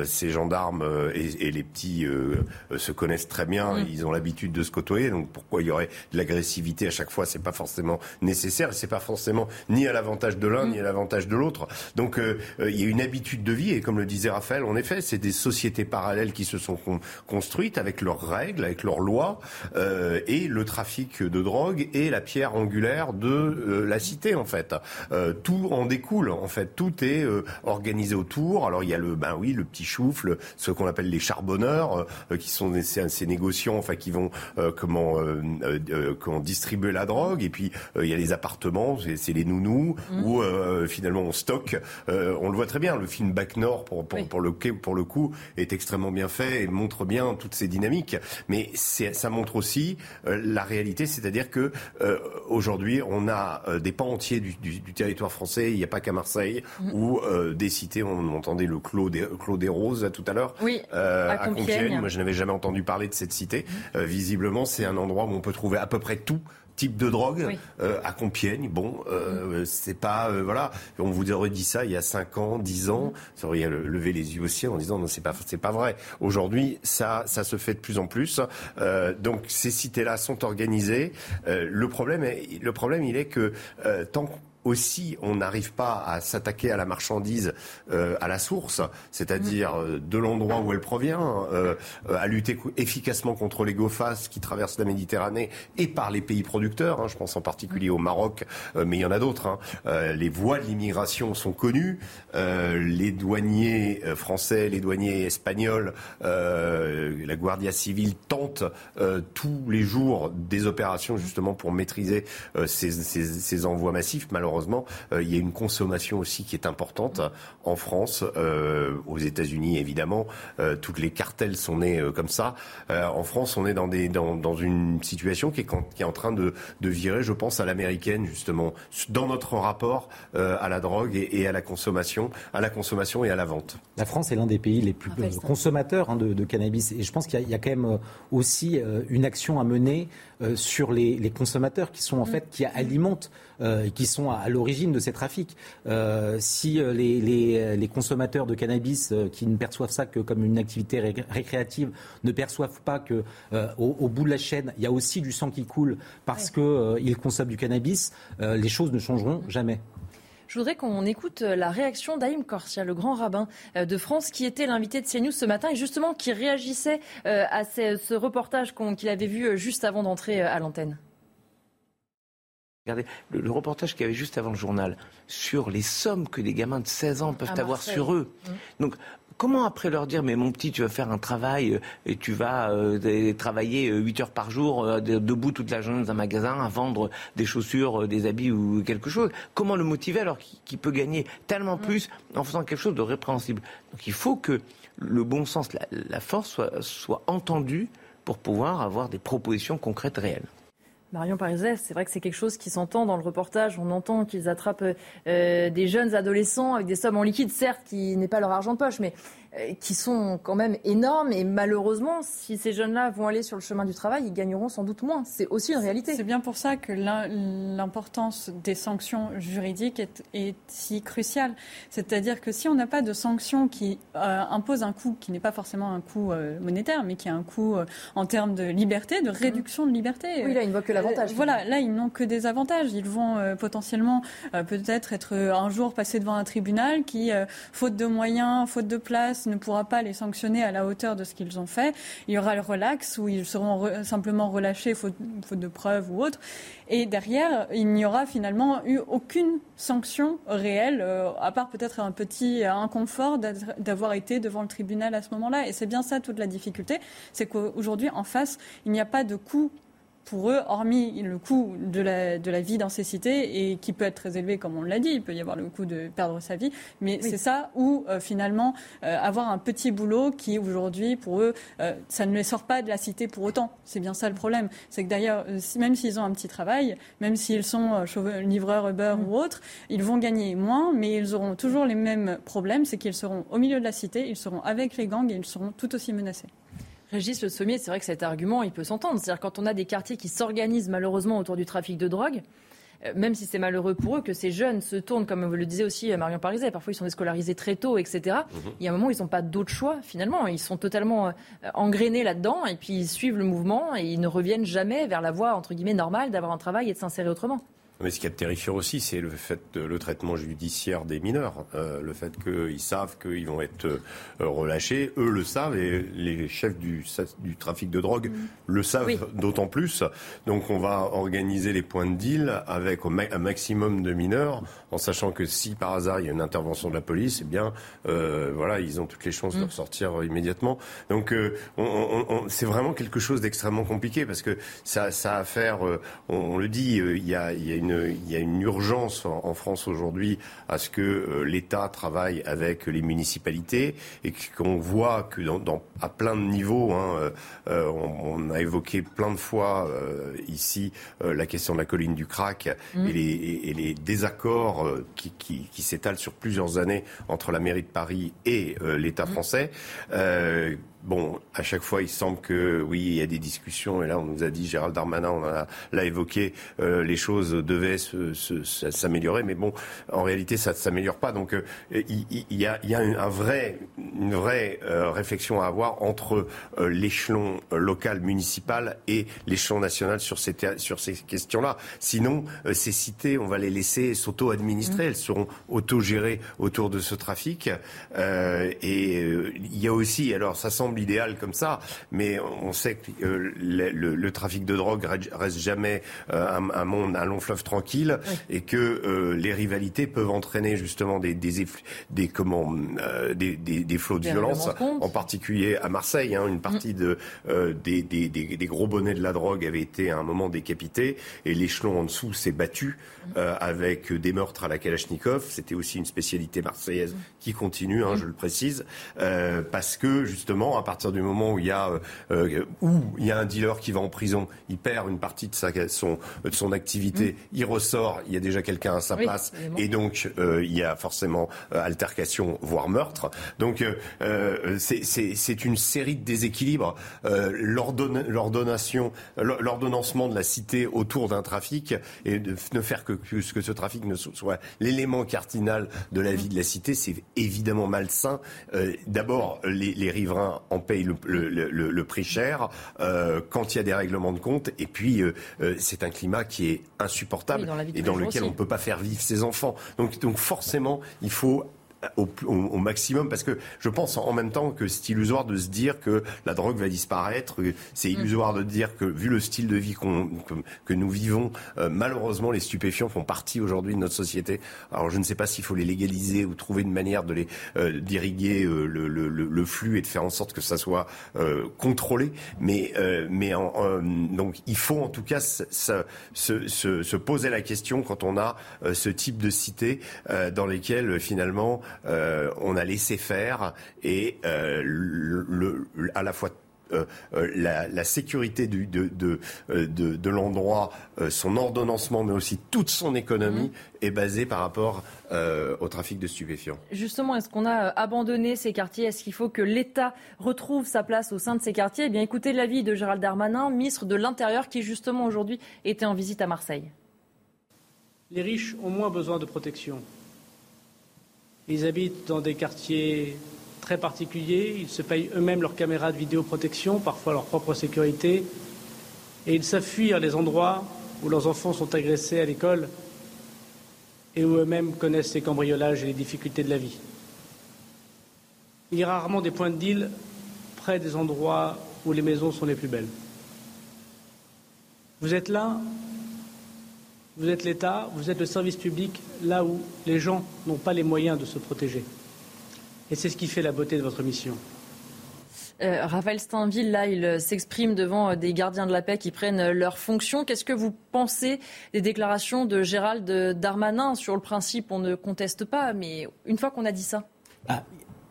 ces gendarmes et, et, les petits se connaissent très bien, mm. ils ont l'habitude de se côtoyer, donc pourquoi il y aurait de l'agressivité à chaque fois C'est pas forcément nécessaire, c'est pas forcément ni à l'avantage de l'un ni à l'avantage de l'autre. Donc il y a une habitude de vie, et comme le disait Raphaël, en effet, c'est des sociétés parallèles qui se sont construites avec leurs règles, avec leurs lois, et le trafic de drogue est la pierre angulaire de euh, la cité en fait. Euh, tout en découle en fait, tout est euh, organisé autour. Alors il y a le ben oui le petit choufle, ce qu'on appelle les charbonneurs, qui sont ces, ces, négociants enfin qui vont comment comment distribuer la drogue. Et puis il y a les appartements, c'est les nounous mmh. où finalement on stocke. on le voit très bien. Le film Bac Nord pour pour, pour le pour le coup est extrêmement bien fait et montre bien toutes ces dynamiques. Mais ça montre aussi euh, la réalité, c'est-à-dire que euh, aujourd'hui, on a euh, des pans entiers du, territoire français. Il n'y a pas qu'à Marseille mm. où des cités. On entendait le Clos des, Clos des Roses tout à l'heure. Oui. à, Compiègne. Moi, je n'avais jamais entendu parler de cette cité. Visiblement, c'est un endroit où on peut trouver à peu près tout type de drogue euh, à Compiègne. Bon, euh, c'est pas euh, voilà. On vous aurait dit ça il y a 5 ans, 10 ans, ça aurait levé les yeux au ciel en disant non, c'est pas c'est pas vrai. Aujourd'hui, ça ça se fait de plus en plus. donc ces cités-là sont organisées. le problème est, le problème il est que tant aussi on n'arrive pas à s'attaquer à la marchandise euh, à la source, c'est-à-dire euh, de l'endroit où elle provient, euh, à lutter efficacement contre les GOFAS qui traversent la Méditerranée et par les pays producteurs. Hein, je pense en particulier au Maroc, mais il y en a d'autres. Hein. les voies de l'immigration sont connues. les douaniers français, les douaniers espagnols, la Guardia civile tentent tous les jours des opérations justement pour maîtriser ces, ces, ces envois massifs. Malheureusement, malheureusement, euh, il y a une consommation aussi qui est importante en France, euh, aux États-Unis évidemment. Euh, toutes les cartels sont nés comme ça. en France, on est dans, des, dans, dans une situation qui est, qui est en train de, de virer, je pense, à l'américaine justement, dans notre rapport à la drogue et, à la consommation, à la consommation et à la vente. La France est l'un des pays les plus consommateurs hein, de, de, cannabis, et je pense qu'il y, y, a quand même aussi une action à mener sur les, les, consommateurs qui sont en mm. fait qui alimentent euh, qui sont à, l'origine de ces trafics. Euh, si euh, les, consommateurs de cannabis qui ne perçoivent ça que comme une activité récréative ne perçoivent pas que au, bout de la chaîne, il y a aussi du sang qui coule parce qu'ils consomment du cannabis, les choses ne changeront jamais. Je voudrais qu'on écoute la réaction d'Aïm Korsia, le grand rabbin de France, qui était l'invité de CNews ce matin et justement qui réagissait à ce, reportage qu'il avait vu juste avant d'entrer à l'antenne. Regardez, le, reportage qu'il y avait juste avant le journal sur les sommes que des gamins de 16 ans peuvent avoir sur eux. Mmh. Donc, comment après leur dire, mais mon petit, tu vas faire un travail euh, et tu vas euh, travailler 8 heures par jour, euh, debout toute la journée dans un magasin, à vendre des chaussures, des habits ou quelque chose? Comment le motiver alors qu'il peut gagner tellement mmh. plus en faisant quelque chose de répréhensible? Donc il faut que le bon sens, la, force soit, soit entendue pour pouvoir avoir des propositions concrètes réelles. Marion Pariset, c'est vrai que c'est quelque chose qui s'entend dans le reportage. On entend qu'ils attrapent euh, des jeunes adolescents avec des sommes en liquide, certes, qui n'est pas leur argent de poche, mais qui sont quand même énormes. Et malheureusement, si ces jeunes-là vont aller sur le chemin du travail, ils gagneront sans doute moins. C'est aussi une réalité. C'est bien pour ça que l'importance des sanctions juridiques est, si cruciale. C'est-à-dire que si on n'a pas de sanctions qui euh, imposent un coût qui n'est pas forcément un coût euh, monétaire, mais qui a un coût en termes de liberté, de réduction de liberté. Oui, là, ils ne voient que l'avantage. voilà, là, ils n'ont que des avantages. Ils vont potentiellement peut-être être un jour passés devant un tribunal qui, faute de moyens, faute de place, ne pourra pas les sanctionner à la hauteur de ce qu'ils ont fait. Il y aura le relax où ils seront simplement relâchés faute, de preuves ou autre. Et derrière, il n'y aura finalement eu aucune sanction réelle, euh, à part peut-être un petit inconfort d'avoir été devant le tribunal à ce moment-là. Et c'est bien ça toute la difficulté, c'est qu'aujourd'hui, en face, il n'y a pas de coût pour eux, hormis le coût de la, de la vie dans ces cités, et qui peut être très élevé, comme on l'a dit, il peut y avoir le coût de perdre sa vie, mais c'est ça où euh, finalement euh, avoir un petit boulot qui aujourd'hui, pour eux, euh, ça ne les sort pas de la cité pour autant. C'est bien ça le problème. C'est que d'ailleurs, même s'ils ont un petit travail, même s'ils sont livreurs Uber mm. ou autres, ils vont gagner moins, mais ils auront toujours les mêmes problèmes, c'est qu'ils seront au milieu de la cité, ils seront avec les gangs et ils seront tout aussi menacés. Régis Le Sommier, c'est vrai que cet argument, il peut s'entendre. C'est-à-dire quand on a des quartiers qui s'organisent malheureusement autour du trafic de drogue, euh, même si c'est malheureux pour eux que ces jeunes se tournent, comme vous le disiez aussi euh, Marion Pariset, parfois ils sont déscolarisés très tôt, etc. Mhm. Il y a un moment où ils n'ont pas d'autre choix finalement. Ils sont totalement euh, engrainés là-dedans et puis ils suivent le mouvement et ils ne reviennent jamais vers la voie entre guillemets normale d'avoir un travail et de s'insérer autrement. Mais ce qui est terrifiant aussi, c'est le fait le traitement judiciaire des mineurs, euh, le fait qu'ils savent qu'ils vont être euh, relâchés, eux le savent et les chefs du, du trafic de drogue mm. le savent d'autant plus. Donc on va organiser les points de deal avec un maximum de mineurs, en sachant que si par hasard il y a une intervention de la police, eh bien euh, voilà, ils ont toutes les chances de mm. ressortir immédiatement. Donc euh, on, on, c'est vraiment quelque chose d'extrêmement compliqué parce que ça, ça a à faire, on, le dit, il y a, il y a il y a une urgence en, France aujourd'hui à ce que euh, l'État travaille avec les municipalités et qu'on voit que dans, à plein de niveaux, hein, euh, euh, on, a évoqué plein de fois ici la question de la colline du crack mmh. et, les, désaccords qui, qui, s'étalent sur plusieurs années entre la mairie de Paris et l'État mmh. français. Bon, à chaque fois, il semble que oui, il y a des discussions. Et là, on nous a dit, Gérald Darmanin, l'a évoqué, euh, les choses devaient s'améliorer. Mais bon, en réalité, ça ne s'améliore pas. Donc, euh, il, y a, a un vrai, une vraie euh, réflexion à avoir entre l'échelon local, municipal et l'échelon national sur ces, sur ces questions-là. Sinon, ces cités, on va les laisser s'auto-administrer. Elles seront autogérées autour de ce trafic. et il y a aussi, alors ça semble idéal comme ça, mais on sait que euh, le, trafic de drogue reste jamais euh, un, monde, un long fleuve tranquille, et que euh, les rivalités peuvent entraîner justement des des des comment des, des, flots de violence, en particulier à Marseille. Hein, une partie de des, des, gros bonnets de la drogue avait été à un moment décapité, et l'échelon en dessous s'est battu avec des meurtres à la Kalachnikov. C'était aussi une spécialité marseillaise qui continue, hein, je le précise, parce que justement à partir du moment où il y a euh, où il y a un dealer qui va en prison, il perd une partie de sa son de son activité, mm. il ressort, il y a déjà quelqu'un à sa place et donc euh, il y a forcément euh, altercation voire meurtre. Donc c'est une série de déséquilibres. L'ordonnation, l'ordonnancement de la cité autour d'un trafic et de ne faire que, que ce trafic ne soit l'élément cardinal de la vie de la cité, c'est évidemment malsain. D'abord, les, les riverains en payent le, prix cher euh, quand il y a des règlements de compte. Et puis, euh, euh, c'est un climat qui est insupportable et dans lequel on ne peut pas faire vivre ses enfants. Donc, donc forcément, il faut au, maximum parce que je pense en même temps que c'est illusoire de se dire que la drogue va disparaître. C'est mm. illusoire de dire que vu le style de vie qu'on, que, nous vivons, euh, malheureusement les stupéfiants font partie aujourd'hui de notre société. Alors je ne sais pas s'il faut les légaliser ou trouver une manière de les euh, d'irriguer euh, le, le, le, flux et de faire en sorte que ça soit contrôlé. Mais mais en, donc il faut en tout cas se, se, se, poser la question quand on a ce type de cité dans lesquelles finalement euh, on a laissé faire et euh, le, à la fois euh, la, sécurité du, de, de, l'endroit, son ordonnancement, mais aussi toute son économie mmh. est basée par rapport au trafic de stupéfiants. Justement, est-ce qu'on a abandonné ces quartiers? Est-ce qu'il faut que l'État retrouve sa place au sein de ces quartiers? Eh bien, écoutez l'avis de Gérald Darmanin, ministre de l'Intérieur, qui justement aujourd'hui était en visite à Marseille. Les riches ont moins besoin de protection. Ils habitent dans des quartiers très particuliers, ils se payent eux-mêmes leurs caméras de vidéoprotection, parfois leur propre sécurité, et ils savent fuir les endroits où leurs enfants sont agressés à l'école et où eux-mêmes connaissent les cambriolages et les difficultés de la vie. Il y a rarement des points de deal près des endroits où les maisons sont les plus belles. Vous êtes là vous êtes l'État, vous êtes le service public là où les gens n'ont pas les moyens de se protéger. Et c'est ce qui fait la beauté de votre mission. Euh, Raphaël Steinville, là, il s'exprime devant euh, des gardiens de la paix qui prennent euh, leurs fonctions. Qu'est-ce que vous pensez des déclarations de Gérald Darmanin Sur le principe, on ne conteste pas, mais une fois qu'on a dit ça? Ah,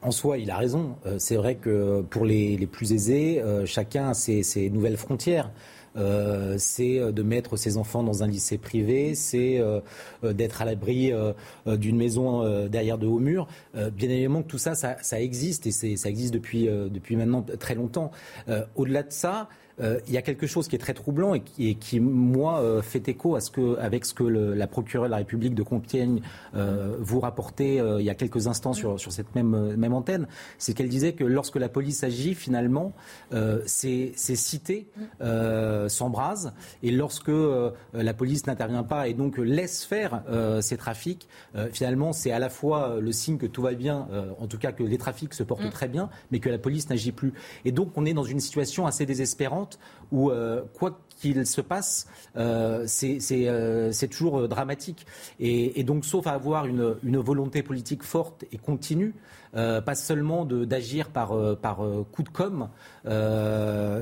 En soi, il a raison. c'est vrai que pour les, plus aisés, chacun a ses nouvelles frontières. Euh, c'est euh, de mettre ses enfants dans un lycée privé, c'est euh, d'être à l'abri d'une maison derrière de hauts murs. bien évidemment que tout ça, ça, ça existe et ça existe depuis, depuis maintenant très longtemps. Au-delà de ça, euh, il y a quelque chose qui est très troublant et qui, moi, euh, fait écho à ce que, avec ce que la procureure de la République de Compiègne euh, vous rapportait il y a quelques instants sur, sur cette même, même antenne. C'est qu'elle disait que lorsque la police agit, finalement, ces, ces cités s'embrasent et lorsque la police n'intervient pas et donc laisse faire ces trafics, finalement, c'est à la fois le signe que tout va bien, en tout cas que les trafics se portent mm. très bien, mais que la police n'agit plus. Et donc, on est dans une situation assez désespérante où, euh, quoi qu'il se passe, euh, euh, c'est toujours dramatique. Et, donc, sauf à avoir une, volonté politique forte et continue, pas seulement d'agir par, par coup de com',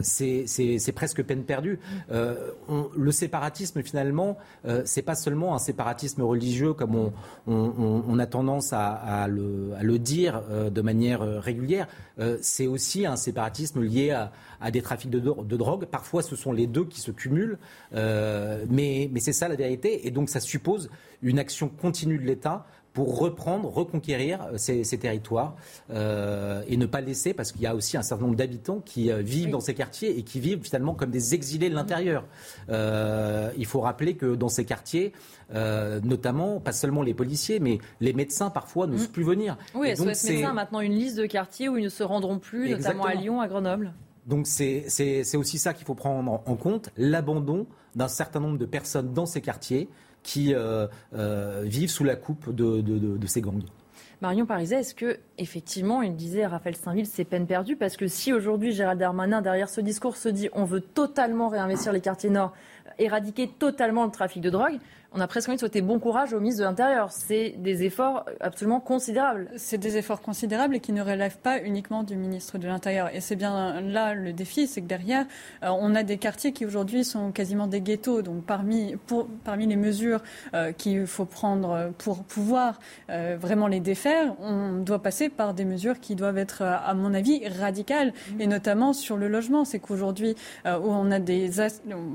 c'est presque peine perdue. le séparatisme, finalement, c'est pas seulement un séparatisme religieux comme on, a tendance à, le, à, le, dire de manière régulière. c'est aussi un séparatisme lié à, à des trafics de, de, drogue. Parfois, ce sont les deux qui se cumulent, euh, mais, mais c'est ça la vérité. Et donc, ça suppose une action continue de l'État pour reprendre, reconquérir euh, ces, territoires euh, et ne pas laisser, parce qu'il y a aussi un certain nombre d'habitants qui vivent dans ces quartiers et qui vivent finalement comme des exilés de l'intérieur. il faut rappeler que dans ces quartiers, notamment, pas seulement les policiers, mais les médecins parfois n'osent mm. plus venir. Oui, SOS Médecins a maintenant une liste de quartiers où ils ne se rendront plus, notamment à Lyon, à Grenoble. Donc c'est aussi ça qu'il faut prendre en compte, l'abandon d'un certain nombre de personnes dans ces quartiers qui euh, euh, vivent sous la coupe de, ces gangs. Marion Pariset, est-ce que effectivement, il disait Raphaël Saint-Ville, c'est peine perdue? Parce que si aujourd'hui Gérald Darmanin derrière ce discours se dit on veut totalement réinvestir les quartiers nord, éradiquer totalement le trafic de drogue, on a presque envie de souhaiter bon courage au ministre de l'Intérieur. C'est des efforts absolument considérables. C'est des efforts considérables et qui ne relèvent pas uniquement du ministre de l'Intérieur. Et c'est bien là le défi, c'est que derrière, euh, on a des quartiers qui aujourd'hui sont quasiment des ghettos. Donc parmi, pour, parmi les mesures euh, qu'il faut prendre pour pouvoir euh, vraiment les défaire, on doit passer par des mesures qui doivent être, à mon avis, radicales. Et notamment sur le logement. C'est qu'aujourd'hui, où on a des,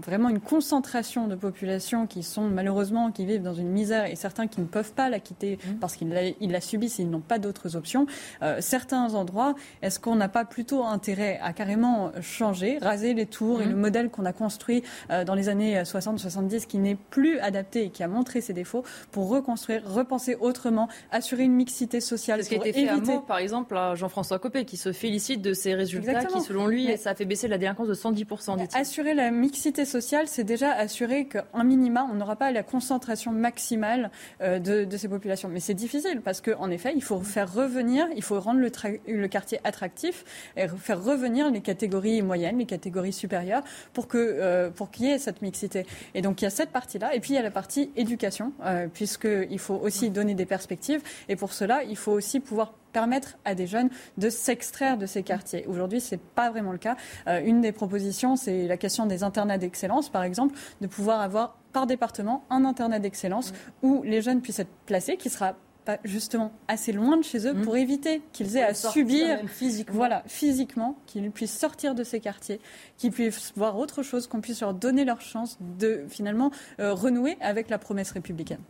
vraiment une concentration de population qui sont malheureusement qui vivent dans une misère et certains qui ne peuvent pas la quitter mmh. parce qu'ils la, subissent et ils n'ont pas d'autres options. Euh, certains endroits, est-ce qu'on n'a pas plutôt intérêt à carrément changer, raser les tours et mmh. le modèle qu'on a construit euh, dans les années 60-70 qui n'est plus adapté et qui a montré ses défauts pour reconstruire, repenser autrement, assurer une mixité sociale. Ce qui a été fait à Meaux, par exemple, à Jean-François Copé, qui se félicite de ces résultats qui, selon lui, ça a fait baisser la délinquance de 110%. Assurer la mixité sociale, c'est déjà assurer qu'en minima, on n'aura pas la concentration maximale euh, de, ces populations. Mais c'est difficile parce qu'en effet, il faut faire revenir, il faut rendre le, quartier attractif et faire revenir les catégories moyennes, les catégories supérieures pour que euh, pour qu'il y ait cette mixité. Et donc il y a cette partie-là, et puis il y a la partie éducation, euh, puisqu'il faut aussi donner des perspectives, et pour cela, il faut aussi pouvoir permettre à des jeunes de s'extraire de ces quartiers. Aujourd'hui, ce n'est pas vraiment le cas. Euh, une des propositions, c'est la question des internats d'excellence, par exemple, de pouvoir avoir par département un internat d'excellence où les jeunes puissent être placés, qui sera pas justement assez loin de chez eux mmh. pour éviter qu'ils aient à subir physiquement. voilà physiquement qu'ils puissent sortir de ces quartiers qu'ils puissent voir autre chose qu'on puisse leur donner leur chance de finalement euh, renouer avec la promesse républicaine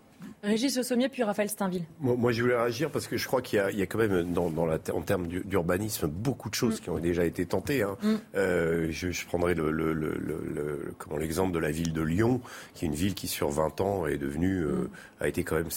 Régis Le Sommier, puis Raphaël Steinville. Moi, je voulais réagir parce que je crois qu'il y, a quand même, dans, la, en termes d'urbanisme, beaucoup de choses mm. qui ont déjà été tentées. Hein. Mm. Euh, je, je, prendrai le, le, le, comment l'exemple de la ville de Lyon, qui est une ville qui, sur 20 ans, est devenue, euh, mm. a été quand même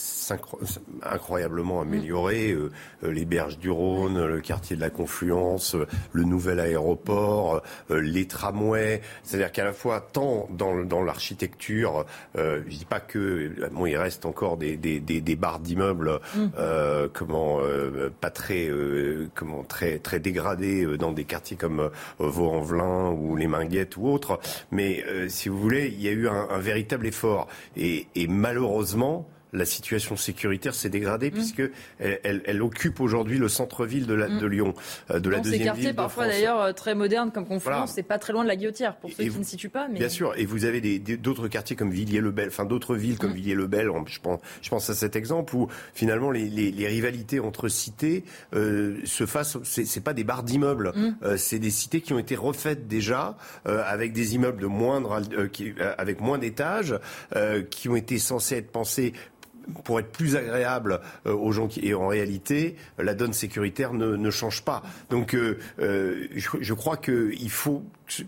incroyablement améliorée. Euh, les berges du Rhône, le quartier de la Confluence, le nouvel aéroport, les tramways. C'est-à-dire qu'à la fois, tant dans, dans l'architecture, je dis pas que, bon, il reste encore des, des, des, des barres d'immeubles, mmh. euh, comment euh, pas très, euh, comment très très dégradés euh, dans des quartiers comme Vaux-en-Velin ou les Minguettes ou autres. Mais si vous voulez, il y a eu un, un véritable effort et, et malheureusement la situation sécuritaire s'est dégradée mmh. puisque elle, elle, occupe aujourd'hui le centre-ville de, mmh. de, Lyon, euh, de la deuxième ces quartiers, parfois d'ailleurs euh, très modernes comme Confluence, c'est pas très loin de la Guillotière pour ceux qui ne situent pas. Mais... Bien sûr, et vous avez d'autres quartiers comme Villiers-le-Bel, enfin d'autres villes comme mmh. Villiers-le-Bel. Je pense, je pense à cet exemple où finalement les, les, les rivalités entre cités euh, se fassent. C'est pas des barres d'immeubles, euh, c'est des cités qui ont été refaites déjà euh, avec des immeubles de moindre, qui, avec moins d'étages, qui ont été censés être pensés pour être plus agréable euh, aux gens qui et en réalité la donne sécuritaire ne, ne change pas. Donc euh, euh je, je, crois qu'il faut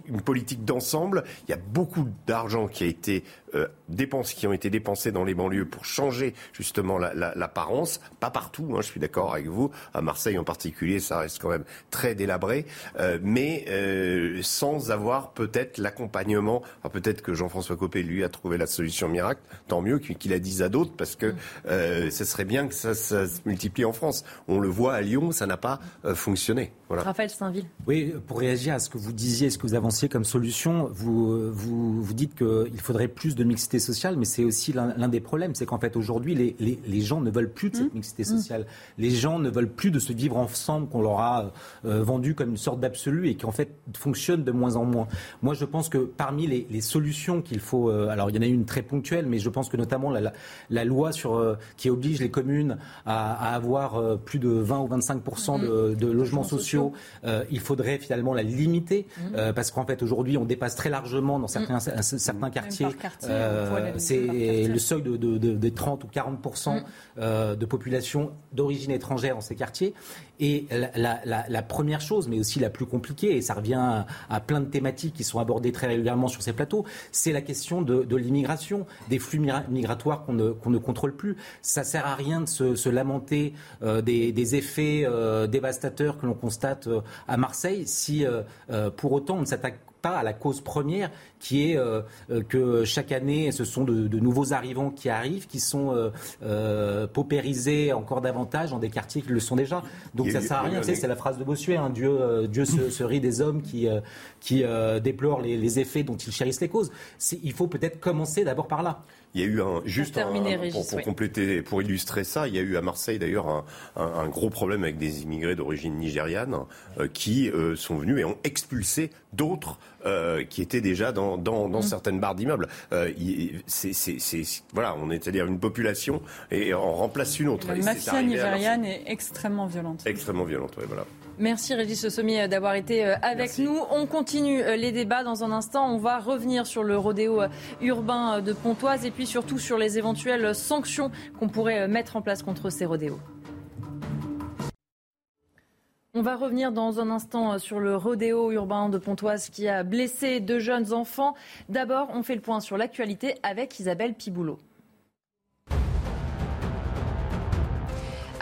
une politique d'ensemble. Il y a beaucoup d'argent qui a été euh, dépenses qui ont été dépensées dans les banlieues pour changer justement l'apparence. La, pas partout, hein, je suis d'accord avec vous. À Marseille en particulier, ça reste quand même très délabré, euh, mais euh, sans avoir peut-être l'accompagnement. peut-être que Jean-François Copé lui a trouvé la solution miracle. Tant mieux qu'il la dise à d'autres parce que euh, ce serait bien que ça, ça, se multiplie en France. On le voit à Lyon, ça n'a pas euh, fonctionné. Voilà. Raphaël Saint-Ville. Oui, pour réagir à ce que vous disiez, ce que vous avanciez comme solution, vous, vous, vous dites qu'il faudrait plus de mixité sociale, mais c'est aussi l'un des problèmes. C'est qu'en fait, aujourd'hui, les, les, les, gens ne veulent plus de cette mmh. mixité sociale. Les gens ne veulent plus de ce vivre ensemble qu'on leur a euh, vendu comme une sorte d'absolu et qui, en fait, fonctionne de moins en moins. Moi, je pense que parmi les, les solutions qu'il faut. Euh, alors, il y en a une très ponctuelle, mais je pense que notamment la, la, loi sur, euh, qui oblige les communes à, à avoir plus de 20 ou 25 mmh. de, de, logements sociaux, il faudrait finalement la limiter mmh. Parce qu'en fait, aujourd'hui, on dépasse très largement dans certains, certains quartiers. Euh, c'est le seuil de, de, de, 30 ou 40 mm. euh, de population d'origine étrangère dans ces quartiers. Et la, la, la, première chose, mais aussi la plus compliquée, et ça revient à, plein de thématiques qui sont abordées très régulièrement sur ces plateaux, c'est la question de, l'immigration, des flux migratoires qu'on ne, contrôle plus. Ça sert à rien de se, se lamenter euh, des, des, effets euh, dévastateurs que l'on constate à Marseille si pour autant on ne s'attaque pas à la cause première qui est euh, euh, que chaque année, ce sont de, nouveaux arrivants qui arrivent, qui sont euh, paupérisés encore davantage dans des quartiers qui le sont déjà. Donc ça sert à rien. c'est la phrase de Bossuet. Hein, Dieu, Dieu se, rit des hommes qui, qui déplorent les, les, effets dont ils chérissent les causes. Il faut peut-être commencer d'abord par là. Il y a eu un juste pour, compléter, pour illustrer ça, il y a eu à Marseille d'ailleurs un, un, gros problème avec des immigrés d'origine nigériane euh, qui euh, sont venus et ont expulsé d'autres euh, qui étaient déjà dans, dans, dans mmh. certaines barres d'immeubles. c'est, voilà, on est à dire une population et on remplace une autre. La mafia nigériane est extrêmement violente. Extrêmement violente, oui, voilà. Merci Régis Sommier d'avoir été euh, avec nous. On continue euh, les débats dans un instant. On va revenir sur le rodéo euh, urbain de Pontoise et puis surtout sur les éventuelles sanctions qu'on pourrait mettre en place contre ces rodéos. On va revenir dans un instant sur le rodéo urbain de Pontoise qui a blessé deux jeunes enfants. D'abord, on fait le point sur l'actualité avec Isabelle Piboulot.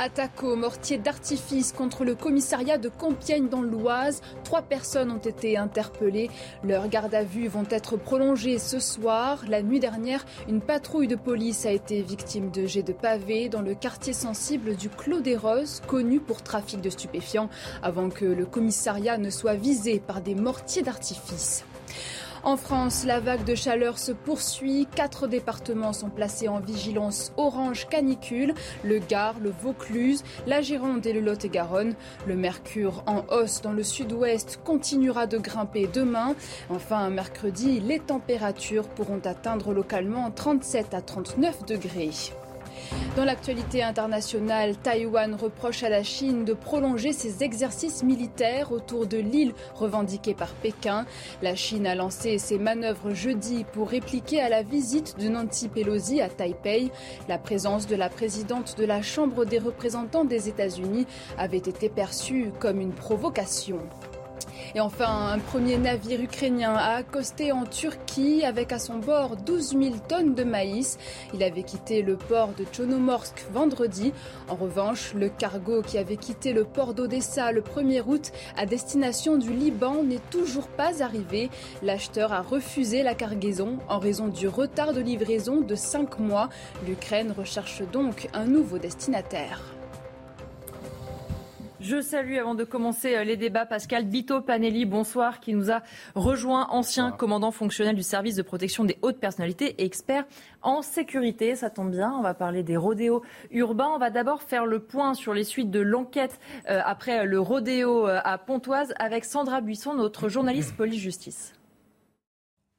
Attaque au mortier d'artifice contre le commissariat de Compiègne dans l'Oise. Trois personnes ont été interpellées. Leurs gardes à vue vont être prolongées ce soir. La nuit dernière, une patrouille de police a été victime de jets de pavés dans le quartier sensible du Clos des Roses, connu pour trafic de stupéfiants, avant que le commissariat ne soit visé par des mortiers d'artifice. En France, la vague de chaleur se poursuit. Quatre départements sont placés en vigilance orange canicule. Le Gard, le Vaucluse, la Gironde et le Lot-et-Garonne. Le mercure en hausse dans le sud-ouest continuera de grimper demain. Enfin, mercredi, les températures pourront atteindre localement 37 à 39 degrés. Dans l'actualité internationale, Taïwan reproche à la Chine de prolonger ses exercices militaires autour de l'île revendiquée par Pékin. La Chine a lancé ses manœuvres jeudi pour répliquer à la visite de Nancy Pelosi à Taipei. La présence de la présidente de la Chambre des représentants des États-Unis avait été perçue comme une provocation. Et enfin, un premier navire ukrainien a accosté en Turquie avec à son bord 12 000 tonnes de maïs. Il avait quitté le port de Tchonomorsk vendredi. En revanche, le cargo qui avait quitté le port d'Odessa le 1er août à destination du Liban n'est toujours pas arrivé. L'acheteur a refusé la cargaison en raison du retard de livraison de 5 mois. L'Ukraine recherche donc un nouveau destinataire. Je salue avant de commencer euh, les débats Pascal Bito Panelli, bonsoir, qui nous a rejoint, ancien commandant fonctionnel du service de protection des hautes personnalités et expert en sécurité. Ça tombe bien, on va parler des rodéos urbains. On va d'abord faire le point sur les suites de l'enquête euh, après le rodéo euh, à Pontoise avec Sandra Buisson, notre journaliste [CLEARS THROAT] police-justice.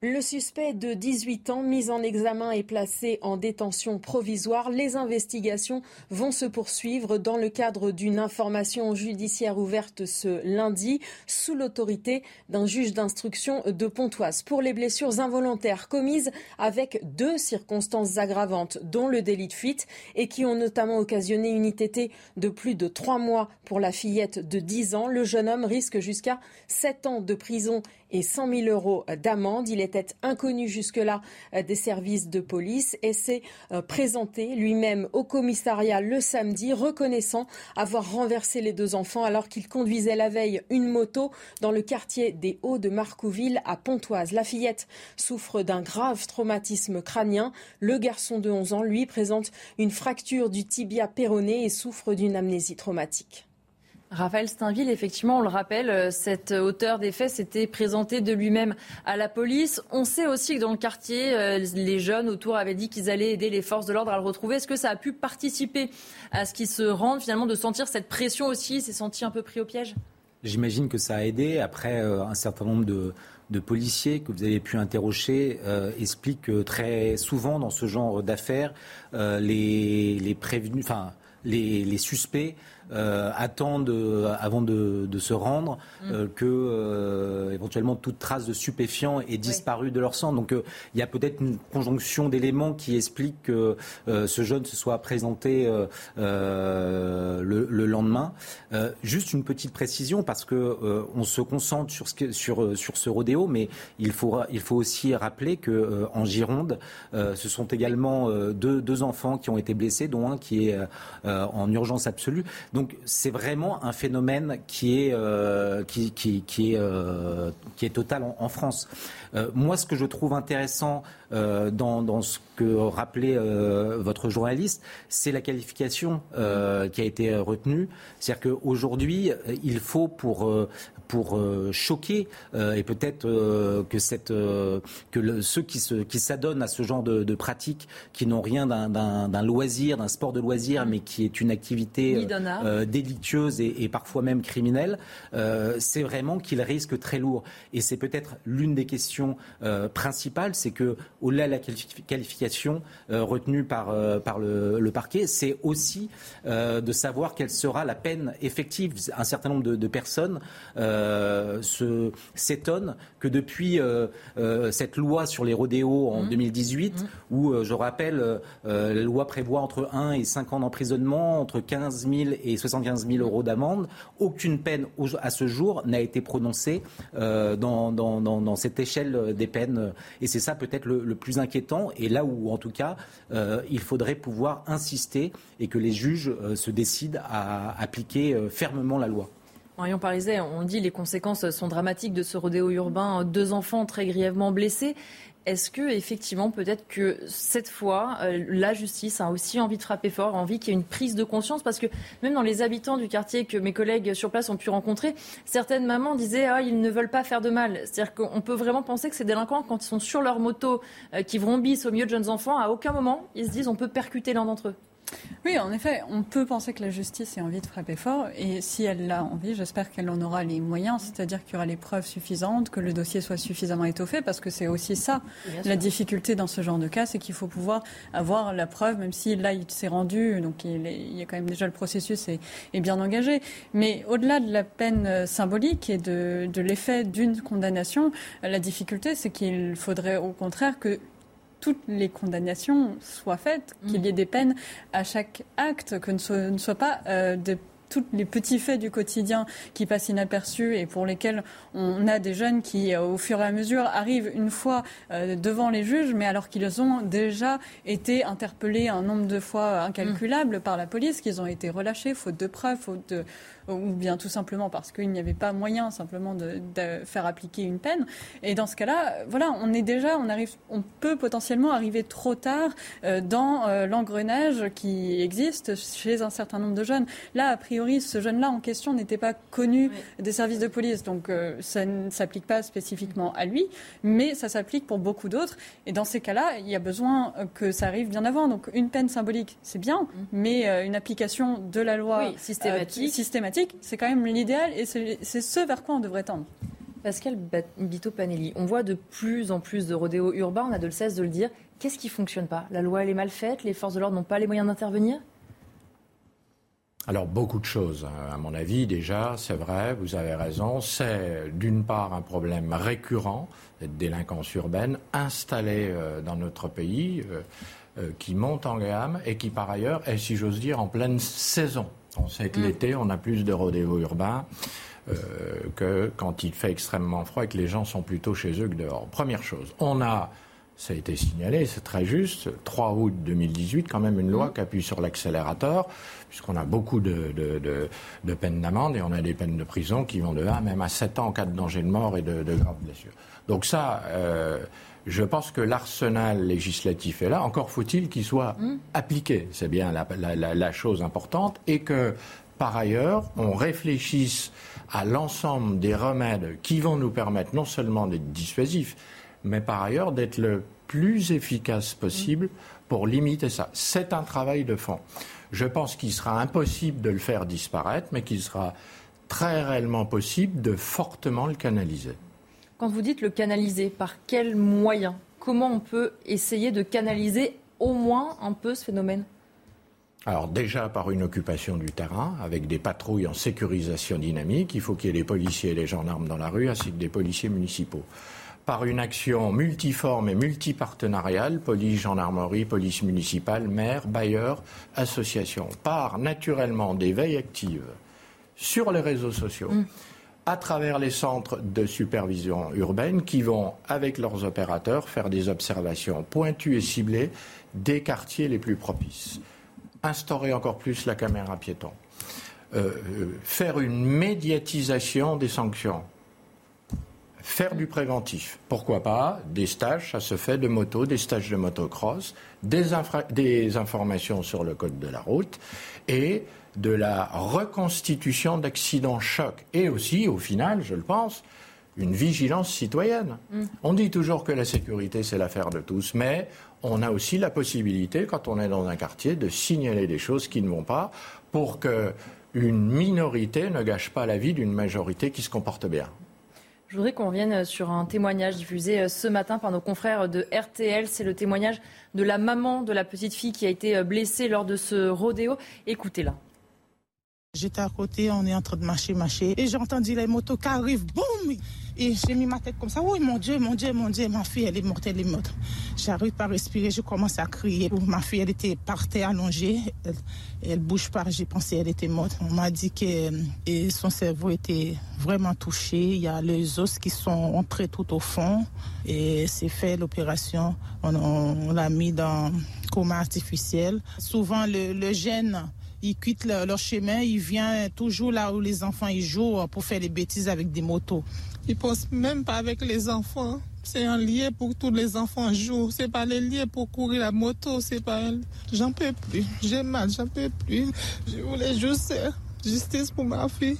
Le suspect de 18 ans mis en examen est placé en détention provisoire. Les investigations vont se poursuivre dans le cadre d'une information judiciaire ouverte ce lundi sous l'autorité d'un juge d'instruction de Pontoise pour les blessures involontaires commises avec deux circonstances aggravantes dont le délit de fuite et qui ont notamment occasionné une ITT de plus de trois mois pour la fillette de 10 ans. Le jeune homme risque jusqu'à 7 ans de prison et 100 000 euros d'amende. Il était inconnu jusque-là euh, des services de police et s'est euh, présenté lui-même au commissariat le samedi, reconnaissant avoir renversé les deux enfants alors qu'il conduisait la veille une moto dans le quartier des Hauts de Marcouville à Pontoise. La fillette souffre d'un grave traumatisme crânien. Le garçon de 11 ans, lui, présente une fracture du tibia péroné et souffre d'une amnésie traumatique. Raphaël Steinville, effectivement, on le rappelle, euh, cet auteur des faits s'était présenté de lui-même à la police. On sait aussi que dans le quartier, euh, les jeunes autour avaient dit qu'ils allaient aider les forces de l'ordre à le retrouver. Est-ce que ça a pu participer à ce qu'il se rende finalement de sentir cette pression aussi s'est senti un peu pris au piège? J'imagine que ça a aidé. Après, euh, un certain nombre de, policiers que vous avez pu interroger expliquent que très souvent dans ce genre d'affaires, les, prévenus, enfin les suspects euh, attendent euh, avant de, se rendre mm. euh, que éventuellement toute trace de stupéfiant ait disparu de leur sang. Donc il y a peut-être une conjonction d'éléments qui explique que ce jeune se soit présenté le, lendemain. juste une petite précision parce que on se concentre sur ce, sur, sur ce rodéo, mais il faut, il faut aussi rappeler que en Gironde, ce sont également deux, deux, enfants qui ont été blessés, dont un qui est en urgence absolue. Donc c'est vraiment un phénomène qui est, euh, euh, qui est total en, France. Euh, moi, ce que je trouve intéressant dans, ce que rappelait votre journaliste, c'est la qualification qui a été retenue. C'est-à-dire qu'aujourd'hui, il faut pour, pour choquer et peut-être que, cette, que ceux qui, qui s'adonnent à ce genre de, pratiques, qui n'ont rien d'un loisir, d'un sport de loisir, mais qui est une activité délictueuse et, parfois même criminelle, euh, c'est vraiment qu'il risque très lourd. Et c'est peut-être l'une des questions euh, principales, c'est que au-delà de la qualification euh, retenue par, par le, parquet, c'est aussi de savoir quelle sera la peine effective. Un certain nombre de, personnes s'étonne que depuis cette loi sur les rodéos en 2018, mmh. mmh. où, je rappelle, la loi prévoit entre 1 et 5 ans d'emprisonnement, entre 15 000 et 75 000 euros d'amende, aucune peine à ce jour n'a été prononcée dans, dans, cette échelle des peines. Et c'est ça peut-être le, plus inquiétant. Et là où, en tout cas, il faudrait pouvoir insister et que les juges se décident à appliquer fermement la loi. Marion Pariset, on dit les conséquences sont dramatiques de ce rodéo urbain. Deux enfants très grièvement blessés. Est-ce que effectivement, peut-être que cette fois, euh, la justice a aussi envie de frapper fort, envie qu'il y ait une prise de conscience, parce que même dans les habitants du quartier que mes collègues sur place ont pu rencontrer, certaines mamans disaient ah ils ne veulent pas faire de mal. C'est-à-dire qu'on peut vraiment penser que ces délinquants, quand ils sont sur leur moto, euh, qui bis au milieu de jeunes enfants, à aucun moment ils se disent on peut percuter l'un d'entre eux. Oui, en effet, on peut penser que la justice ait envie de frapper fort, et si elle l'a envie, j'espère qu'elle en aura les moyens, c'est-à-dire qu'il y aura les preuves suffisantes, que le dossier soit suffisamment étoffé, parce que c'est aussi ça la difficulté dans ce genre de cas, c'est qu'il faut pouvoir avoir la preuve, même si là il s'est rendu, donc il, y a quand même déjà le processus est, est bien engagé. Mais au-delà de la peine euh, symbolique et de, de l'effet d'une condamnation, la difficulté, c'est qu'il faudrait au contraire que toutes les condamnations soient faites, qu'il y ait des peines à chaque acte, que ne soient pas euh, des tous les petits faits du quotidien qui passent inaperçus et pour lesquels on a des jeunes qui, euh, au fur et à mesure, arrivent une fois euh, devant les juges, mais alors qu'ils ont déjà été interpellés un nombre de fois incalculable par la police, qu'ils ont été relâchés faute de preuves, faute de, ou bien tout simplement parce qu'il n'y avait pas moyen simplement de, faire appliquer une peine. Et dans ce cas-là, voilà, on est déjà, on arrive, on peut potentiellement arriver trop tard euh, dans euh, l'engrenage qui existe chez un certain nombre de jeunes. Là, a priori, ce jeune-là en question n'était pas connu des services de police, donc euh, ça ne s'applique pas spécifiquement à lui, mais ça s'applique pour beaucoup d'autres. Et dans ces cas-là, il y a besoin que ça arrive bien avant. Donc une peine symbolique, c'est bien, mmh. mais une application de la loi systématique, systématique c'est quand même l'idéal et c'est ce vers quoi on devrait tendre. Pascal Bito-Panelli, on voit de plus en plus de rodéos urbains, on a de le cesse de le dire. Qu'est-ce qui ne fonctionne pas? La loi, elle est mal faite Les forces de l'ordre n'ont pas les moyens d'intervenir? Alors beaucoup de choses, hein. à mon avis déjà, c'est vrai, vous avez raison, c'est d'une part un problème récurrent de délinquance urbaine installée euh, dans notre pays, euh, euh, qui monte en gamme et qui par ailleurs est, si j'ose dire, en pleine saison. On sait que mm. l'été, on a plus de rodéos urbains euh, que quand il fait extrêmement froid et que les gens sont plutôt chez eux que dehors. Première chose, on a, ça a été signalé, c'est très juste, 3 août 2018, quand même une loi mm. qui appuie sur l'accélérateur, puisqu'on a beaucoup de, de, peines d'amende et on a des peines de prison qui vont de 1 même à 7 ans en cas de danger de mort et de, graves blessures. Donc ça, euh, je pense que l'arsenal législatif est là. Encore faut-il qu'il soit mmh. appliqué. C'est bien la, chose importante. Et que, par ailleurs, on réfléchisse à l'ensemble des remèdes qui vont nous permettre non seulement d'être dissuasifs, mais par ailleurs d'être le plus efficace possible pour limiter ça. C'est un travail de fond. Je pense qu'il sera impossible de le faire disparaître, mais qu'il sera très réellement possible de fortement le canaliser. Quand vous dites le canaliser, par quels moyens Comment on peut essayer de canaliser au moins un peu ce phénomène? Alors déjà par une occupation du terrain, avec des patrouilles en sécurisation dynamique, il faut qu'il y ait des policiers et des gendarmes dans la rue, ainsi que des policiers municipaux. Par une action multiforme et multipartenariale, police, gendarmerie, police municipale, maire, bailleurs, associations. Par naturellement des veilles actives sur les réseaux sociaux. Mmh à travers les centres de supervision urbaine qui vont, avec leurs opérateurs, faire des observations pointues et ciblées des quartiers les plus propices. Instaurer encore plus la caméra piéton. Euh, faire une médiatisation des sanctions. Faire du préventif. Pourquoi pas Des stages, ça se fait de moto, des stages de motocross, des informations sur le code de la route et de la reconstitution d'accidents chocs et aussi, au final, je le pense, une vigilance citoyenne. Mm. On dit toujours que la sécurité, c'est l'affaire de tous, mais on a aussi la possibilité, quand on est dans un quartier, de signaler des choses qui ne vont pas pour que une minorité ne gâche pas la vie d'une majorité qui se comporte bien. Je voudrais qu'on revienne sur un témoignage diffusé euh, ce matin par nos confrères de RTL. C'est le témoignage de la maman de la petite fille qui a été euh, blessée lors de ce rodéo. Écoutez-la. J'étais à côté, on est en train de marcher, marcher. Et j'ai entendu les motos qui arrivent, boum Et j'ai mis ma tête comme ça. Oui, mon Dieu, mon Dieu, mon Dieu, ma fille, elle est morte, elle est morte. J'arrive pas à respirer, je commence à crier. Ma fille, elle était par terre allongée. Elle, elle bouge pas, j'ai pensé qu'elle était morte. On m'a dit que et son cerveau était vraiment touché. Il y a les os qui sont entrés tout au fond. Et c'est fait l'opération. On, l'a mis dans coma artificiel. Souvent, le gène ils quittent leur, chemin, ils viennent toujours là où les enfants jouent pour faire des bêtises avec des motos. Ils pensent même pas avec les enfants. C'est un lien pour tous les enfants jouent. C'est pas les liens pour courir la moto. C'est pas. J'en peux plus. J'ai mal, j'en peux plus. Je voulais juste justice pour ma fille.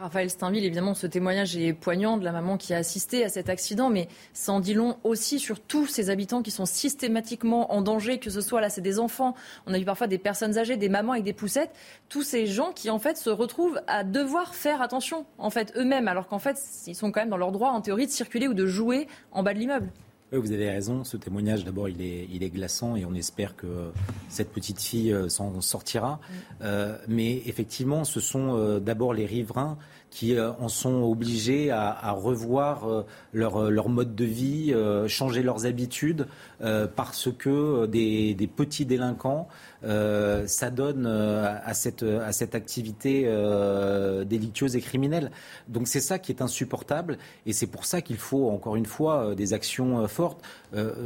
Raphaël Steinville, évidemment, ce témoignage est poignant de la maman qui a assisté à cet accident, mais ça en dit long aussi sur tous ces habitants qui sont systématiquement en danger, que ce soit là, c'est des enfants, on a vu parfois des personnes âgées, des mamans avec des poussettes, tous ces gens qui en fait se retrouvent à devoir faire attention, en fait, eux-mêmes, alors qu'en fait, ils sont quand même dans leur droit, en théorie, de circuler ou de jouer en bas de l'immeuble. Oui, vous avez raison. Ce témoignage, d'abord, il est, il est glaçant et on espère que cette petite fille s'en sortira. Euh, mais effectivement, ce sont euh, d'abord les riverains qui euh, en sont obligés à, à revoir euh, leur, leur, mode de vie, euh, changer leurs habitudes, parce que des, des petits délinquants s'adonnent à cette, à cette activité délictueuse et criminelle. Donc c'est ça qui est insupportable et c'est pour ça qu'il faut, encore une fois, des actions fortes.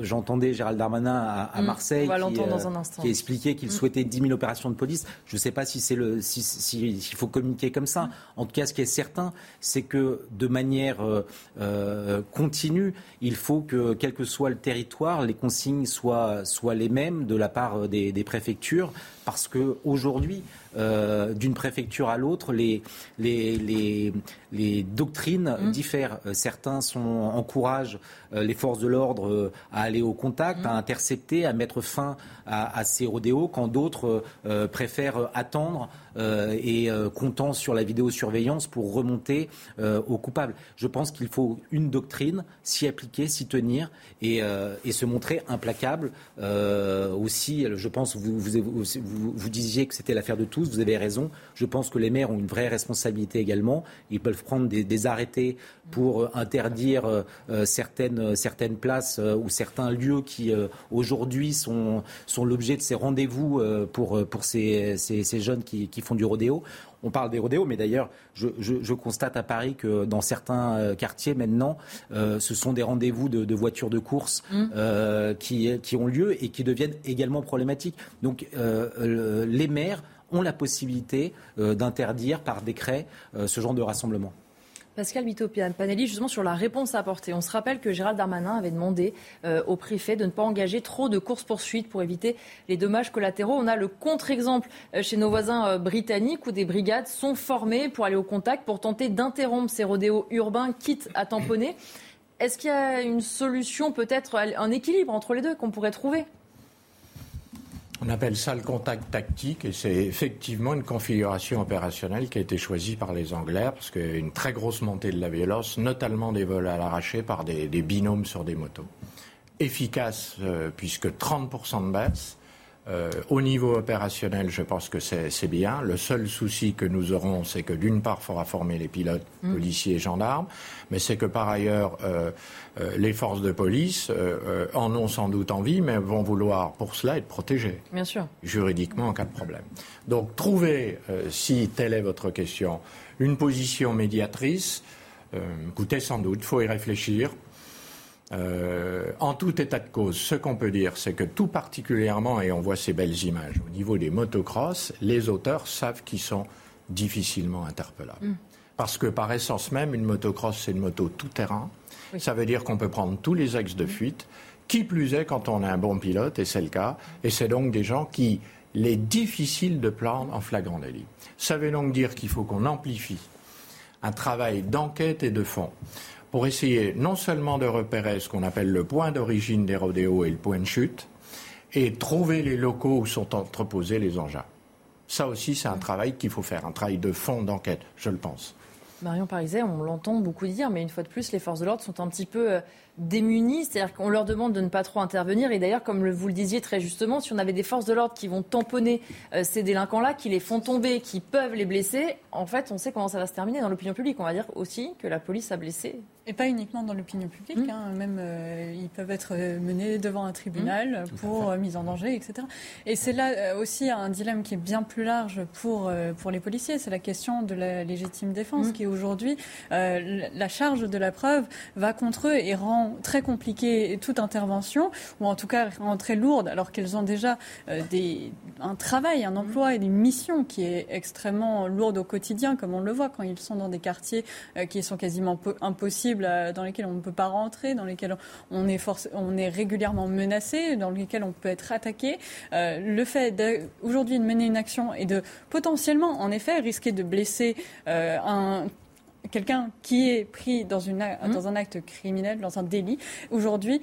J'entendais Gérald Darmanin à, à Marseille qui, qui, expliquait qu'il mmh. souhaitait 10 000 opérations de police. Je ne sais pas si c'est le, si, si, s'il faut communiquer comme ça. En tout cas, ce qui est certain, c'est que de manière euh, euh, continue, il faut que, quel que soit le territoire, les consignes soient, soient les mêmes de la part des, des préfectures, parce qu'aujourd'hui, euh, d'une préfecture à l'autre, les, les, les, les, doctrines mmh. diffèrent. Certains sont, encouragent les forces de l'ordre à aller au contact, mmh. à intercepter, à mettre fin à, à ces rodéos, quand d'autres euh, préfèrent attendre euh, et euh, comptant sur la vidéosurveillance pour remonter euh, aux coupables. Je pense qu'il faut une doctrine, s'y appliquer, s'y tenir et, et, se montrer implacable. aussi, je pense, vous, vous, vous, vous disiez que c'était l'affaire de tous, vous avez raison. Je pense que les maires ont une vraie responsabilité également. Ils peuvent prendre des, des arrêtés pour interdire certaines, certaines places ou certains lieux qui aujourd'hui sont, sont l'objet de ces rendez-vous pour, pour ces, ces, ces jeunes qui, qui font du rodéo. On parle des rodéos, mais d'ailleurs, je, je, je, constate à Paris que dans certains euh, quartiers maintenant, euh, ce sont des rendez-vous de, de, voitures de course mmh. euh, qui, qui, ont lieu et qui deviennent également problématiques. Donc euh, les maires ont la possibilité euh, d'interdire par décret ce genre de rassemblement. Pascal Bitopian, Panelli, justement sur la réponse à apporter. On se rappelle que Gérald Darmanin avait demandé euh, au préfet de ne pas engager trop de courses-poursuites pour éviter les dommages collatéraux. On a le contre-exemple euh, chez nos voisins euh, britanniques où des brigades sont formées pour aller au contact, pour tenter d'interrompre ces rodéos urbains, quitte à tamponner. Est-ce qu'il y a une solution, peut-être un équilibre entre les deux qu'on pourrait trouver? On appelle ça le contact tactique et c'est effectivement une configuration opérationnelle qui a été choisie par les Anglais parce qu'il y a une très grosse montée de la violence, notamment des vols à l'arraché par des, binômes sur des motos. Efficace euh, puisque 30% de baisse. Euh, au niveau opérationnel, je pense que c'est bien. Le seul souci que nous aurons, c'est que d'une part, il faudra former les pilotes, mmh. policiers et gendarmes, mais c'est que par ailleurs, euh, euh, les forces de police en ont sans doute envie, mais vont vouloir pour cela être protégées. Bien sûr. Juridiquement en cas de problème. Donc, trouver, si telle est votre question, une position médiatrice, écoutez, sans doute, il faut y réfléchir. Euh, en tout état de cause, ce qu'on peut dire, c'est que tout particulièrement, et on voit ces belles images, au niveau des motocross, les auteurs savent qu'ils sont difficilement interpellables. Mm. Parce que par essence même, une motocross, c'est une moto tout-terrain. Oui. Ça veut dire qu'on peut prendre tous les axes de fuite, qui plus est quand on a un bon pilote, et c'est le cas. Et c'est donc des gens qui, les difficiles de prendre en flagrant délit. Ça veut donc dire qu'il faut qu'on amplifie un travail d'enquête et de fond pour essayer non seulement de repérer ce qu'on appelle le point d'origine des rodéos et le point de chute, et trouver les locaux où sont entreposés les engins. Ça aussi, c'est un travail qu'il faut faire, un travail de fond d'enquête, je le pense. Marion Pariset, on l'entend beaucoup dire, mais une fois de plus, les forces de l'ordre sont un petit peu euh, démunis, c'est-à-dire qu'on leur demande de ne pas trop intervenir. Et d'ailleurs, comme vous le disiez très justement, si on avait des forces de l'ordre qui vont tamponner euh, ces délinquants-là, qui les font tomber, qui peuvent les blesser, en fait, on sait comment ça va se terminer dans l'opinion publique. On va dire aussi que la police a blessé. Et pas uniquement dans l'opinion publique, mmh. hein, même euh, ils peuvent être menés devant un tribunal mmh. pour euh, mise en danger, etc. Et c'est là aussi un dilemme qui est bien plus large pour, pour les policiers. C'est la question de la légitime défense, mmh. qui aujourd'hui, la charge de la preuve va contre eux et rend très compliqué toute intervention, ou en tout cas très lourde, alors qu'elles ont déjà euh, des, un travail, un emploi et une mission qui est extrêmement lourde au quotidien, comme on le voit quand ils sont dans des quartiers euh, qui sont quasiment impossibles, dans lesquels on ne peut pas rentrer, dans lesquels on est, on est régulièrement menacé, dans lesquels on peut être attaqué. Euh, le fait aujourd'hui de mener une action et de potentiellement, en effet, risquer de blesser un quelqu'un qui est pris dans, une, mmh. dans un acte criminel, dans un délit, aujourd'hui,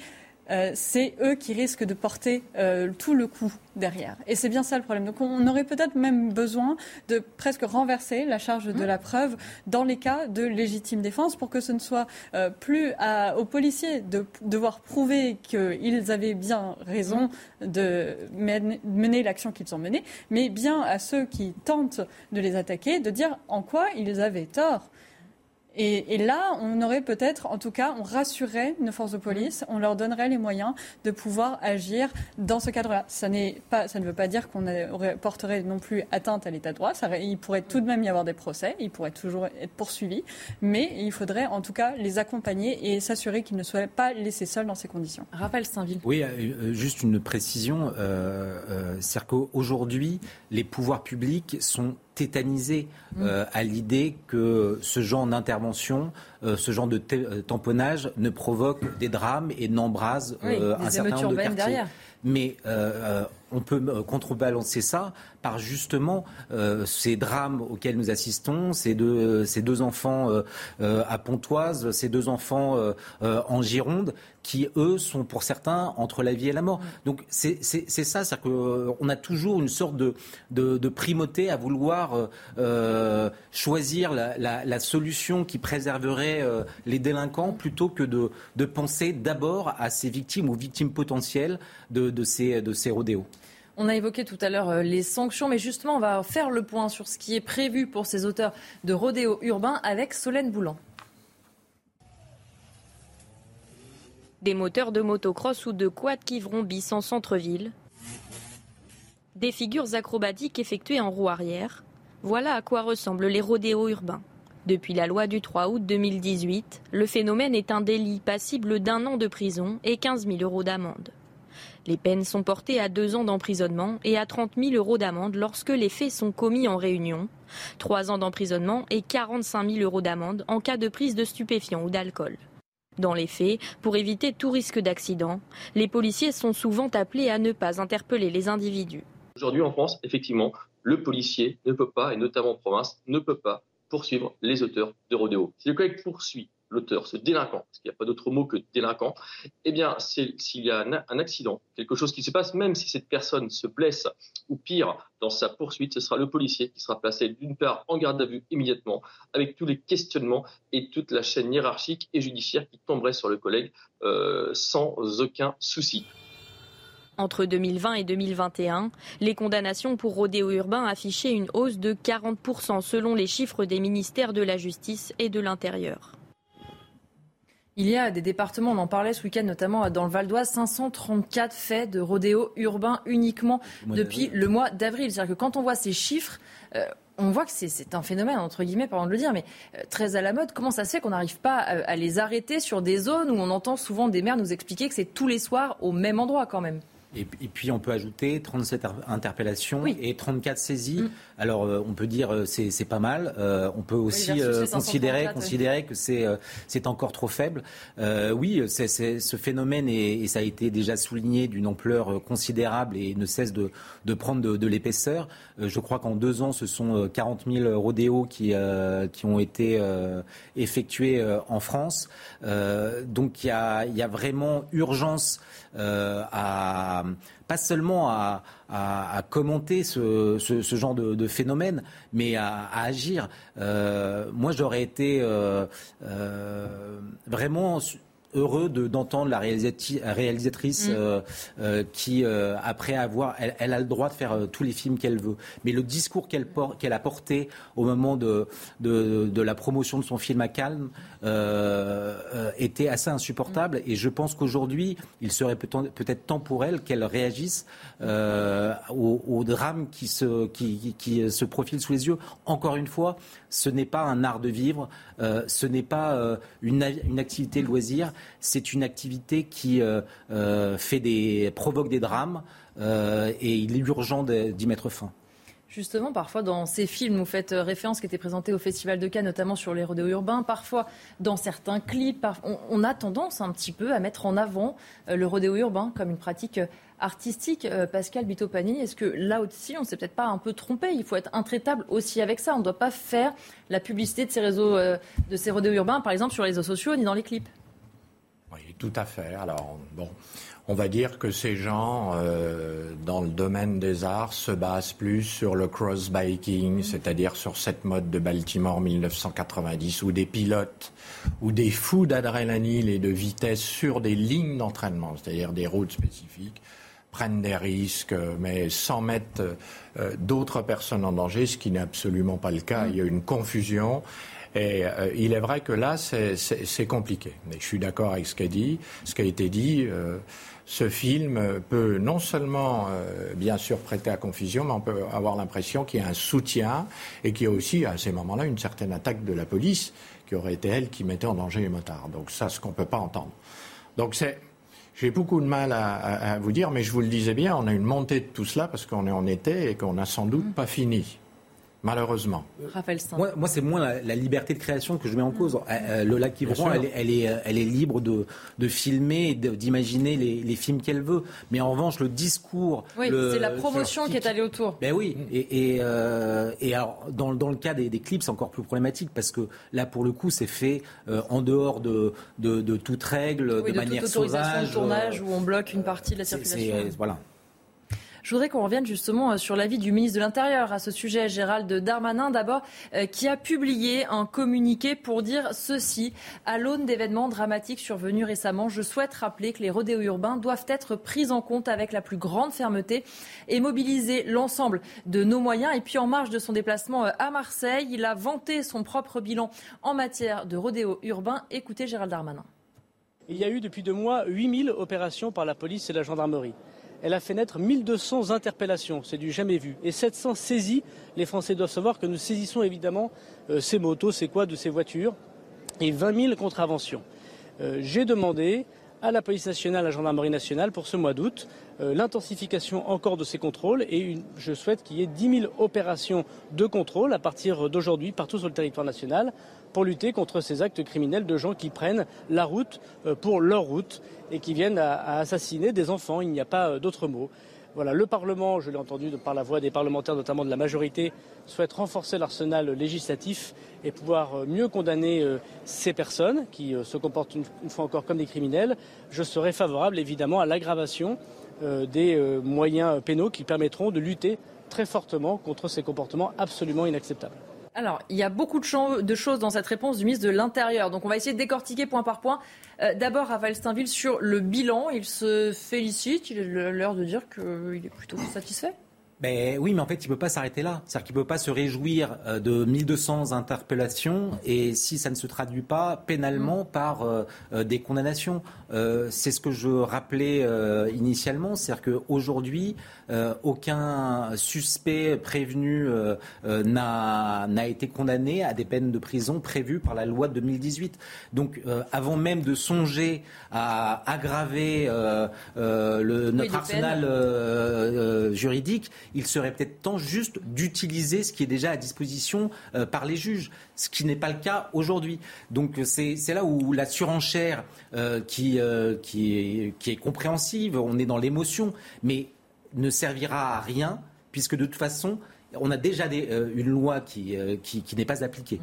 euh, c'est eux qui risquent de porter euh, tout le coup derrière. Et c'est bien ça le problème. Donc on aurait peut-être même besoin de presque renverser la charge de mmh. la preuve dans les cas de légitime défense pour que ce ne soit euh, plus aux policiers de devoir prouver qu'ils avaient bien raison mmh. de mener l'action qu'ils ont menée, mais bien à ceux qui tentent de les attaquer de dire en quoi ils avaient tort. Et, là, on aurait peut-être, en tout cas, on rassurerait nos forces de police, on leur donnerait les moyens de pouvoir agir dans ce cadre-là. Ça, pas, ça ne veut pas dire qu'on porterait non plus atteinte à l'état de droit. Ça, il pourrait tout de même y avoir des procès, ils pourraient toujours être poursuivis, mais il faudrait en tout cas les accompagner et s'assurer qu'ils ne soient pas laissés seuls dans ces conditions. Raphaël Saint-Ville. Oui, euh, euh, juste une précision. Euh, euh, C'est-à-dire qu'aujourd'hui, les pouvoirs publics sont tétanisé mm. euh, à l'idée que ce genre d'intervention, euh, ce genre de euh, tamponnage ne provoque des drames et n'embrase un certain nombre de quartiers. Derrière. Mais on peut contrebalancer ça par justement ces drames auxquels nous assistons, ces deux, enfants à Pontoise, ces deux enfants en Gironde, qui, eux, sont pour certains entre la vie et la mort. Donc c'est ça, c'est-à-dire qu'on a toujours une sorte de, primauté à vouloir euh, euh, choisir la, solution qui préserverait euh, les délinquants plutôt que de, penser d'abord à ces victimes ou victimes potentielles de, de, ces, de ces rodéos. On a évoqué tout à l'heure les sanctions, mais justement, on va faire le point sur ce qui est prévu pour ces auteurs de rodéos urbains avec Solène Boulan. des moteurs de motocross ou de quad qui vrombissent en centre-ville, des figures acrobatiques effectuées en roue arrière. Voilà à quoi ressemblent les rodéos urbains. Depuis la loi du 3 août 2018, le phénomène est un délit passible d'un an de prison et 15 000 euros d'amende. Les peines sont portées à deux ans d'emprisonnement et à 30 000 euros d'amende lorsque les faits sont commis en réunion, trois ans d'emprisonnement et 45 000 euros d'amende en cas de prise de stupéfiants ou d'alcool. Dans les faits, pour éviter tout risque d'accident, les policiers sont souvent appelés à ne pas interpeller les individus. Aujourd'hui en France, effectivement, le policier ne peut pas, et notamment en province, ne peut pas poursuivre les auteurs de rodéo. Si le collègue poursuit l'auteur, ce délinquant, parce qu'il n'y a pas d'autre mot que délinquant, eh bien, s'il y a un, accident, quelque chose qui se passe, même si cette personne se blesse ou pire dans sa poursuite, ce sera le policier qui sera placé d'une part en garde à vue immédiatement, avec tous les questionnements et toute la chaîne hiérarchique et judiciaire qui tomberait sur le collègue euh, sans aucun souci. Entre 2020 et 2021, les condamnations pour rodéo urbain affichaient une hausse de 40% selon les chiffres des ministères de la Justice et de l'Intérieur. Il y a des départements, on en parlait ce week-end notamment dans le Val d'Oise, 534 faits de rodéo urbain uniquement depuis le mois d'avril. C'est-à-dire que quand on voit ces chiffres, euh, on voit que c'est un phénomène, entre guillemets, pardon de le dire, mais euh, très à la mode. Comment ça se fait qu'on n'arrive pas à les arrêter sur des zones où on entend souvent des maires nous expliquer que c'est tous les soirs au même endroit quand même? Et, puis on peut ajouter 37 interpellations et 34 saisies. Mm. Alors euh, on peut dire euh, c'est c'est pas mal. Euh, on peut aussi considérer considérer que c'est c'est encore trop faible. oui, c'est ce phénomène et, ça a été déjà souligné d'une ampleur considérable et ne cesse de, de prendre de, de l'épaisseur. je crois qu'en deux ans, ce sont 40 000 rodéos qui qui ont été effectués en France. donc il y a il y a vraiment urgence à pas seulement à, commenter ce, genre de, phénomène, mais à, agir. moi, j'aurais été vraiment heureux d'entendre la réalisatrice mm. euh, euh, qui, euh, après avoir, elle, a le droit de faire tous les films qu'elle veut. Mais le discours qu'elle qu'elle a porté au moment de, de, la promotion de son film à Calme était assez insupportable. Mm. Et je pense qu'aujourd'hui, il serait peut-être temps pour elle qu'elle réagisse au, drame qui se, qui, qui se profile sous les yeux. Encore une fois, ce n'est pas un art de vivre, ce n'est pas une, une activité loisir, c'est une activité qui euh, euh, provoque des drames euh, et il est urgent d'y mettre fin. Justement, parfois dans ces films, vous faites référence qui était présenté au Festival de Cannes, notamment sur les rodéos urbains. Parfois, dans certains clips, on, a tendance un petit peu à mettre en avant le rodéo urbain comme une pratique artistique. Pascal Bitopani, est-ce que là aussi, on s'est peut-être pas un peu trompé? Il faut être intraitable aussi avec ça. On ne doit pas faire la publicité de ces réseaux, de ces rodéos urbains, par exemple sur les réseaux sociaux ni dans les clips. Oui, tout à fait. Alors, bon, on va dire que ces gens, euh, dans le domaine des arts, se basent plus sur le cross-biking, c'est-à-dire sur cette mode de Baltimore 1990, où des pilotes ou des fous d'adrénaline et de vitesse sur des lignes d'entraînement, c'est-à-dire des routes spécifiques, prennent des risques, mais sans mettre euh, d'autres personnes en danger, ce qui n'est absolument pas le cas. Il y a une confusion. Et euh, il est vrai que là, c'est compliqué. Mais je suis d'accord avec ce qu'a dit, ce qui a été dit. Euh, ce film peut non seulement, euh, bien sûr, prêter à confusion, mais on peut avoir l'impression qu'il y a un soutien et qu'il y a aussi, à ces moments-là, une certaine attaque de la police qui aurait été elle qui mettait en danger les motards. Donc ça, ce qu'on ne peut pas entendre. Donc c'est j'ai beaucoup de mal à, à, vous dire, mais je vous le disais bien, on a une montée de tout cela parce qu'on est en été et qu'on n'a sans doute pas fini. Malheureusement. Raphaël Moi, moi c'est moins la, liberté de création que je mets en cause. Euh, euh, Lola Kivron, elle, elle, est, elle est libre de, de filmer, d'imaginer les, les, films qu'elle veut. Mais en revanche, le discours. Oui, c'est la promotion qui est allée autour. Ben oui. Et, et, euh, et alors, dans, dans, le cas des, des clips, c'est encore plus problématique parce que là, pour le coup, c'est fait en dehors de, de, de, toute règle, de, manière sauvage. de tournage où on bloque une partie de la circulation. Voilà. Je voudrais qu'on revienne justement euh, sur l'avis du ministre de l'Intérieur à ce sujet, Gérald Darmanin d'abord, euh, qui a publié un communiqué pour dire ceci. À l'aune d'événements dramatiques survenus récemment, je souhaite rappeler que les rodéos urbains doivent être pris en compte avec la plus grande fermeté et mobiliser l'ensemble de nos moyens. Et puis en marge de son déplacement euh, à Marseille, il a vanté son propre bilan en matière de rodéos urbains. Écoutez Gérald Darmanin. Il y a eu depuis deux mois 8000 opérations par la police et la gendarmerie elle a fait naître 1200 interpellations, c'est du jamais vu, et 700 saisies. Les Français doivent savoir que nous saisissons évidemment euh, ces motos, ces de ces voitures, et 20 000 contraventions. Euh, j'ai demandé à la police nationale, à la gendarmerie nationale pour ce mois d'août, euh, l'intensification encore de ces contrôles et je souhaite qu'il y ait 10 000 opérations de contrôle à partir d'aujourd'hui partout sur le territoire national pour lutter contre ces actes criminels de gens qui prennent la route euh, pour leur route et qui viennent à, assassiner des enfants. Il n'y a pas euh, d'autre mot. Le Parlement, je l'ai entendu par la voix des parlementaires, notamment de la majorité, souhaite renforcer l'arsenal législatif et pouvoir euh, mieux condamner ces personnes qui se comportent une, fois encore comme des criminels. Je serai favorable évidemment à l'aggravation des moyens pénaux qui permettront de lutter très fortement contre ces comportements absolument inacceptables. Alors, il y a beaucoup de, choses dans cette réponse du ministre de l'Intérieur. Donc, on va essayer de décortiquer point par point. Euh, d'abord, Raphaël Steinville, sur le bilan, il se félicite. Il est l'heure de dire qu'il est plutôt satisfait. Ben, oui, mais en fait, il ne peut pas s'arrêter là. C'est-à-dire qu'il ne peut pas se réjouir euh, de 1200 interpellations et si ça ne se traduit pas pénalement mm. par euh, euh, des condamnations. c'est ce que je rappelais initialement. C'est-à-dire qu'aujourd'hui, aucun suspect prévenu n'a été condamné à des peines de prison prévues par la loi de 2018. Donc, avant même de songer à aggraver le, notre arsenal juridique, il serait peut-être temps juste d'utiliser ce qui est déjà à disposition euh, par les juges, ce qui n'est pas le cas aujourd'hui. Donc c'est là où la surenchère euh, qui, euh, qui, est, qui est compréhensive, on est dans l'émotion, mais ne servira à rien, puisque de toute façon, on a déjà des, une loi qui, qui, qui n'est pas appliquée.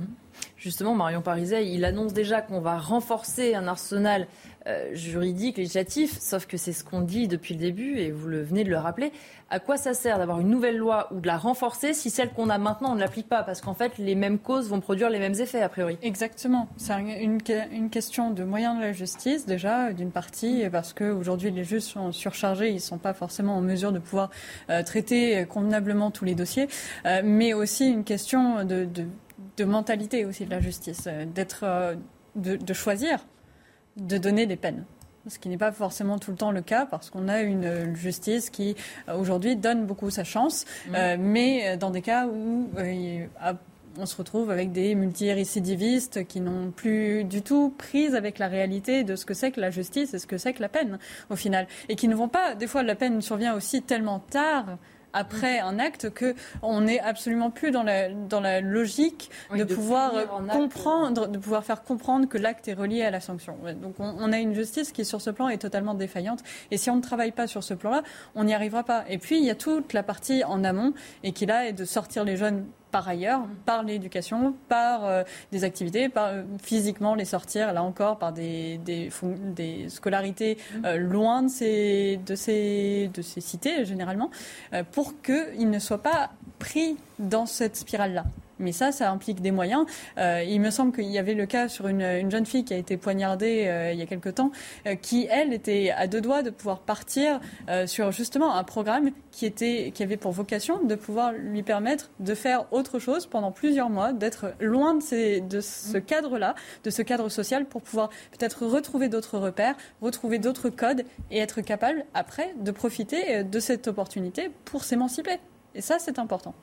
Justement, Marion Pariset, il annonce déjà qu'on va renforcer un arsenal euh, juridique, législatif, sauf que c'est ce qu'on dit depuis le début, et vous le venez de le rappeler. À quoi ça sert d'avoir une nouvelle loi ou de la renforcer si celle qu'on a maintenant, on ne l'applique pas? Parce qu'en fait, les mêmes causes vont produire les mêmes effets, a priori. Exactement. C'est une, question de moyens de la justice, déjà, d'une partie, parce qu'aujourd'hui, les juges sont surchargés, ils ne sont pas forcément en mesure de pouvoir euh, traiter convenablement tous les dossiers, euh, mais aussi une question de, mentalité aussi de la justice, d'être, de choisir de donner des peines. Ce qui n'est pas forcément tout le temps le cas parce qu'on a une justice qui aujourd'hui donne beaucoup sa chance, mmh. euh, mais dans des cas où euh, on se retrouve avec des multirécidivistes qui n'ont plus du tout prise avec la réalité de ce que c'est que la justice et ce que c'est que la peine au final, et qui ne vont pas, des fois la peine survient aussi tellement tard après un acte que on n'est absolument plus dans la, dans la logique de, pouvoir comprendre, de pouvoir faire comprendre que l'acte est relié à la sanction. Donc on, a une justice qui sur ce plan est totalement défaillante et si on ne travaille pas sur ce plan-là, on n'y arrivera pas. Et puis il y a toute la partie en amont et qui là est de sortir les jeunes par ailleurs, par l'éducation, par euh, des activités, par euh, physiquement les sortir, là encore, par des, des, des scolarités euh, loin de ces, de, ces, de ces cités, généralement, pour qu'ils ne soient pas pris dans cette spirale-là. Mais ça, ça implique des moyens. Euh, il me semble qu'il y avait le cas sur une, jeune fille qui a été poignardée euh, il y a quelque temps, euh, qui, elle, était à deux doigts de pouvoir partir sur justement un programme qui, était, qui avait pour vocation de pouvoir lui permettre de faire autre chose pendant plusieurs mois, d'être loin de, ces, de ce cadre-là, de ce cadre social, pour pouvoir peut-être retrouver d'autres repères, retrouver d'autres codes et être capable, après, de profiter de cette opportunité pour s'émanciper. Et ça, c'est important.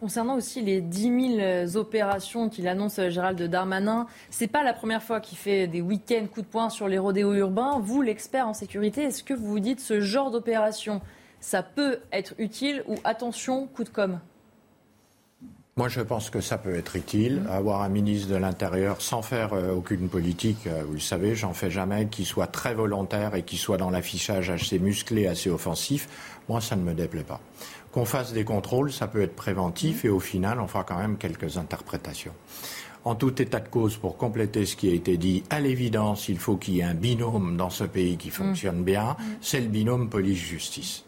Concernant aussi les 10 000 opérations qu'il annonce euh, Gérald Darmanin, c'est pas la première fois qu'il fait des week-ends coup de poing sur les rodéos urbains. Vous, l'expert en sécurité, est-ce que vous vous dites ce genre d'opération, ça peut être utile ou attention, coup de com' Moi, je pense que ça peut être utile. Mmh. Avoir un ministre de l'Intérieur sans faire euh, aucune politique, euh, vous le savez, j'en fais jamais, qui soit très volontaire et qui soit dans l'affichage assez musclé, assez offensif, moi, ça ne me déplaît pas qu'on fasse des contrôles, ça peut être préventif et au final, on fera quand même quelques interprétations. En tout état de cause, pour compléter ce qui a été dit, à l'évidence, il faut qu'il y ait un binôme dans ce pays qui fonctionne mm. bien, mm. c'est le binôme police-justice.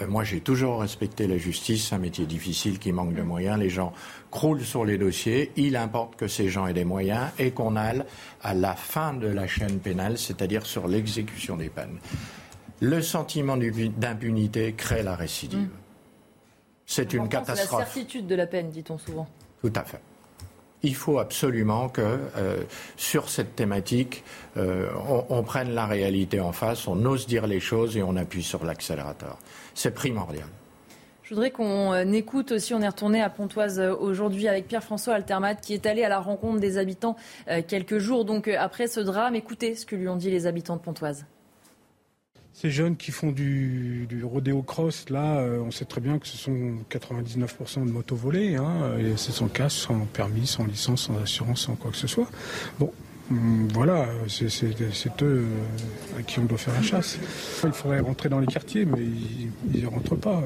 Euh, moi, j'ai toujours respecté la justice, c'est un métier difficile qui manque de moyens. Les gens croulent sur les dossiers. Il importe que ces gens aient des moyens et qu'on aille à la fin de la chaîne pénale, c'est-à-dire sur l'exécution des peines. Le sentiment d'impunité crée la récidive. C'est une catastrophe. C'est la certitude de la peine, dit-on souvent. Tout à fait. Il faut absolument que euh, sur cette thématique, euh, on, prenne la réalité en face, on ose dire les choses et on appuie sur l'accélérateur. C'est primordial. Je voudrais qu'on euh, écoute aussi, on est retourné à Pontoise aujourd'hui avec Pierre-François Altermat qui est allé à la rencontre des habitants quelques jours donc après ce drame. Écoutez ce que lui ont dit les habitants de Pontoise. Ces jeunes qui font du, du rodéo cross, là, euh, on sait très bien que ce sont 99% de motos volées. Hein, et c'est sans casque, sans permis, sans licence, sans assurance, sans quoi que ce soit. Bon, hum, voilà, c'est eux euh, à qui on doit faire la chasse. Il faudrait rentrer dans les quartiers, mais ils ne rentrent pas.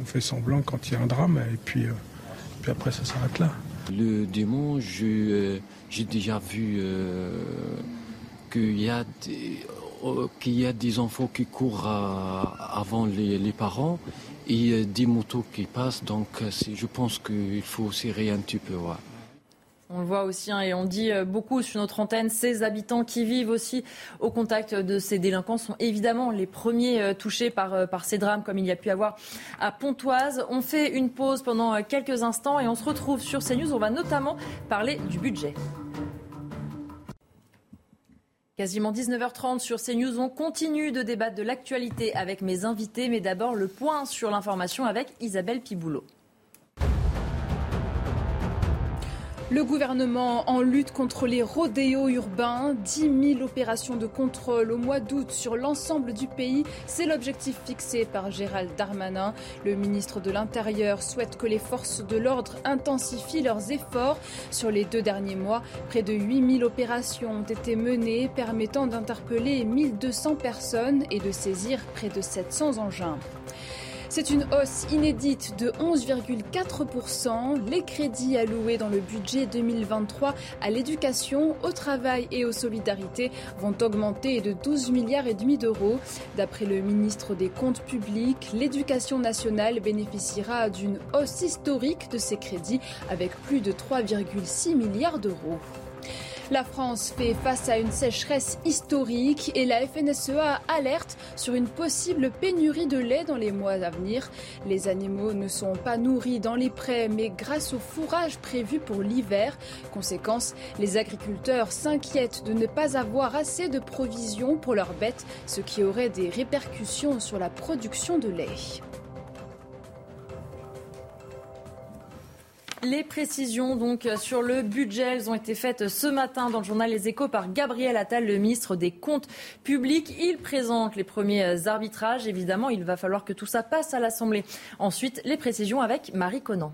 On fait semblant quand il y a un drame, et puis, euh, après ça s'arrête là. Le dimanche, j'ai déjà vu qu'il y a des qu'il y a des enfants qui courent avant les, parents et euh, des motos qui passent. Donc euh, je pense qu'il faut serrer un petit peu. On le voit aussi, hein, et on dit beaucoup sur notre antenne, ces habitants qui vivent aussi au contact de ces délinquants sont évidemment les premiers touchés par, par ces drames, comme il y a pu avoir à Pontoise. On fait une pause pendant quelques instants et on se retrouve sur CNews. On va notamment parler du budget. Quasiment 19h30 sur CNews. On continue de débattre de l'actualité avec mes invités, mais d'abord le point sur l'information avec Isabelle Piboulot. Le gouvernement en lutte contre les rodéos urbains, 10 000 opérations de contrôle au mois d'août sur l'ensemble du pays, c'est l'objectif fixé par Gérald Darmanin. Le ministre de l'Intérieur souhaite que les forces de l'ordre intensifient leurs efforts. Sur les deux derniers mois, près de 8 000 opérations ont été menées permettant d'interpeller 1200 personnes et de saisir près de 700 engins. C'est une hausse inédite de 11,4%. Les crédits alloués dans le budget 2023 à l'éducation, au travail et aux solidarités vont augmenter de 12 milliards et demi d'euros. D'après le ministre des Comptes publics, l'éducation nationale bénéficiera d'une hausse historique de ses crédits avec plus de 3,6 milliards d'euros. La France fait face à une sécheresse historique et la FNSEA alerte sur une possible pénurie de lait dans les mois à venir. Les animaux ne sont pas nourris dans les prés mais grâce au fourrage prévu pour l'hiver. Conséquence, les agriculteurs s'inquiètent de ne pas avoir assez de provisions pour leurs bêtes, ce qui aurait des répercussions sur la production de lait. Les précisions donc sur le budget, elles ont été faites ce matin dans le journal Les Échos par Gabriel Attal, le ministre des Comptes publics. Il présente les premiers arbitrages. Évidemment, il va falloir que tout ça passe à l'Assemblée. Ensuite, les précisions avec Marie Conan.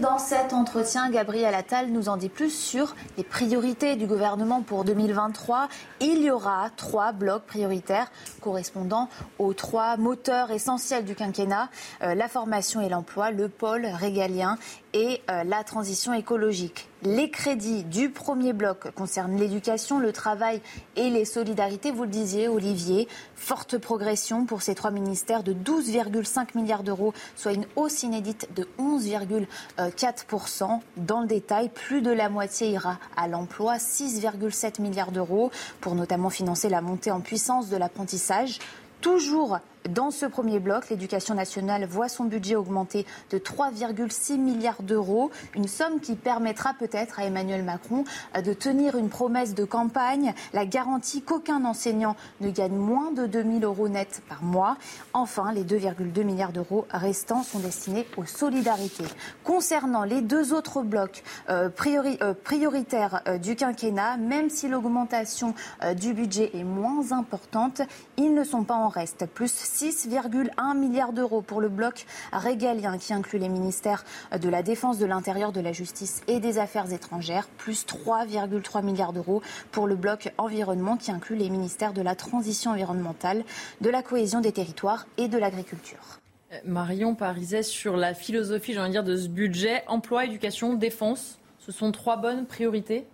Dans cet entretien, Gabriel Attal nous en dit plus sur les priorités du gouvernement pour 2023. Il y aura trois blocs prioritaires correspondant aux trois moteurs essentiels du quinquennat, euh, la formation et l'emploi, le pôle régalien et euh, la transition écologique. Les crédits du premier bloc concernent l'éducation, le travail et les solidarités. Vous le disiez, Olivier, forte progression pour ces trois ministères de 12,5 milliards d'euros, soit une hausse inédite de 11,4%. Dans le détail, plus de la moitié ira à l'emploi, 6,7 milliards d'euros, pour notamment financer la montée en puissance de l'apprentissage. Toujours dans ce premier bloc, l'éducation nationale voit son budget augmenter de 3,6 milliards d'euros, une somme qui permettra peut-être à Emmanuel Macron euh, de tenir une promesse de campagne, la garantie qu'aucun enseignant ne gagne moins de 2 000 euros net par mois. Enfin, les 2,2 milliards d'euros restants sont destinés aux solidarités. Concernant les deux autres blocs euh, euh, prioritaires du quinquennat, même si l'augmentation du budget est moins importante, ils ne sont pas en reste. Plus 6,1 milliards d'euros pour le bloc régalien qui inclut les ministères de la Défense, de l'Intérieur, de la Justice et des Affaires étrangères, plus 3,3 milliards d'euros pour le bloc environnement qui inclut les ministères de la Transition environnementale, de la cohésion des territoires et de l'agriculture. Marion Pariset sur la philosophie, j'ai envie de dire, de ce budget, emploi, éducation, défense. Ce sont trois bonnes priorités?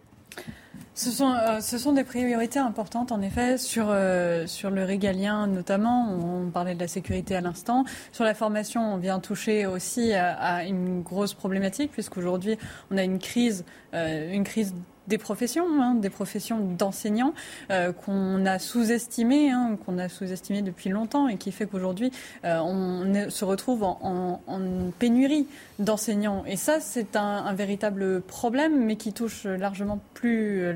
Ce sont, euh, ce sont des priorités importantes, en effet, sur, euh, sur le régalien notamment. On, parlait de la sécurité à l'instant. Sur la formation, on vient toucher aussi à, une grosse problématique, puisqu'aujourd'hui, on a une crise, euh, une crise des professions, hein, des professions d'enseignants euh, qu'on a sous-estimées, hein, qu'on a sous-estimées depuis longtemps et qui fait qu'aujourd'hui euh, on se retrouve en, pénurie d'enseignants. Et ça, c'est un, véritable problème, mais qui touche largement plus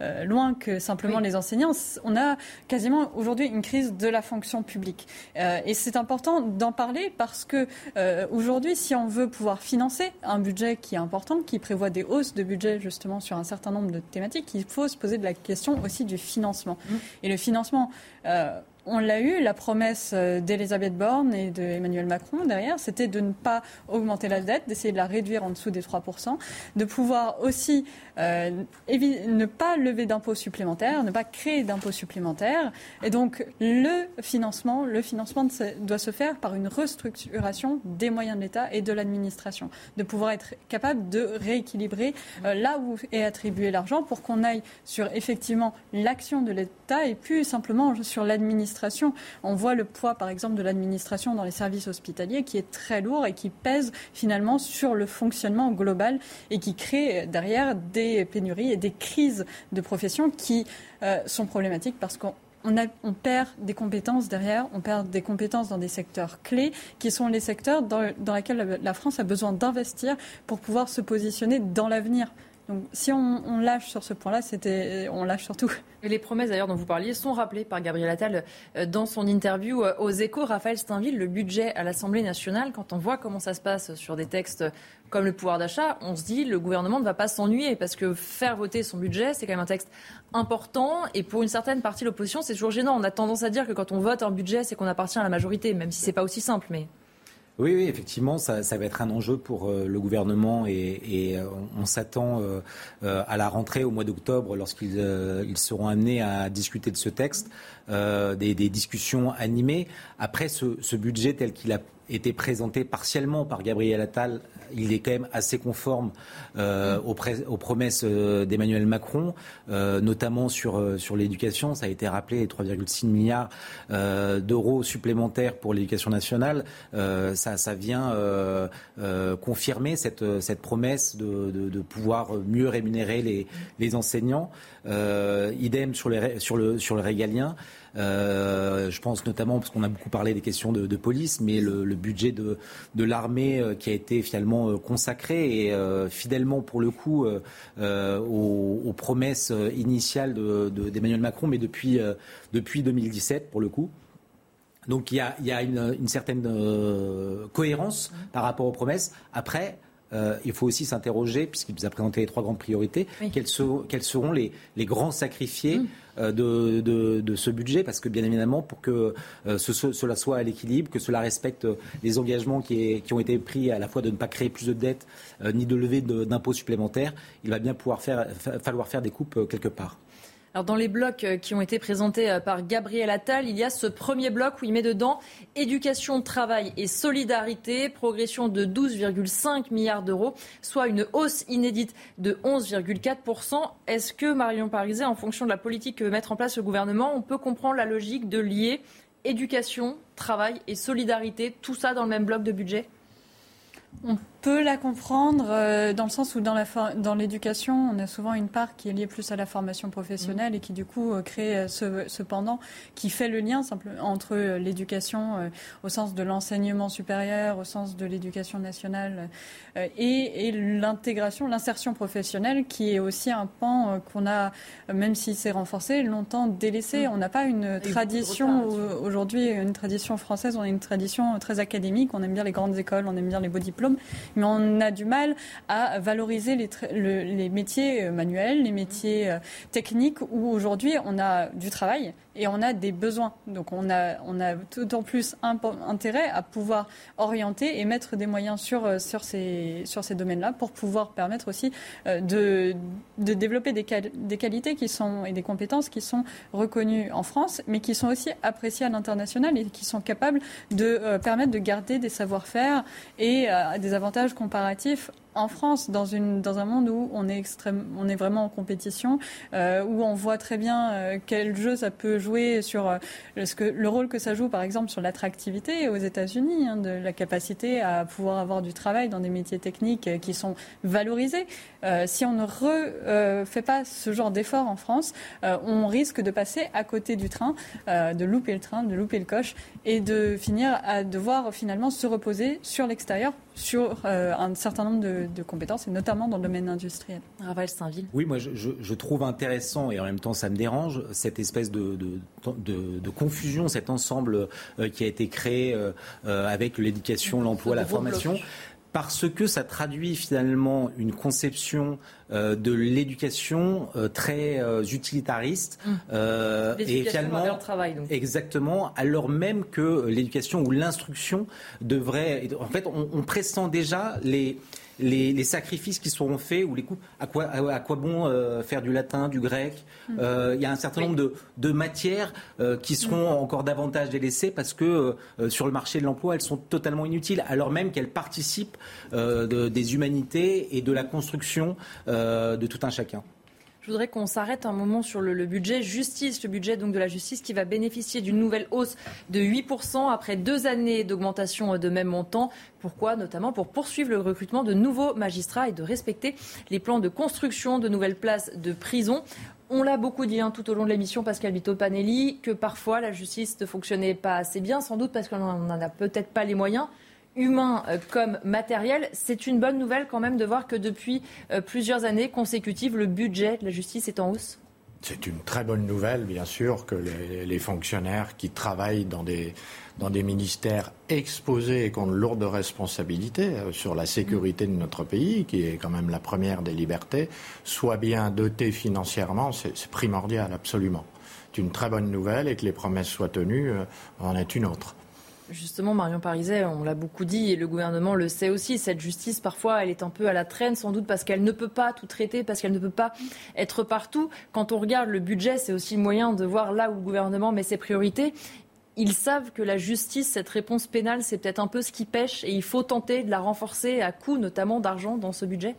euh, loin que simplement les enseignants. On a quasiment aujourd'hui une crise de la fonction publique. et c'est important d'en parler parce que aujourd'hui, si on veut pouvoir financer un budget qui est important, qui prévoit des hausses de budget justement sur un certain nombre de thématiques, il faut se poser de la question aussi du financement. Mmh. Et le financement, euh, on l'a eu, la promesse euh, d'Elisabeth Borne et d'Emmanuel Macron derrière, c'était de ne pas augmenter la dette, d'essayer de la réduire en dessous des 3%, de pouvoir aussi ne pas lever d'impôts supplémentaires, ne pas créer d'impôts supplémentaires. Et donc le financement, le financement doit se faire par une restructuration des moyens de l'État et de l'administration, de pouvoir être capable de rééquilibrer euh, là où est attribué l'argent pour qu'on aille sur effectivement l'action de l'État et plus simplement sur l'administration. On voit le poids par exemple de l'administration dans les services hospitaliers qui est très lourd et qui pèse finalement sur le fonctionnement global et qui crée derrière des des pénuries et des crises de profession qui euh, sont problématiques parce qu'on on, perd des compétences derrière, on perd des compétences dans des secteurs clés qui sont les secteurs dans lesquels la France a besoin d'investir pour pouvoir se positionner dans l'avenir. Donc si on, lâche sur ce point-là, c'était, on lâche surtout. Et les promesses d'ailleurs dont vous parliez sont rappelées par Gabriel Attal euh, dans son interview euh, aux échos. Raphaël Steinville, le budget à l'Assemblée nationale, quand on voit comment ça se passe sur des textes comme le pouvoir d'achat, on se dit le gouvernement ne va pas s'ennuyer parce que faire voter son budget, c'est quand même un texte important. Et pour une certaine partie de l'opposition, c'est toujours gênant. On a tendance à dire que quand on vote un budget, c'est qu'on appartient à la majorité, même si c'est pas aussi simple. Mais oui, oui, effectivement, ça, va être un enjeu pour euh, le gouvernement et, euh, on s'attend euh, à la rentrée au mois d'octobre lorsqu'ils seront amenés à discuter de ce texte. Des, discussions animées. Après, ce, budget tel qu'il a été présenté partiellement par Gabriel Attal, il est quand même assez conforme euh, aux, promesses euh, d'Emmanuel Macron, euh, notamment sur, euh, l'éducation. Ça a été rappelé, 3,6 milliards euh, d'euros supplémentaires pour l'éducation nationale. Ça, vient confirmer cette, promesse de, pouvoir mieux rémunérer les, les enseignants. idem sur, les, sur, le, sur le régalien. Euh, je pense notamment, parce qu'on a beaucoup parlé des questions de, police, mais le, budget de, de l'armée euh, qui a été finalement euh, consacré et fidèlement pour le coup aux, promesses initiales d'Emmanuel Macron, mais depuis, depuis 2017 pour le coup. Donc il y a, y a une, certaine cohérence par rapport aux promesses. Après, euh, il faut aussi s'interroger, puisqu'il nous a présenté les trois grandes priorités, quels, seront les, grands sacrifiés mm. euh, de, ce budget Parce que bien évidemment, pour que euh, cela soit à l'équilibre, que cela respecte les engagements qui, ont été pris à la fois de ne pas créer plus de dettes ni de lever d'impôts supplémentaires, il va bien pouvoir falloir faire des coupes quelque part. Dans les blocs euh, qui ont été présentés euh, par Gabriel Attal, il y a ce premier bloc où il met dedans éducation, travail et solidarité, progression de 12,5 milliards d'euros, soit une hausse inédite de 11,4%. Est-ce que Marion Pariset, en fonction de la politique que veut mettre en place le gouvernement, on peut comprendre la logique de lier éducation, travail et solidarité, tout ça dans le même bloc de budget? Peut la comprendre euh, dans le sens où dans, l'éducation, on a souvent une part qui est liée plus à la formation professionnelle mmh. et qui du coup euh, crée euh, ce, pendant qui fait le lien entre l'éducation au sens de l'enseignement supérieur, au sens de l'éducation nationale et, l'intégration, l'insertion professionnelle qui est aussi un pan qu'on a, même si c'est renforcé, longtemps délaissé. Mmh. On n'a pas une tradition aujourd'hui, une tradition française, on a une tradition très académique, on aime bien les grandes écoles, on aime bien les beaux diplômes mais on a du mal à valoriser les, métiers euh, manuels, les métiers euh, techniques, où aujourd'hui on a du travail et on a des besoins. Donc on a, on a d'autant plus intérêt à pouvoir orienter et mettre des moyens sur, euh, sur ces, sur ces domaines-là pour pouvoir permettre aussi de, de développer des, qualités qui sont, et des compétences qui sont reconnues en France, mais qui sont aussi appréciées à l'international et qui sont capables de permettre de garder des savoir-faire et des avantages comparatifs en France, dans, un monde où on est, vraiment en compétition, euh, où on voit très bien euh, quel jeu ça peut jouer sur euh, le rôle que ça joue, par exemple, sur l'attractivité aux États-Unis, hein, de la capacité à pouvoir avoir du travail dans des métiers techniques qui sont valorisés. si on ne refait pas ce genre d'effort en France, on risque de passer à côté du train, de louper le train, de louper le coche et de finir à devoir finalement se reposer sur l'extérieur, sur un certain nombre de de, compétences, et notamment dans le domaine industriel. Raval Saint-Ville. Oui, moi je, trouve intéressant, et en même temps ça me dérange, cette espèce de, de, confusion, cet ensemble euh, qui a été créé euh, euh, avec l'éducation, l'emploi, la formation parce que ça traduit finalement une conception euh, de l'éducation euh, très euh, utilitariste mmh. et finalement leur travail, donc. exactement alors même que l'éducation ou l'instruction devrait en fait on, on pressent déjà les les, sacrifices qui seront faits ou les coups. À quoi, à, quoi bon euh, faire du latin, du grec mm. euh, Il y a un certain nombre de, matières euh, qui seront mm. encore davantage délaissées parce que sur le marché de l'emploi, elles sont totalement inutiles, alors même qu'elles participent des humanités et de la construction de tout un chacun. Je voudrais qu'on s'arrête un moment sur le, budget justice, le budget donc de la justice qui va bénéficier d'une nouvelle hausse de 8% après deux années d'augmentation de même montant. Pourquoi? Notamment pour poursuivre le recrutement de nouveaux magistrats et de respecter les plans de construction de nouvelles places de prison. On l'a beaucoup dit hein, tout au long de l'émission, Pascal Vito Panelli, que parfois la justice ne fonctionnait pas assez bien, sans doute parce qu'on n'en a peut-être pas les moyens humain euh, comme matériel. C'est une bonne nouvelle quand même de voir que depuis euh, plusieurs années consécutives, le budget de la justice est en hausse. C'est une très bonne nouvelle, bien sûr, que les, fonctionnaires qui travaillent dans des, dans des ministères exposés et qui ont de lourdes responsabilités euh, sur la sécurité de notre pays, qui est quand même la première des libertés, soient bien dotés financièrement. C'est primordial, absolument. C'est une très bonne nouvelle et que les promesses soient tenues en est une autre. Justement, Marion Pariset, on l'a beaucoup dit et le gouvernement le sait aussi, cette justice, parfois, elle est un peu à la traîne, sans doute parce qu'elle ne peut pas tout traiter, parce qu'elle ne peut pas être partout. Quand on regarde le budget, c'est aussi moyen de voir là où le gouvernement met ses priorités. Ils savent que la justice, cette réponse pénale, c'est peut-être un peu ce qui pêche et il faut tenter de la renforcer à coût notamment d'argent dans ce budget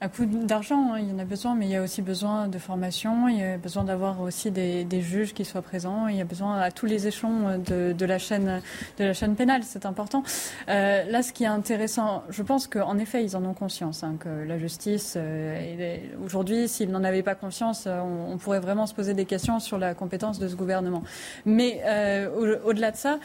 un coup d'argent, hein, il y en a besoin, mais il y a aussi besoin de formation, il y a besoin d'avoir aussi des, juges qui soient présents, il y a besoin à tous les échelons de, la, chaîne, de la chaîne pénale, c'est important. Euh, là, ce qui est intéressant, je pense qu'en effet, ils en ont conscience, hein, que la justice, euh, aujourd'hui, s'ils n'en avaient pas conscience, euh, on, pourrait vraiment se poser des questions sur la compétence de ce gouvernement. Mais au-delà de ça,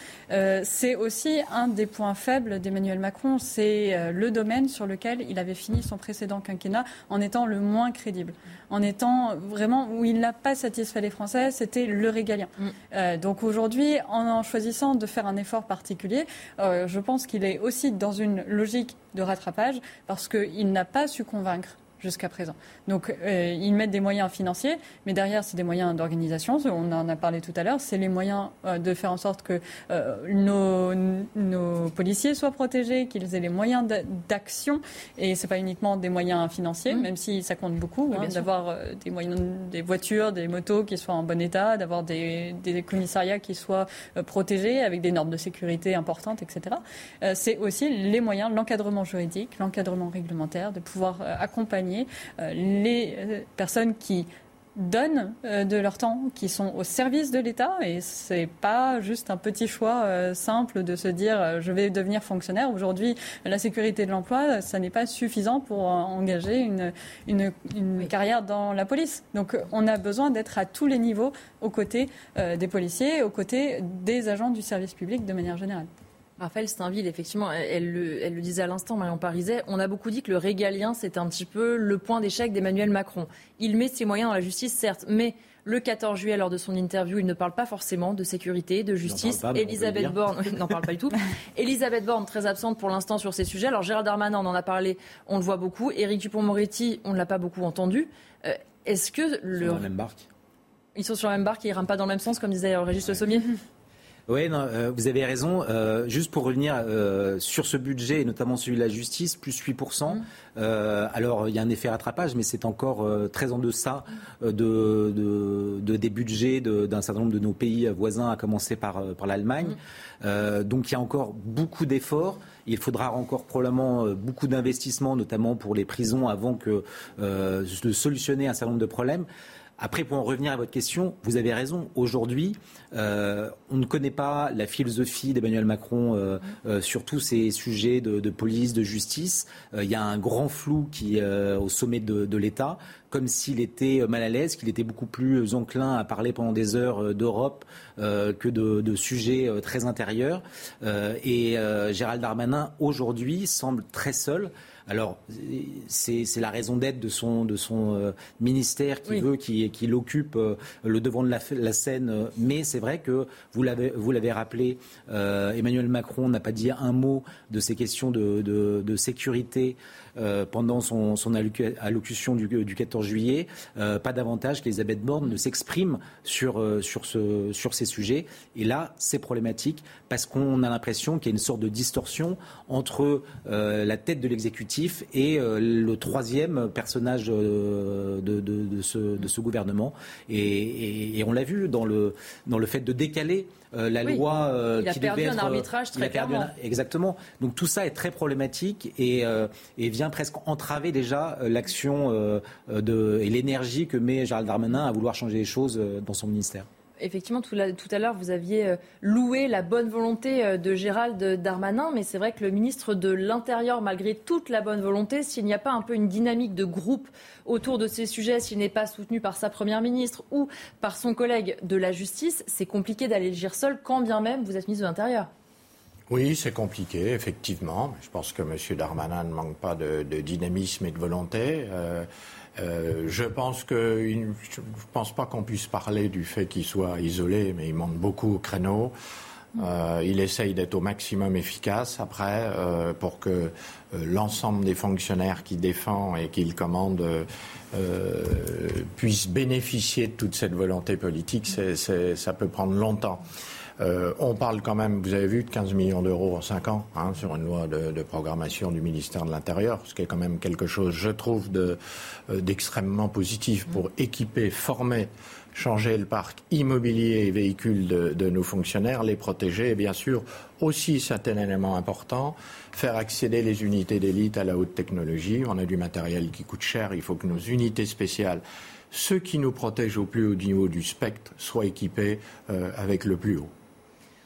c'est aussi un des points faibles d'Emmanuel Macron, c'est le domaine sur lequel il avait fini son précédent quinquennat en étant le moins crédible, en étant vraiment où il n'a pas satisfait les Français, c'était le régalien. Mm. Euh, donc aujourd'hui, en, choisissant de faire un effort particulier, euh, je pense qu'il est aussi dans une logique de rattrapage parce qu'il n'a pas su convaincre jusqu'à présent. Donc euh, ils mettent des moyens financiers, mais derrière c'est des moyens d'organisation, on en a parlé tout à l'heure, c'est les moyens euh, de faire en sorte que euh, nos, nos, policiers soient protégés, qu'ils aient les moyens d'action, et c'est pas uniquement des moyens financiers, mmh. même si ça compte beaucoup, hein, d'avoir des moyens, des voitures, des motos qui soient en bon état, d'avoir des, des, commissariats qui soient protégés avec des normes de sécurité importantes, etc. c'est aussi les moyens, l'encadrement juridique, l'encadrement réglementaire, de pouvoir accompagner euh, les euh, personnes qui donnent euh, de leur temps, qui sont au service de l'État. Et c'est pas juste un petit choix simple de se dire je vais devenir fonctionnaire. Aujourd'hui, la sécurité de l'emploi, ça n'est pas suffisant pour engager une, une, carrière dans la police. Donc on a besoin d'être à tous les niveaux aux côtés des policiers, aux côtés des agents du service public de manière générale. Raphaël Steinville, effectivement, elle, le, disait à l'instant, Marion Pariset, on a beaucoup dit que le régalien, c'est un petit peu le point d'échec d'Emmanuel Macron. Il met ses moyens dans la justice, certes, mais le 14 juillet, lors de son interview, il ne parle pas forcément de sécurité, de justice. Elisabeth Borne, n'en parle pas du tout. [LAUGHS] Elisabeth Borne, très absente pour l'instant sur ces sujets. Alors Gérald Darmanin, on en a parlé, on le voit beaucoup. Éric Dupont-Moretti, on ne l'a pas beaucoup entendu. Euh, est-ce que le... Ils sont sur la même barque. Ils sont sur la même barque et ils rament pas dans le même sens, comme disait Régis Le Sommier oui, euh, vous avez raison. Euh, juste pour revenir euh, sur ce budget, et notamment celui de la justice, plus 8%. Mmh. alors, il y a un effet rattrapage, mais c'est encore très en deçà de, des budgets d'un certain nombre de nos pays voisins, à commencer par, par l'Allemagne. Mmh. donc, il y a encore beaucoup d'efforts. Il faudra encore probablement beaucoup d'investissements, notamment pour les prisons, avant que, de solutionner un certain nombre de problèmes. Après, pour en revenir à votre question, vous avez raison. Aujourd'hui, euh, on ne connaît pas la philosophie d'Emmanuel Macron euh, euh, sur tous ces sujets de, police, de justice. il y a un grand flou qui au sommet de, l'État, comme s'il était mal à l'aise, qu'il était beaucoup plus enclin à parler pendant des heures d'Europe que de, de, sujets très intérieurs. et Gérald Darmanin, aujourd'hui, semble très seul. Alors, c'est la raison d'être de son, de son euh, ministère qui veut qu'il occupe euh, le devant de la, scène. Euh, mais c'est vrai que, vous l'avez rappelé, Emmanuel Macron n'a pas dit un mot de ces questions de, de sécurité euh, pendant son, allocution du, 14 juillet, euh, pas davantage qu'Elisabeth Borne ne s'exprime sur, euh, sur, ce, sur ces sujets. Et là, c'est problématique parce qu'on a l'impression qu'il y a une sorte de distorsion entre la tête de l'exécutif et le troisième personnage de, de, ce, de ce, gouvernement. Et, et on l'a vu dans le, dans le fait de décaler euh, la loi euh, il a perdu un euh, arbitrage très clairement. exactement. Donc tout ça est très problématique et, vient presque entraver déjà l'action et l'énergie que met Gérald Darmanin à vouloir changer les choses dans son ministère effectivement, tout, à l'heure, vous aviez euh, loué la bonne volonté euh, de Gérald Darmanin, mais c'est vrai que le ministre de l'Intérieur, malgré toute la bonne volonté, s'il n'y a pas un peu une dynamique de groupe autour de ces sujets, s'il n'est pas soutenu par sa première ministre ou par son collègue de la justice, c'est compliqué d'aller le seul, quand bien même vous êtes ministre de l'Intérieur. Oui, c'est compliqué, effectivement. Je pense que M. Darmanin ne manque pas de, dynamisme et de volonté. Euh, euh, je pense que je pense pas qu'on puisse parler du fait qu'il soit isolé, mais il monte beaucoup au créneau. Euh, il essaye d'être au maximum efficace après euh, pour que l'ensemble des fonctionnaires qu'il défend et qu'il commande puissent bénéficier de toute cette volonté politique. ça peut prendre longtemps. Euh, on parle quand même, vous avez vu, de 15 millions d'euros en 5 ans hein, sur une loi de, programmation du ministère de l'Intérieur, ce qui est quand même quelque chose, je trouve, d'extrêmement positif pour équiper, former changer le parc immobilier et véhicules de, nos fonctionnaires, les protéger et bien sûr aussi, c'est un élément important, faire accéder les unités d'élite à la haute technologie. On a du matériel qui coûte cher, il faut que nos unités spéciales, ceux qui nous protègent au plus haut niveau du spectre, soient équipés euh, avec le plus haut.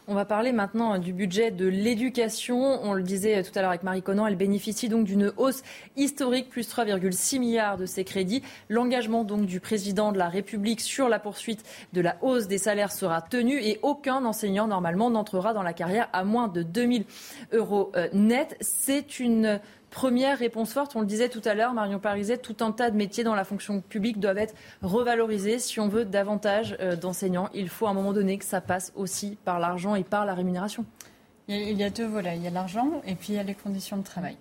On va parler maintenant du budget de l'éducation. On le disait tout à l'heure avec Marie Conan, elle bénéficie donc d'une hausse historique, plus 3,6 milliards de ses crédits. L'engagement donc du président de la République sur la poursuite de la hausse des salaires sera tenu et aucun enseignant normalement n'entrera dans la carrière à moins de 2000 euros euh, net. C'est une Première réponse forte, on le disait tout à l'heure, Marion Pariset, tout un tas de métiers dans la fonction publique doivent être revalorisés. Si on veut davantage euh, d'enseignants, il faut à un moment donné que ça passe aussi par l'argent et par la rémunération. Il y a deux volets. Il y a l'argent et puis il y a les conditions de travail.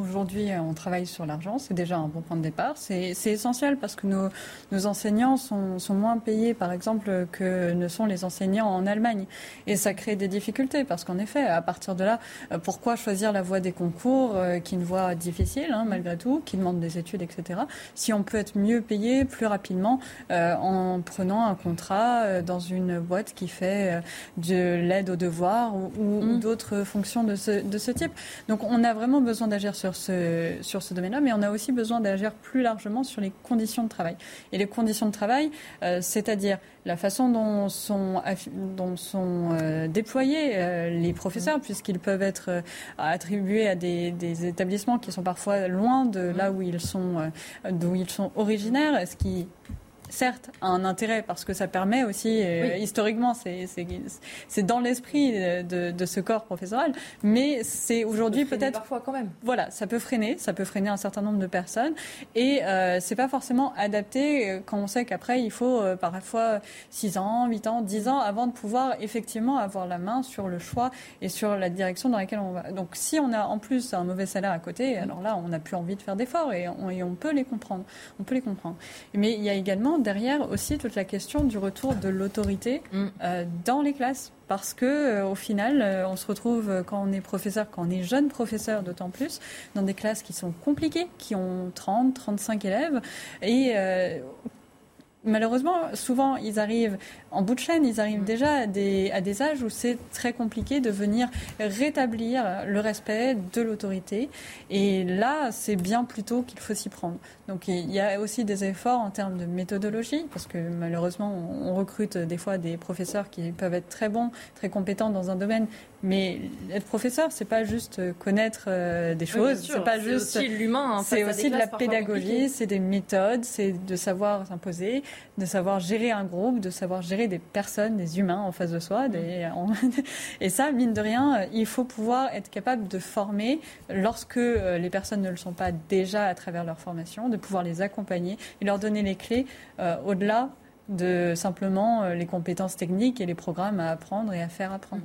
Aujourd'hui, on travaille sur l'argent, c'est déjà un bon point de départ. C'est essentiel parce que nos, nos enseignants sont, sont, moins payés, par exemple, que ne sont les enseignants en Allemagne. Et ça crée des difficultés parce qu'en effet, à partir de là, euh, pourquoi choisir la voie des concours, euh, qui est une voie difficile, hein, malgré tout, qui demande des études, etc., si on peut être mieux payé plus rapidement euh, en prenant un contrat dans une boîte qui fait de l'aide aux devoirs ou, ou mmh. d'autres fonctions de ce, de ce type. Donc, on a vraiment besoin d'agir sur ce, sur ce domaine-là, mais on a aussi besoin d'agir plus largement sur les conditions de travail. Et les conditions de travail, euh, c'est-à-dire la façon dont sont, dont sont euh, déployés euh, les professeurs, mmh. puisqu'ils peuvent être attribués à des, des, établissements qui sont parfois loin de là où ils sont, d'où ils sont originaires, ce qui certes, un intérêt parce que ça permet aussi, euh, historiquement, c'est dans l'esprit de, ce corps professoral, mais c'est aujourd'hui peut-être parfois quand même. Voilà, ça peut freiner, ça peut freiner un certain nombre de personnes, et euh, c'est pas forcément adapté euh, quand on sait qu'après il faut euh, parfois 6 ans, 8 ans, 10 ans avant de pouvoir effectivement avoir la main sur le choix et sur la direction dans laquelle on va. Donc si on a en plus un mauvais salaire à côté, alors là on n'a plus envie de faire d'efforts et on, et on peut les comprendre, on peut les comprendre. Mais il y a également derrière aussi toute la question du retour de l'autorité mm. euh, dans les classes. Parce que euh, au final, euh, on se retrouve quand on est professeur, quand on est jeune professeur d'autant plus, dans des classes qui sont compliquées, qui ont 30, 35 élèves, et malheureusement, souvent, ils arrivent en bout de chaîne, ils arrivent mm. déjà à des, à des âges où c'est très compliqué de venir rétablir le respect de l'autorité. Et là, c'est bien plus tôt qu'il faut s'y prendre. Donc il y a aussi des efforts en termes de méthodologie, parce que malheureusement, on recrute des fois des professeurs qui peuvent être très bons, très compétents dans un domaine, mais être professeur, c'est pas juste connaître euh, des choses, c'est pas juste aussi l'humain. Hein, c'est aussi de la pédagogie, c'est des méthodes, c'est de savoir s'imposer, de savoir gérer un groupe, de savoir gérer des personnes, des humains en face de soi. Des... [LAUGHS] Et ça, mine de rien, il faut pouvoir être capable de former lorsque euh, les personnes ne le sont pas déjà à travers leur formation, de pouvoir les accompagner et leur donner les clés euh, au-delà de simplement euh, les compétences techniques et les programmes à apprendre et à faire apprendre.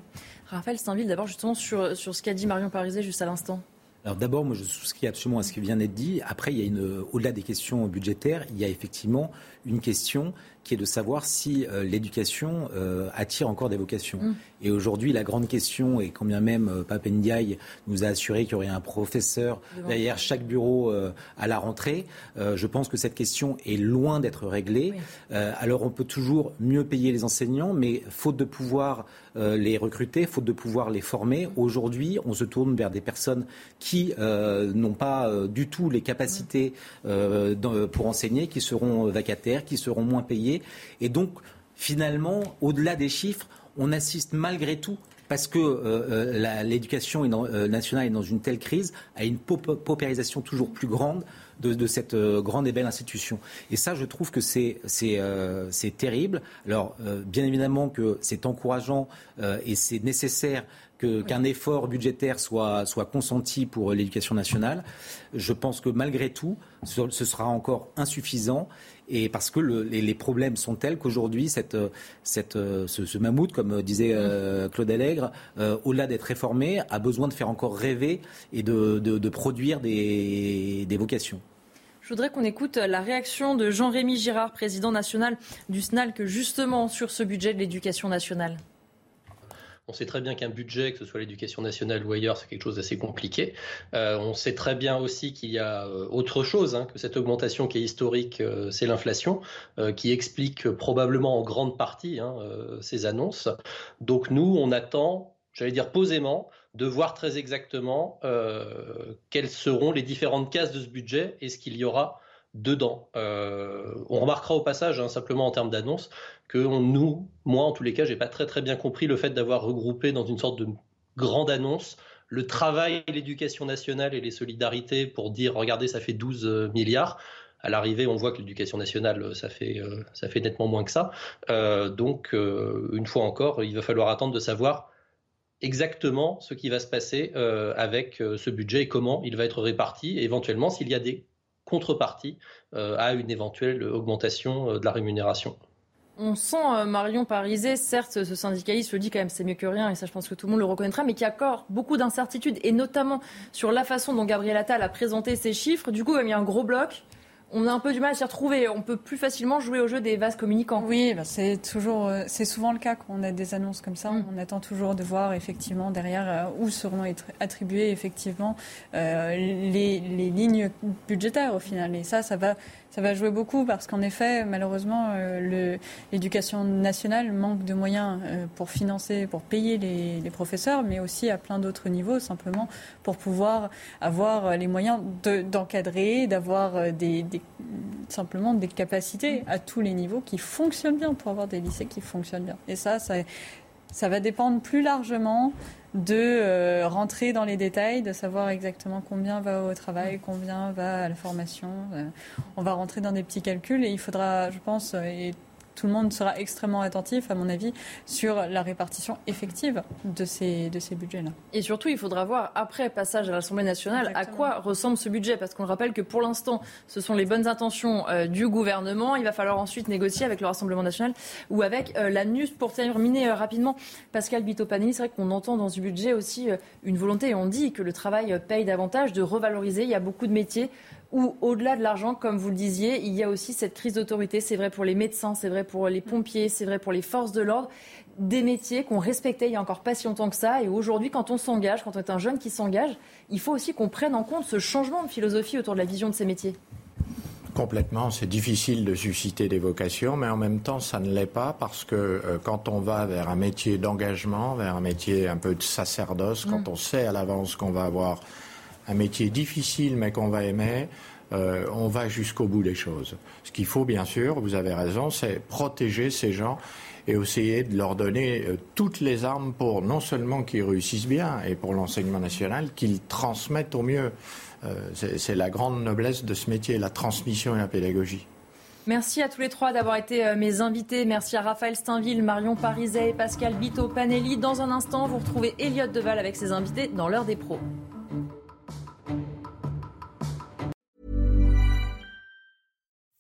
Raphaël Steinville, d'abord justement sur, sur ce qu'a dit Marion Pariset juste à l'instant. Alors d'abord, moi je souscris absolument à ce qui vient d'être dit. Après, il y a une, au-delà des questions budgétaires, il y a effectivement une question qui est de savoir si euh, l'éducation euh, attire encore des vocations. Mm. Et aujourd'hui, la grande question, et quand bien même euh, Papendiaï nous a assuré qu'il y aurait un professeur derrière chaque bureau euh, à la rentrée, je pense que cette question est loin d'être réglée. alors on peut toujours mieux payer les enseignants, mais faute de pouvoir les recruter, faute de pouvoir les former, aujourd'hui, on se tourne vers des personnes qui n'ont pas du tout les capacités pour enseigner, qui seront vacataires, qui seront moins et donc, finalement, au-delà des chiffres, on assiste malgré tout parce que euh, euh, l'éducation euh, nationale est dans une telle crise, à une paupérisation toujours plus grande de, cette grande et belle institution. Et ça, je trouve que c'est terrible. Alors, bien évidemment que c'est encourageant et c'est nécessaire qu'un effort budgétaire soit, soit consenti pour l'éducation nationale. Je pense que malgré tout, ce sera encore insuffisant et parce que les, problèmes sont tels qu'aujourd'hui, cette, cette, ce, mammouth, comme disait euh, Claude Allègre, euh, au-delà d'être réformé, a besoin de faire encore rêver et de, de, produire des, des vocations. Je voudrais qu'on écoute la réaction de Jean-Rémy Girard, président national du SNAL, que justement sur ce budget de l'éducation nationale. On sait très bien qu'un budget, que ce soit l'éducation nationale ou ailleurs, c'est quelque chose d'assez compliqué. Euh, on sait très bien aussi qu'il y a euh, autre chose, hein, que cette augmentation qui est historique, euh, c'est l'inflation, qui explique probablement en grande partie hein, ces annonces. Donc nous, on attend, j'allais dire posément, de voir très exactement quelles seront les différentes cases de ce budget et ce qu'il y aura dedans. on remarquera au passage, hein, simplement en termes d'annonces, que nous, moi en tous les cas, j'ai pas très très bien compris le fait d'avoir regroupé dans une sorte de grande annonce le travail, l'éducation nationale et les solidarités pour dire regardez ça fait 12 euh, milliards. À l'arrivée, on voit que l'éducation nationale, ça fait, euh, ça fait nettement moins que ça. Euh, donc, une fois encore, il va falloir attendre de savoir exactement ce qui va se passer avec ce budget et comment il va être réparti, et éventuellement s'il y a des contreparties à une éventuelle augmentation de la rémunération. On sent euh, Marion Parisé, certes, ce syndicaliste le dit quand même, c'est mieux que rien, et ça je pense que tout le monde le reconnaîtra, mais qui a encore beaucoup d'incertitudes, et notamment sur la façon dont Gabriel Attal a présenté ses chiffres. Du coup, il y a un gros bloc on a un peu du mal à s'y retrouver. On peut plus facilement jouer au jeu des vases communicants. Oui, bah, c'est toujours, euh, c'est souvent le cas quand on a des annonces comme ça. Mm. On attend toujours de voir effectivement derrière euh, où seront attribuées effectivement les, les, lignes budgétaires au final. Et ça, ça va ça va jouer beaucoup parce qu'en effet, malheureusement, euh, l'éducation nationale manque de moyens euh, pour financer, pour payer les, professeurs, mais aussi à plein d'autres niveaux, simplement pour pouvoir avoir les moyens d'encadrer, d'avoir euh, des, simplement des capacités à tous les niveaux qui fonctionnent bien, pour avoir des lycées qui fonctionnent bien. Et ça, ça va dépendre plus largement de euh, rentrer dans les détails, de savoir exactement combien va au travail, combien va à la formation. Euh, on va rentrer dans des petits calculs et il faudra, je pense, et tout le monde sera extrêmement attentif, à mon avis, sur la répartition effective de ces, de ces budgets-là. Et surtout, il faudra voir, après passage à l'Assemblée nationale, à quoi ressemble ce budget. Parce qu'on rappelle que pour l'instant, ce sont les bonnes intentions euh, du gouvernement. Il va falloir ensuite négocier avec le Rassemblement national ou avec euh, la NUS. Pour terminer euh, rapidement, Pascal Bitopanini, c'est vrai qu'on entend dans ce budget aussi une volonté, et on dit que le travail paye davantage, de revaloriser. Il y a beaucoup de métiers où, au-delà de l'argent, comme vous le disiez, il y a aussi cette crise d'autorité. C'est vrai pour les médecins, c'est vrai pour les pompiers, c'est vrai pour les forces de l'ordre. Des métiers qu'on respectait il y a encore pas si longtemps que ça. Et aujourd'hui, quand on s'engage, quand on est un jeune qui s'engage, il faut aussi qu'on prenne en compte ce changement de philosophie autour de la vision de ces métiers. Complètement, c'est difficile de susciter des vocations, mais en même temps, ça ne l'est pas parce que euh, quand on va vers un métier d'engagement, vers un métier un peu de sacerdoce, quand mm. on sait à l'avance qu'on va avoir un métier difficile mais qu'on va aimer, euh, on va jusqu'au bout des choses. Ce qu'il faut, bien sûr, vous avez raison, c'est protéger ces gens et essayer de leur donner euh, toutes les armes pour non seulement qu'ils réussissent bien et pour l'enseignement national, qu'ils transmettent au mieux. Euh, c'est la grande noblesse de ce métier, la transmission et la pédagogie. Merci à tous les trois d'avoir été mes invités. Merci à Raphaël Steinville, Marion Pariset et Pascal Bito Panelli. Dans un instant, vous retrouvez Elliot Deval avec ses invités dans l'heure des pros.